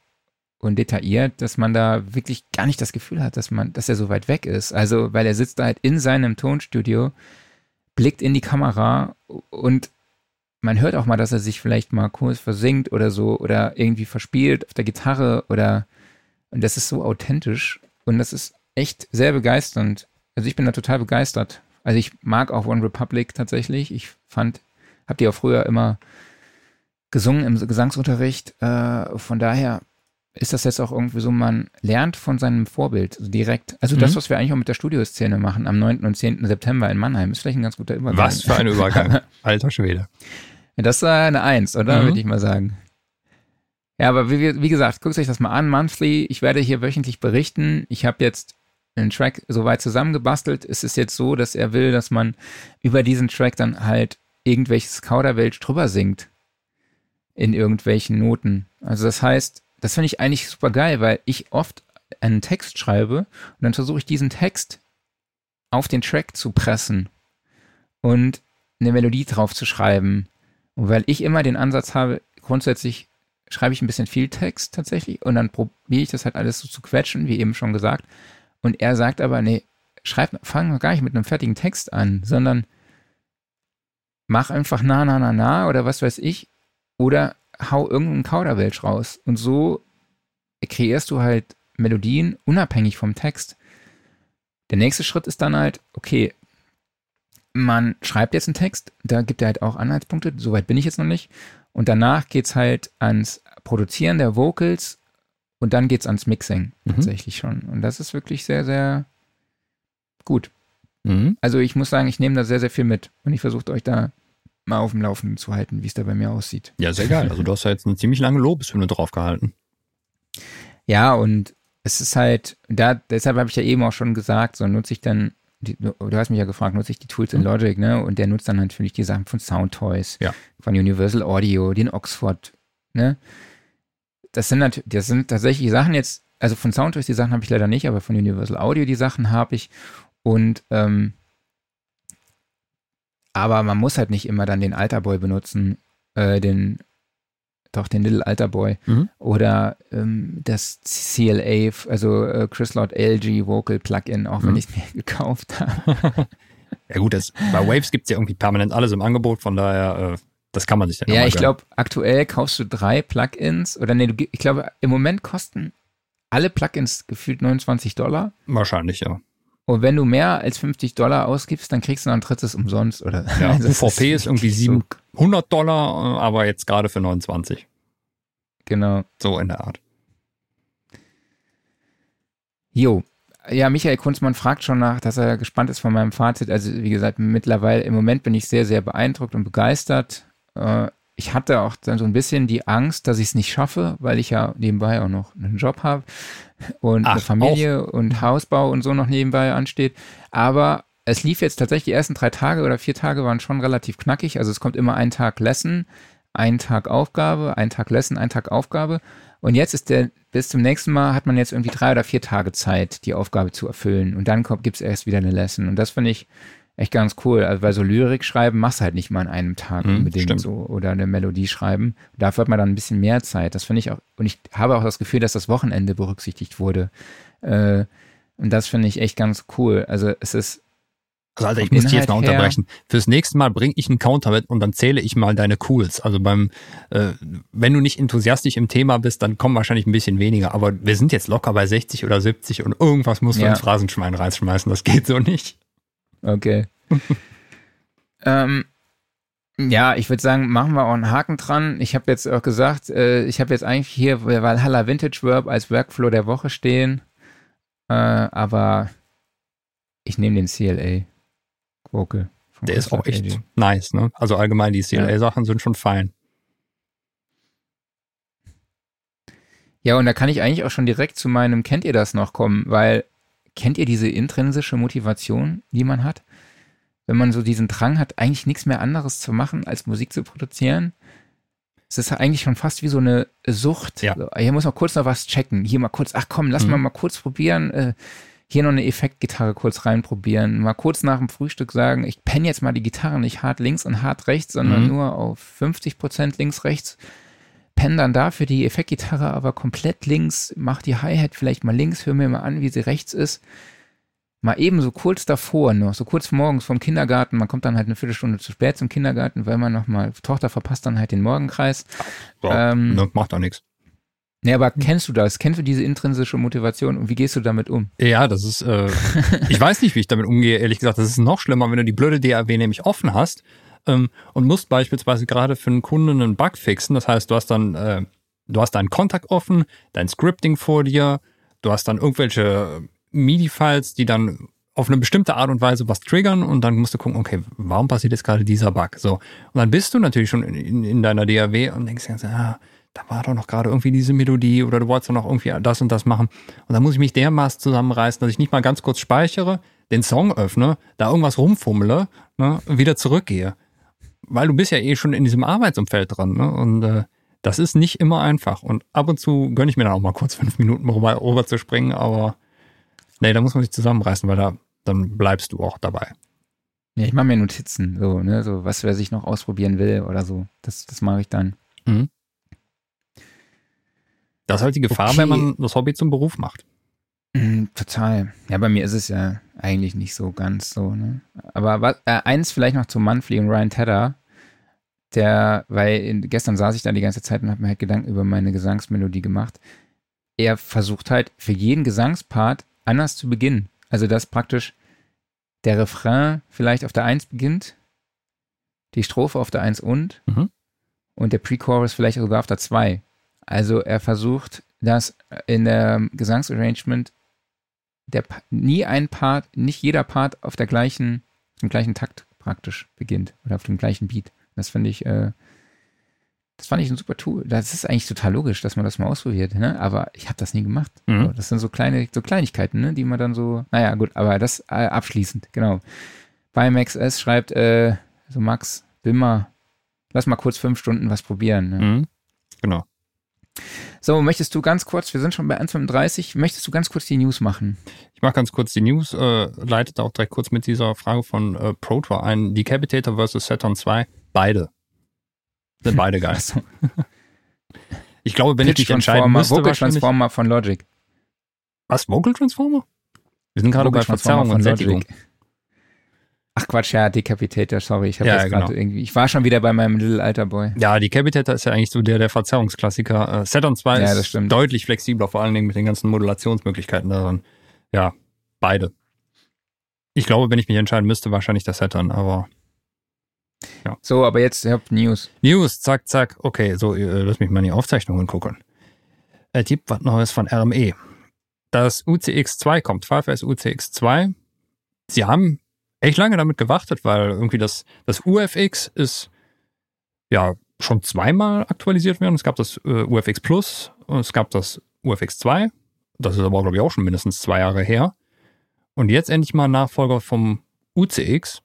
und detailliert, dass man da wirklich gar nicht das Gefühl hat, dass man, dass er so weit weg ist. Also, weil er sitzt da halt in seinem Tonstudio, blickt in die Kamera und man hört auch mal, dass er sich vielleicht mal kurz versinkt oder so oder irgendwie verspielt auf der Gitarre oder und das ist so authentisch und das ist echt sehr begeisternd. Also ich bin da total begeistert Also ich mag auch One Republic tatsächlich. Ich fand, habt ihr auch früher immer gesungen im Gesangsunterricht. Äh, von daher ist das jetzt auch irgendwie so, man lernt von seinem Vorbild also direkt. Also das, Mhm. was wir eigentlich auch mit der Studioszene machen am 9. und 10. September in Mannheim, ist vielleicht ein ganz guter Übergang. Was für ein Übergang. Alter Schwede. Das war eine Eins, oder? Mhm. Würde ich mal sagen. Ja, aber wie, wie gesagt, guckt euch das mal an, monthly. Ich werde hier wöchentlich berichten. Ich habe jetzt einen Track soweit zusammengebastelt. Es ist jetzt so, dass er will, dass man über diesen Track dann halt irgendwelches Kauderwelsch drüber singt. In irgendwelchen Noten. Also das heißt, das finde ich eigentlich super geil, weil ich oft einen Text schreibe und dann versuche ich diesen Text auf den Track zu pressen und eine Melodie drauf zu schreiben. Und weil ich immer den Ansatz habe, grundsätzlich schreibe ich ein bisschen viel Text tatsächlich und dann probiere ich das halt alles so zu quetschen, wie eben schon gesagt. Und er sagt aber, nee, schreib, fang noch gar nicht mit einem fertigen Text an, sondern mach einfach na, na, na, na oder was weiß ich oder hau irgendeinen Kauderwelsch raus. Und so kreierst du halt Melodien unabhängig vom Text. Der nächste Schritt ist dann halt, okay, man schreibt jetzt einen Text, da gibt er halt auch Anhaltspunkte, soweit bin ich jetzt noch nicht. Und danach geht's halt ans Produzieren der Vocals und dann geht's ans Mixing Mhm. tatsächlich schon. Und das ist wirklich sehr, sehr gut. Mhm. Also ich muss sagen, ich nehme da sehr, sehr viel mit und ich versuche euch da mal auf dem Laufenden zu halten, wie es da bei mir aussieht. Ja, sehr geil. Also du hast ja jetzt eine ziemlich lange Lobeshymne draufgehalten. Ja, und es ist halt, da, deshalb habe ich ja eben auch schon gesagt, so nutze ich dann, die, du hast mich ja gefragt, nutze ich die Tools in Logic, ne? Und der nutzt dann natürlich die Sachen von Soundtoys, Ja. von Universal Audio, den Oxford, ne? Das sind natürlich, das sind tatsächlich Sachen jetzt, also von Soundtoys die Sachen habe ich leider nicht, aber von Universal Audio die Sachen habe ich. Und ähm, aber man muss halt nicht immer dann den Alterboy benutzen, äh, den, doch den Little Alterboy Mhm. oder ähm, das CLA, also äh, Chryslot LG Vocal Plugin, auch wenn Mhm. ich es mir gekauft habe. Ja gut, das, bei Waves gibt's ja irgendwie permanent alles im Angebot, von daher, äh, das kann man sich Ja, mal ich glaube, aktuell kaufst du drei Plugins oder nee, ich glaube, im Moment kosten alle Plugins gefühlt 29 Dollar. Wahrscheinlich, ja. Und wenn du mehr als 50 Dollar ausgibst, dann kriegst du noch ein drittes umsonst, oder? ja Also UVP ist irgendwie sieben- So, 100 Dollar, äh, aber jetzt gerade für 29. genau. So in der Art. Jo. Ja, Michael Kunzmann fragt schon nach, dass er gespannt ist von meinem Fazit. Also, wie gesagt, mittlerweile, im Moment bin ich sehr, sehr beeindruckt und begeistert. Äh, ich hatte auch dann so ein bisschen die Angst, dass ich es nicht schaffe, weil ich ja nebenbei auch noch einen Job habe und Ach, eine Familie und Hausbau und so noch nebenbei ansteht. Aber es lief jetzt tatsächlich, die ersten drei Tage oder vier Tage waren schon relativ knackig. Also es kommt immer ein Tag Lesson, ein Tag Aufgabe, ein Tag Lesson, ein Tag Aufgabe. Und jetzt ist der, bis zum nächsten Mal hat man jetzt irgendwie drei oder vier Tage Zeit, die Aufgabe zu erfüllen. Und dann gibt es erst wieder eine Lesson. Und das finde ich echt ganz cool. Also weil so Lyrik schreiben machst du halt nicht mal an einem Tag Mhm, unbedingt stimmt. so. Oder eine Melodie schreiben. Dafür hat man dann ein bisschen mehr Zeit. Das finde ich auch. Und ich habe auch das Gefühl, dass das Wochenende berücksichtigt wurde. Äh, und das finde ich echt ganz cool. Also es ist Also Alter, ich muss dich jetzt mal Inhalt her- unterbrechen. Fürs nächste Mal bringe ich einen Counter mit und dann zähle ich mal deine Cools. Also beim, äh, wenn du nicht enthusiastisch im Thema bist, dann kommen wahrscheinlich ein bisschen weniger. Aber wir sind jetzt locker bei 60 oder 70 und irgendwas musst du Ja. ins Phrasenschwein reinschmeißen. Das geht so nicht. Okay. ähm, ja, ich würde sagen, machen wir auch einen Haken dran. Ich habe jetzt auch gesagt, äh, ich habe jetzt eigentlich hier Valhalla Vintage Verb als Workflow der Woche stehen. Äh, aber ich nehme den CLA Vocal. Der ist auch echt LG. nice, ne? Also allgemein, die CLA-Sachen sind schon fein. Ja, und da kann ich eigentlich auch schon direkt zu meinem Kennt ihr das noch kommen, weil kennt ihr diese intrinsische Motivation, die man hat? Wenn man so diesen Drang hat, eigentlich nichts mehr anderes zu machen, als Musik zu produzieren. Es ist eigentlich schon fast wie so eine Sucht. Ja. So, hier muss man kurz noch was checken. Hier mal kurz, ach komm, lass Mhm. mal mal kurz probieren. Äh, hier noch eine Effektgitarre kurz reinprobieren. Mal kurz nach dem Frühstück sagen, ich penne jetzt mal die Gitarre nicht hart links und hart rechts, sondern Mhm. nur auf 50% links, rechts penne dann dafür die Effektgitarre aber komplett links, mach die Hi-Hat vielleicht mal links, hör mir mal an, wie sie rechts ist. Mal eben so kurz davor noch, so kurz morgens vom Kindergarten, man kommt dann halt eine Viertelstunde zu spät zum Kindergarten, weil man nochmal, Tochter verpasst dann halt den Morgenkreis. So, Ähm, ne, macht auch nichts. Nee, aber kennst du das? Kennst du diese intrinsische Motivation und wie gehst du damit um? Ja, das ist, äh, ich weiß nicht, wie ich damit umgehe, ehrlich gesagt. Das ist noch schlimmer, wenn du die blöde DAW nämlich offen hast ähm, und musst beispielsweise gerade für einen Kunden einen Bug fixen. Das heißt, du hast dann, äh, du hast deinen Kontakt offen, dein Scripting vor dir, du hast dann irgendwelche MIDI-Files, die dann auf eine bestimmte Art und Weise was triggern und dann musst du gucken, okay, warum passiert jetzt gerade dieser Bug? So. Und dann bist du natürlich schon in, in deiner DAW und denkst dir, ah, da war doch noch gerade irgendwie diese Melodie oder du wolltest doch noch irgendwie das und das machen. Und dann muss ich mich dermaßen zusammenreißen, dass ich nicht mal ganz kurz speichere, den Song öffne, da irgendwas rumfummle, ne, wieder zurückgehe. Weil du bist ja eh schon in diesem Arbeitsumfeld dran, ne? Und äh, das ist nicht immer einfach. Und ab und zu gönne ich mir dann auch mal kurz fünf Minuten rüber, rüber zu springen, aber nee, da muss man sich zusammenreißen, weil da dann bleibst du auch dabei. Ja, ich mache mir Notizen, so, ne, so was wer sich noch ausprobieren will oder so. Das, das mache ich dann. Mhm. Das ist halt die Gefahr, Okay. wenn man das Hobby zum Beruf macht. Mm, Total. Ja, bei mir ist es ja eigentlich nicht so ganz so, ne? Aber was, äh, eins vielleicht noch zu Monthly und Ryan Tedder, der, weil in, gestern saß ich da die ganze Zeit und habe mir halt Gedanken über meine Gesangsmelodie gemacht. Er versucht halt für jeden Gesangspart anders zu beginnen. Also dass praktisch der Refrain vielleicht auf der Eins beginnt, die Strophe auf der Eins und Mhm. und der Pre-Chorus vielleicht sogar auf der Zwei. Also er versucht, dass in der Gesangsarrangement der, nie ein Part, nicht jeder Part auf der gleichen, im gleichen Takt praktisch beginnt oder auf dem gleichen Beat. Das finde ich, äh, das fand ich ein super Tool. Das ist eigentlich total logisch, dass man das mal ausprobiert, ne? Aber ich habe das nie gemacht. Mhm. So, das sind so kleine, so Kleinigkeiten, ne? Die man dann so, naja, gut, aber das äh, abschließend, genau. Bei Max S schreibt, äh, so Max, will mal, lass mal kurz fünf Stunden was probieren. Ne? Mhm. Genau. So, möchtest du ganz kurz, wir sind schon bei 1,35, möchtest du ganz kurz die News machen? Ich mache ganz kurz die News, äh, leitet auch direkt kurz mit dieser Frage von äh, Protor ein. Decapitator vs. Saturn 2, beide. Sind beide geil. Achso, Ich glaube, wenn ich Pitch mich entscheiden müsste, Vocal Transformer von Logic. Was, Vocal Transformer? Wir sind gerade Vocal bei Transformer Verzerrung und Sättigung. Ach Quatsch, ja, Decapitator, sorry, ich habe Ja, das gerade genau. irgendwie, ich war schon wieder bei meinem Little Alter Boy. Ja, Decapitator ist ja eigentlich so der, der Verzerrungsklassiker. Äh, Saturn 2 Ja, das ist stimmt. deutlich flexibler, vor allen Dingen mit den ganzen Modulationsmöglichkeiten daran. Ja, beide. Ich glaube, wenn ich mich entscheiden müsste, wahrscheinlich der Saturn, aber So, aber jetzt, ihr habt News. News, zack, zack. Okay, so, äh, lass mich mal in die Aufzeichnungen gucken. Er tippt was Neues von RME. Das UCX2 kommt, Fireface UCX2. Sie haben echt lange damit gewartet, weil irgendwie das, das UFX ist ja schon zweimal aktualisiert worden. Es gab das äh, UFX Plus und es gab das UFX 2. Das ist aber, glaube ich, auch schon mindestens zwei Jahre her. Und jetzt endlich mal Nachfolger vom UCX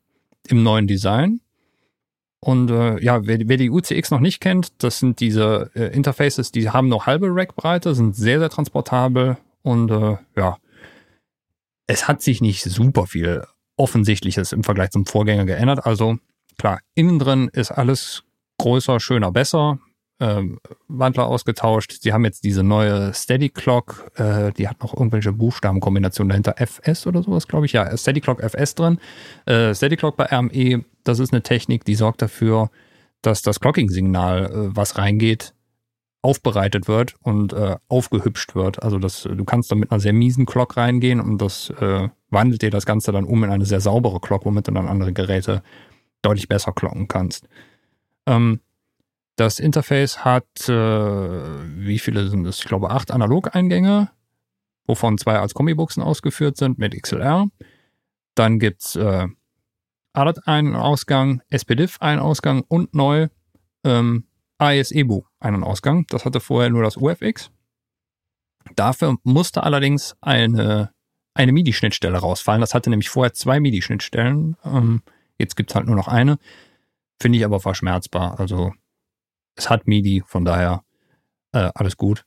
im neuen Design. Und äh, ja, wer, wer die UCX noch nicht kennt, das sind diese äh, Interfaces, die haben noch halbe Rackbreite, sind sehr, sehr transportabel und äh, ja, es hat sich nicht super viel Offensichtliches im Vergleich zum Vorgänger geändert. Also klar, innen drin ist alles größer, schöner, besser. Ähm, Wandler ausgetauscht. Sie haben jetzt diese neue Steady Clock, äh, die hat noch irgendwelche Buchstabenkombinationen dahinter. FS oder sowas, glaube ich. Ja, Steady Clock FS drin. Äh, Steady Clock bei RME, das ist eine Technik, die sorgt dafür, dass das Clocking-Signal, äh, was reingeht, aufbereitet wird und äh, aufgehübscht wird. Also das, du kannst da mit einer sehr miesen Clock reingehen und das äh, wandelt dir das Ganze dann um in eine sehr saubere Clock, womit du dann andere Geräte deutlich besser clocken kannst. Ähm, das Interface hat, äh, wie viele sind es? Ich glaube, acht Analog-Eingänge, wovon zwei als Kombibuchsen ausgeführt sind mit XLR. Dann gibt's äh, ADAT einen Ausgang, SPDIF einen Ausgang und neu ähm, AES-EBU einen Ausgang. Das hatte vorher nur das UFX. Dafür musste allerdings eine, eine MIDI-Schnittstelle rausfallen. Das hatte nämlich vorher zwei MIDI-Schnittstellen. Ähm, jetzt gibt's halt nur noch eine. Finde ich aber verschmerzbar. Also es hat MIDI, von daher äh, alles gut.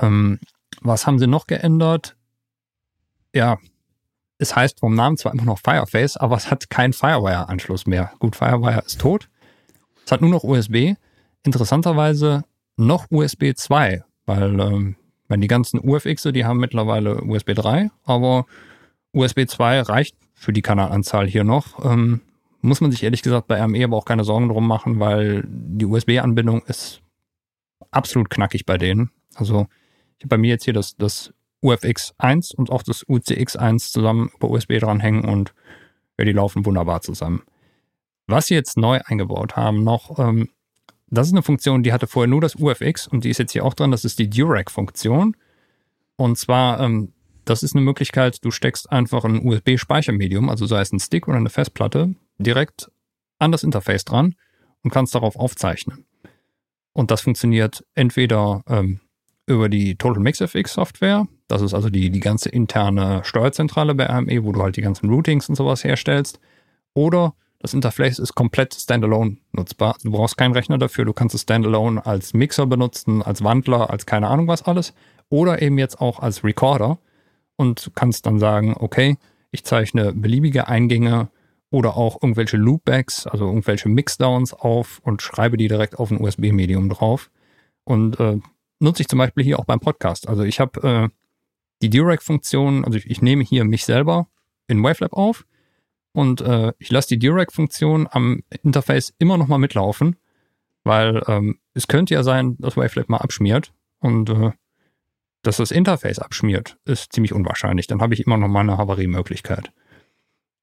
Ähm, was haben sie noch geändert? Ja, es heißt vom Namen zwar immer noch Fireface, aber es hat keinen Firewire-Anschluss mehr. Gut, Firewire ist tot. Es hat nur noch USB. Interessanterweise noch USB 2, weil ähm, wenn die ganzen UFXe, die haben mittlerweile USB 3, aber USB 2 reicht für die Kanalanzahl hier noch. Ähm, muss man sich ehrlich gesagt bei RME aber auch keine Sorgen drum machen, weil die USB-Anbindung ist absolut knackig bei denen. Also ich habe bei mir jetzt hier das, das UFX 1 und auch das UCX 1 zusammen über USB dranhängen und ja, die laufen wunderbar zusammen. Was sie jetzt neu eingebaut haben noch, ähm, das ist eine Funktion, die hatte vorher nur das UFX und die ist jetzt hier auch dran, das ist die Durac-Funktion. Und zwar, ähm, das ist eine Möglichkeit, du steckst einfach ein USB-Speichermedium, also sei es ein Stick oder eine Festplatte, direkt an das Interface dran und kannst darauf aufzeichnen. Und das funktioniert entweder ähm, über die Total Mix FX Software, das ist also die, die ganze interne Steuerzentrale bei AME, wo du halt die ganzen Routings und sowas herstellst, oder das Interface ist komplett standalone nutzbar. Du brauchst keinen Rechner dafür, du kannst es standalone als Mixer benutzen, als Wandler, als keine Ahnung was alles, oder eben jetzt auch als Recorder und kannst dann sagen, okay, ich zeichne beliebige Eingänge oder auch irgendwelche Loopbacks, also irgendwelche Mixdowns auf und schreibe die direkt auf ein USB-Medium drauf. Und äh, nutze ich zum Beispiel hier auch beim Podcast. Also ich habe äh, die Durac-Funktion, also ich, ich, nehme hier mich selber in Wavelab auf und äh, ich lasse die Durac-Funktion am Interface immer noch mal mitlaufen, weil ähm, es könnte ja sein, dass Wavelab mal abschmiert und äh, dass das Interface abschmiert, ist ziemlich unwahrscheinlich. Dann habe ich immer noch mal eine Havariemöglichkeit.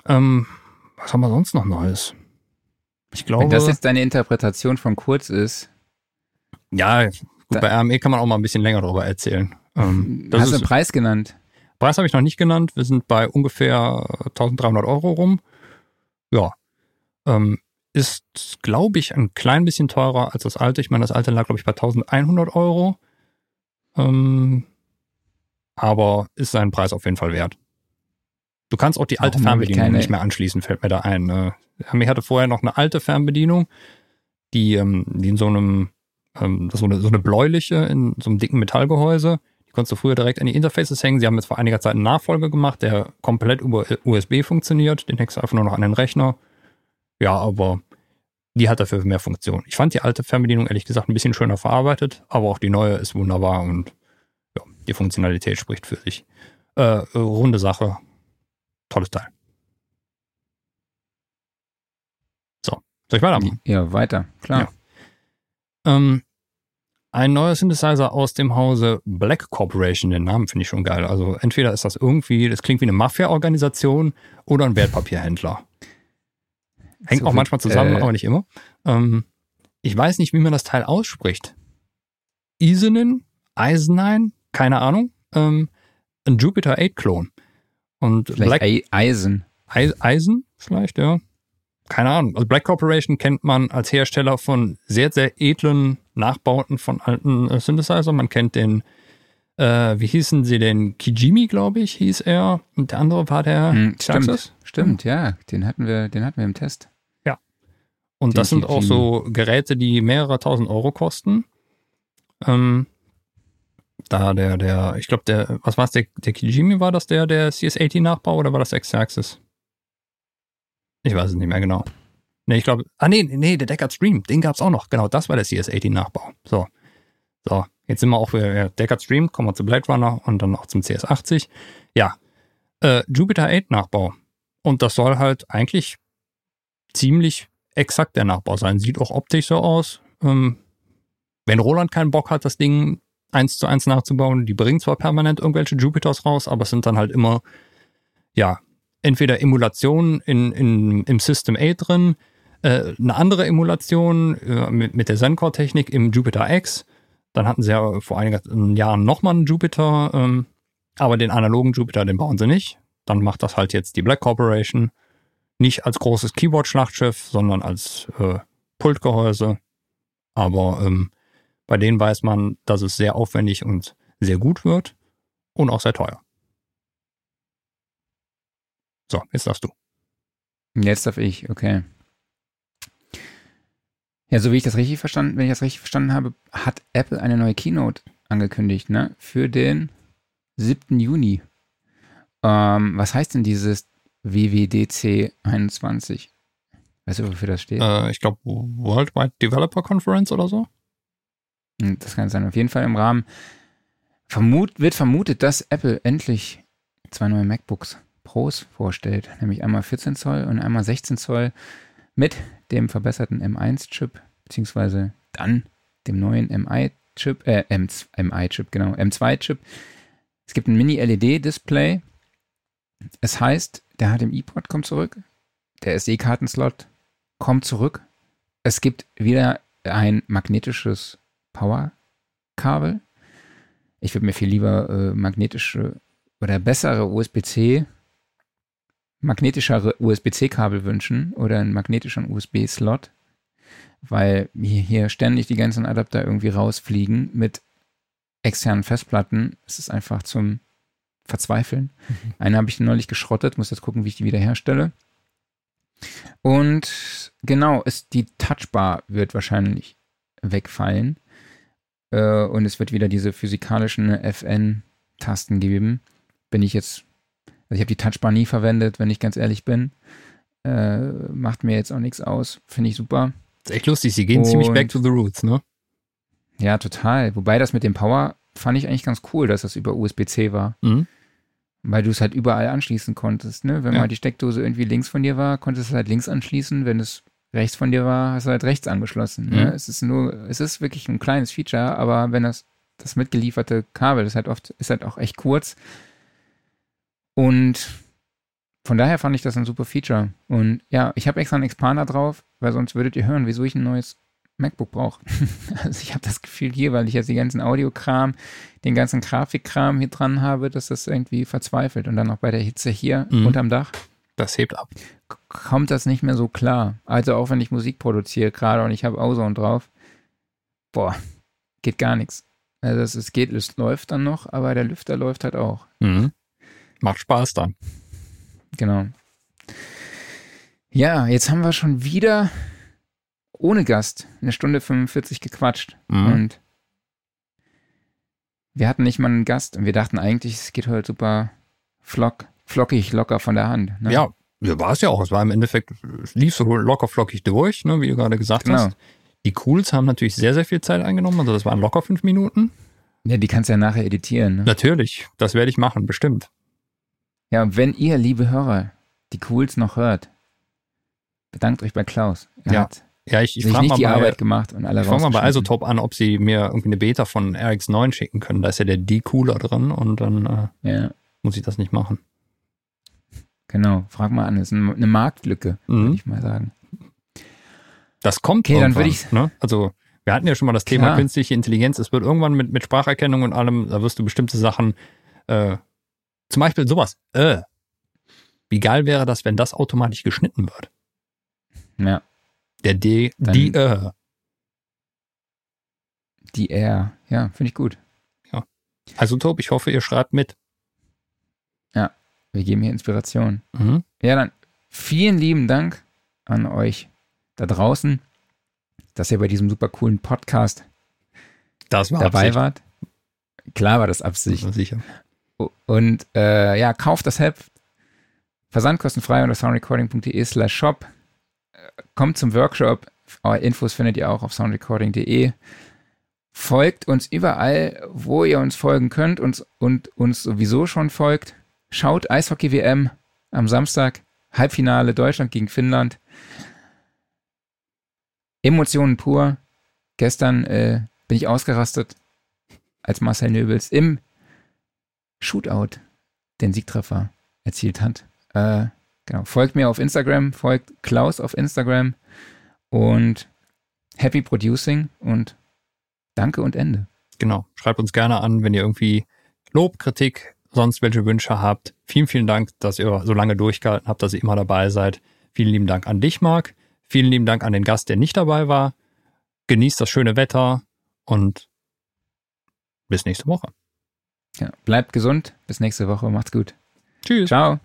Ähm, was haben wir sonst noch Neues? Ich glaube. Wenn das jetzt deine Interpretation von kurz ist. Ja, gut, bei RME kann man auch mal ein bisschen länger darüber erzählen. Ähm, hast du einen Preis genannt? Preis habe ich noch nicht genannt. Wir sind bei ungefähr 1300 Euro rum. Ja. Ähm, ist, glaube ich, ein klein bisschen teurer als das alte. Ich meine, das alte lag, glaube ich, bei 1100 Euro. Ähm, aber ist seinen Preis auf jeden Fall wert. Du kannst auch die alte Warum Fernbedienung nicht mehr anschließen, fällt mir da ein. Ne? Ich hatte vorher noch eine alte Fernbedienung, die, ähm, die in so einem, ähm, so, eine, so eine bläuliche, in so einem dicken Metallgehäuse. Die konntest du früher direkt an die Interfaces hängen. Sie haben jetzt vor einiger Zeit einen Nachfolger gemacht, der komplett über USB funktioniert. Den hängst du einfach nur noch an den Rechner. Ja, aber die hat dafür mehr Funktion. Ich fand die alte Fernbedienung ehrlich gesagt ein bisschen schöner verarbeitet, aber auch die neue ist wunderbar und ja, die Funktionalität spricht für sich. Äh, runde Sache, tolles Teil. So, soll ich weitermachen? Ja, weiter, klar. Ja. Ähm, ein neuer Synthesizer aus dem Hause Black Corporation, den Namen finde ich schon geil. Also entweder ist das irgendwie, das klingt wie eine Mafia-Organisation oder ein Wertpapierhändler. Hängt so auch manchmal zusammen, äh, aber nicht immer. Ähm, ich weiß nicht, wie man das Teil ausspricht. Isenin, Eisenine, keine Ahnung. Ähm, ein Jupiter 8 Klon. Und vielleicht Black, Eisen. Eisen vielleicht, ja. Keine Ahnung. Also Black Corporation kennt man als Hersteller von sehr, sehr edlen Nachbauten von alten äh, Synthesizer. Man kennt den, äh, wie hießen sie denn? Kijimi, glaube ich, hieß er. Und der andere war der hm, Stimmt, stimmt, ja. Den hatten wir, den hatten wir im Test. Ja. Und den das sind Kijimi. auch so Geräte, die mehrere tausend Euro kosten. Ähm, da der, der, ich glaube, der, was war es, der, der Kijimi war das der, der CS80-Nachbau oder war das X-Axis? Ich weiß es nicht mehr genau. Nee, ich glaube, ah nee, nee, der Deckard Stream, den gab es auch noch. Genau, das war der CS80-Nachbau. So. So, jetzt sind wir auch ja, Deckard Stream, kommen wir zu Blade Runner und dann auch zum CS80. Ja, äh, Jupiter 8 Nachbau. Und das soll halt eigentlich ziemlich exakt der Nachbau sein. Sieht auch optisch so aus. Ähm, wenn Roland keinen Bock hat, das Ding eins zu eins nachzubauen. Die bringen zwar permanent irgendwelche Jupiters raus, aber es sind dann halt immer, ja, entweder Emulationen in, in, im System A drin, äh, eine andere Emulation äh, mit, mit der Zencore-Technik im Jupiter X. Dann hatten sie ja vor einigen Jahren nochmal einen Jupiter, ähm, aber den analogen Jupiter, den bauen sie nicht. Dann macht das halt jetzt die Black Corporation. Nicht als großes Keyboard-Schlachtschiff, sondern als äh, Pultgehäuse. Aber ähm, bei denen weiß man, dass es sehr aufwendig und sehr gut wird und auch sehr teuer. So, jetzt darfst du. Jetzt darf ich, okay. Ja, so wie ich das richtig verstanden, wenn ich das richtig verstanden habe, hat Apple eine neue Keynote angekündigt, ne? Für den 7. Juni. Ähm, was heißt denn dieses WWDC 21? Weißt du, wofür das steht? Äh, ich glaube Worldwide Developer Conference oder so. Hm, das kann sein. Auf jeden Fall im Rahmen vermut, wird vermutet, dass Apple endlich zwei neue MacBooks Pros vorstellt, nämlich einmal 14 Zoll und einmal 16 Zoll mit dem verbesserten M1-Chip, beziehungsweise dann dem neuen M2-Chip, äh, MI-Chip, genau, M2-Chip. Es gibt ein Mini-LED-Display. Es heißt, der HDMI-Port kommt zurück, der SD-Kartenslot kommt zurück. Es gibt wieder ein magnetisches Power-Kabel. Ich würde mir viel lieber äh, magnetische oder bessere USB-C, magnetischere USB-C-Kabel wünschen oder einen magnetischen USB-Slot, weil hier, hier ständig die ganzen Adapter irgendwie rausfliegen mit externen Festplatten. Es ist einfach zum Verzweifeln. Mhm. Eine habe ich neulich geschrottet, muss jetzt gucken, wie ich die wieder herstelle. Und genau, ist die Touchbar wird wahrscheinlich wegfallen. Äh, und es wird wieder diese physikalischen FN-Tasten geben. Bin ich jetzt, also ich habe die Touchbar nie verwendet, wenn ich ganz ehrlich bin. Äh, macht mir jetzt auch nichts aus. Finde ich super. ist echt lustig, sie gehen und, ziemlich back to the roots, ne? Ja, total. Wobei das mit dem Power fand ich eigentlich ganz cool, dass das über USB-C war. Mhm. Weil du es halt überall anschließen konntest, ne? Wenn ja. mal die Steckdose irgendwie links von dir war, konntest du es halt links anschließen. Wenn es rechts von dir war, hast du halt rechts angeschlossen. Ne? Mhm. Ne? Es ist nur, es ist wirklich ein kleines Feature, aber wenn das, das mitgelieferte Kabel ist halt oft, ist halt auch echt kurz. Und von daher fand ich das ein super Feature. Und ja, ich habe extra einen Expander drauf, weil sonst würdet ihr hören, wieso ich ein neues MacBook brauche. also ich habe das Gefühl hier, weil ich jetzt die ganzen Audiokram, den ganzen Grafikkram hier dran habe, dass das irgendwie verzweifelt. Und dann auch bei der Hitze hier mhm. unterm Dach. Das hebt ab kommt das nicht mehr so klar. Also auch wenn ich Musik produziere gerade und ich habe Ozone drauf, boah, geht gar nichts. Also es, es geht, es läuft dann noch, aber der Lüfter läuft halt auch. Mhm. Macht Spaß dann. Genau. Ja, jetzt haben wir schon wieder ohne Gast eine Stunde 45 gequatscht. Mhm. Und wir hatten nicht mal einen Gast und wir dachten eigentlich, es geht heute super flock, flockig, locker von der Hand. Ne? Ja, ja, war es ja auch. Es war im Endeffekt, es lief so locker flockig durch, ne, wie du gerade gesagt genau. hast. Die Cools haben natürlich sehr, sehr viel Zeit eingenommen. Also das waren locker fünf Minuten. Ja, die kannst du ja nachher editieren. Ne? Natürlich, das werde ich machen, bestimmt. Ja, und wenn ihr, liebe Hörer, die Cools noch hört, bedankt euch bei Klaus. Er ja. hat ja, ich, ich frage mal die bei, Arbeit gemacht und alle Ich frage mal bei Isotop an, ob sie mir irgendwie eine Beta von RX9 schicken können. Da ist ja der D-Cooler drin und dann äh, ja. muss ich das nicht machen. Genau, frag mal an. Das ist eine Marktlücke, mhm. würde ich mal sagen. Das kommt okay, dann würde ich. Ne? Also, wir hatten ja schon mal das Thema Klar. künstliche Intelligenz. Es wird irgendwann mit, mit Spracherkennung und allem, da wirst du bestimmte Sachen, äh, zum Beispiel sowas. Äh, wie geil wäre das, wenn das automatisch geschnitten wird? Ja. Der D, dann die, äh. Die R, ja, finde ich gut. Ja. Also, Tob, ich hoffe, ihr schreibt mit. Ja, wir geben hier Inspiration. Mhm. Ja, dann vielen lieben Dank an euch da draußen, dass ihr bei diesem super coolen Podcast dabei Absicht. wart. Klar war das Absicht. Sicher. Und äh, ja, kauft das Heft. Versandkostenfrei unter soundrecording.de slash shop. Kommt zum Workshop. Infos findet ihr auch auf soundrecording.de. Folgt uns überall, wo ihr uns folgen könnt und, und uns sowieso schon folgt. Schaut Eishockey-WM am Samstag, Halbfinale Deutschland gegen Finnland. Emotionen pur. Gestern äh, bin ich ausgerastet, als Marcel Nöbels im Shootout den Siegtreffer erzielt hat. Äh, genau. Folgt mir auf Instagram, folgt Klaus auf Instagram und Happy Producing und danke und Ende. Genau. Schreibt uns gerne an, wenn ihr irgendwie Lob, Kritik, sonst welche Wünsche habt. Vielen, vielen Dank, dass ihr so lange durchgehalten habt, dass ihr immer dabei seid. Vielen lieben Dank an dich, Marc. Vielen lieben Dank an den Gast, der nicht dabei war. Genießt das schöne Wetter und bis nächste Woche. Ja, bleibt gesund. Bis nächste Woche. Macht's gut. Tschüss. Ciao.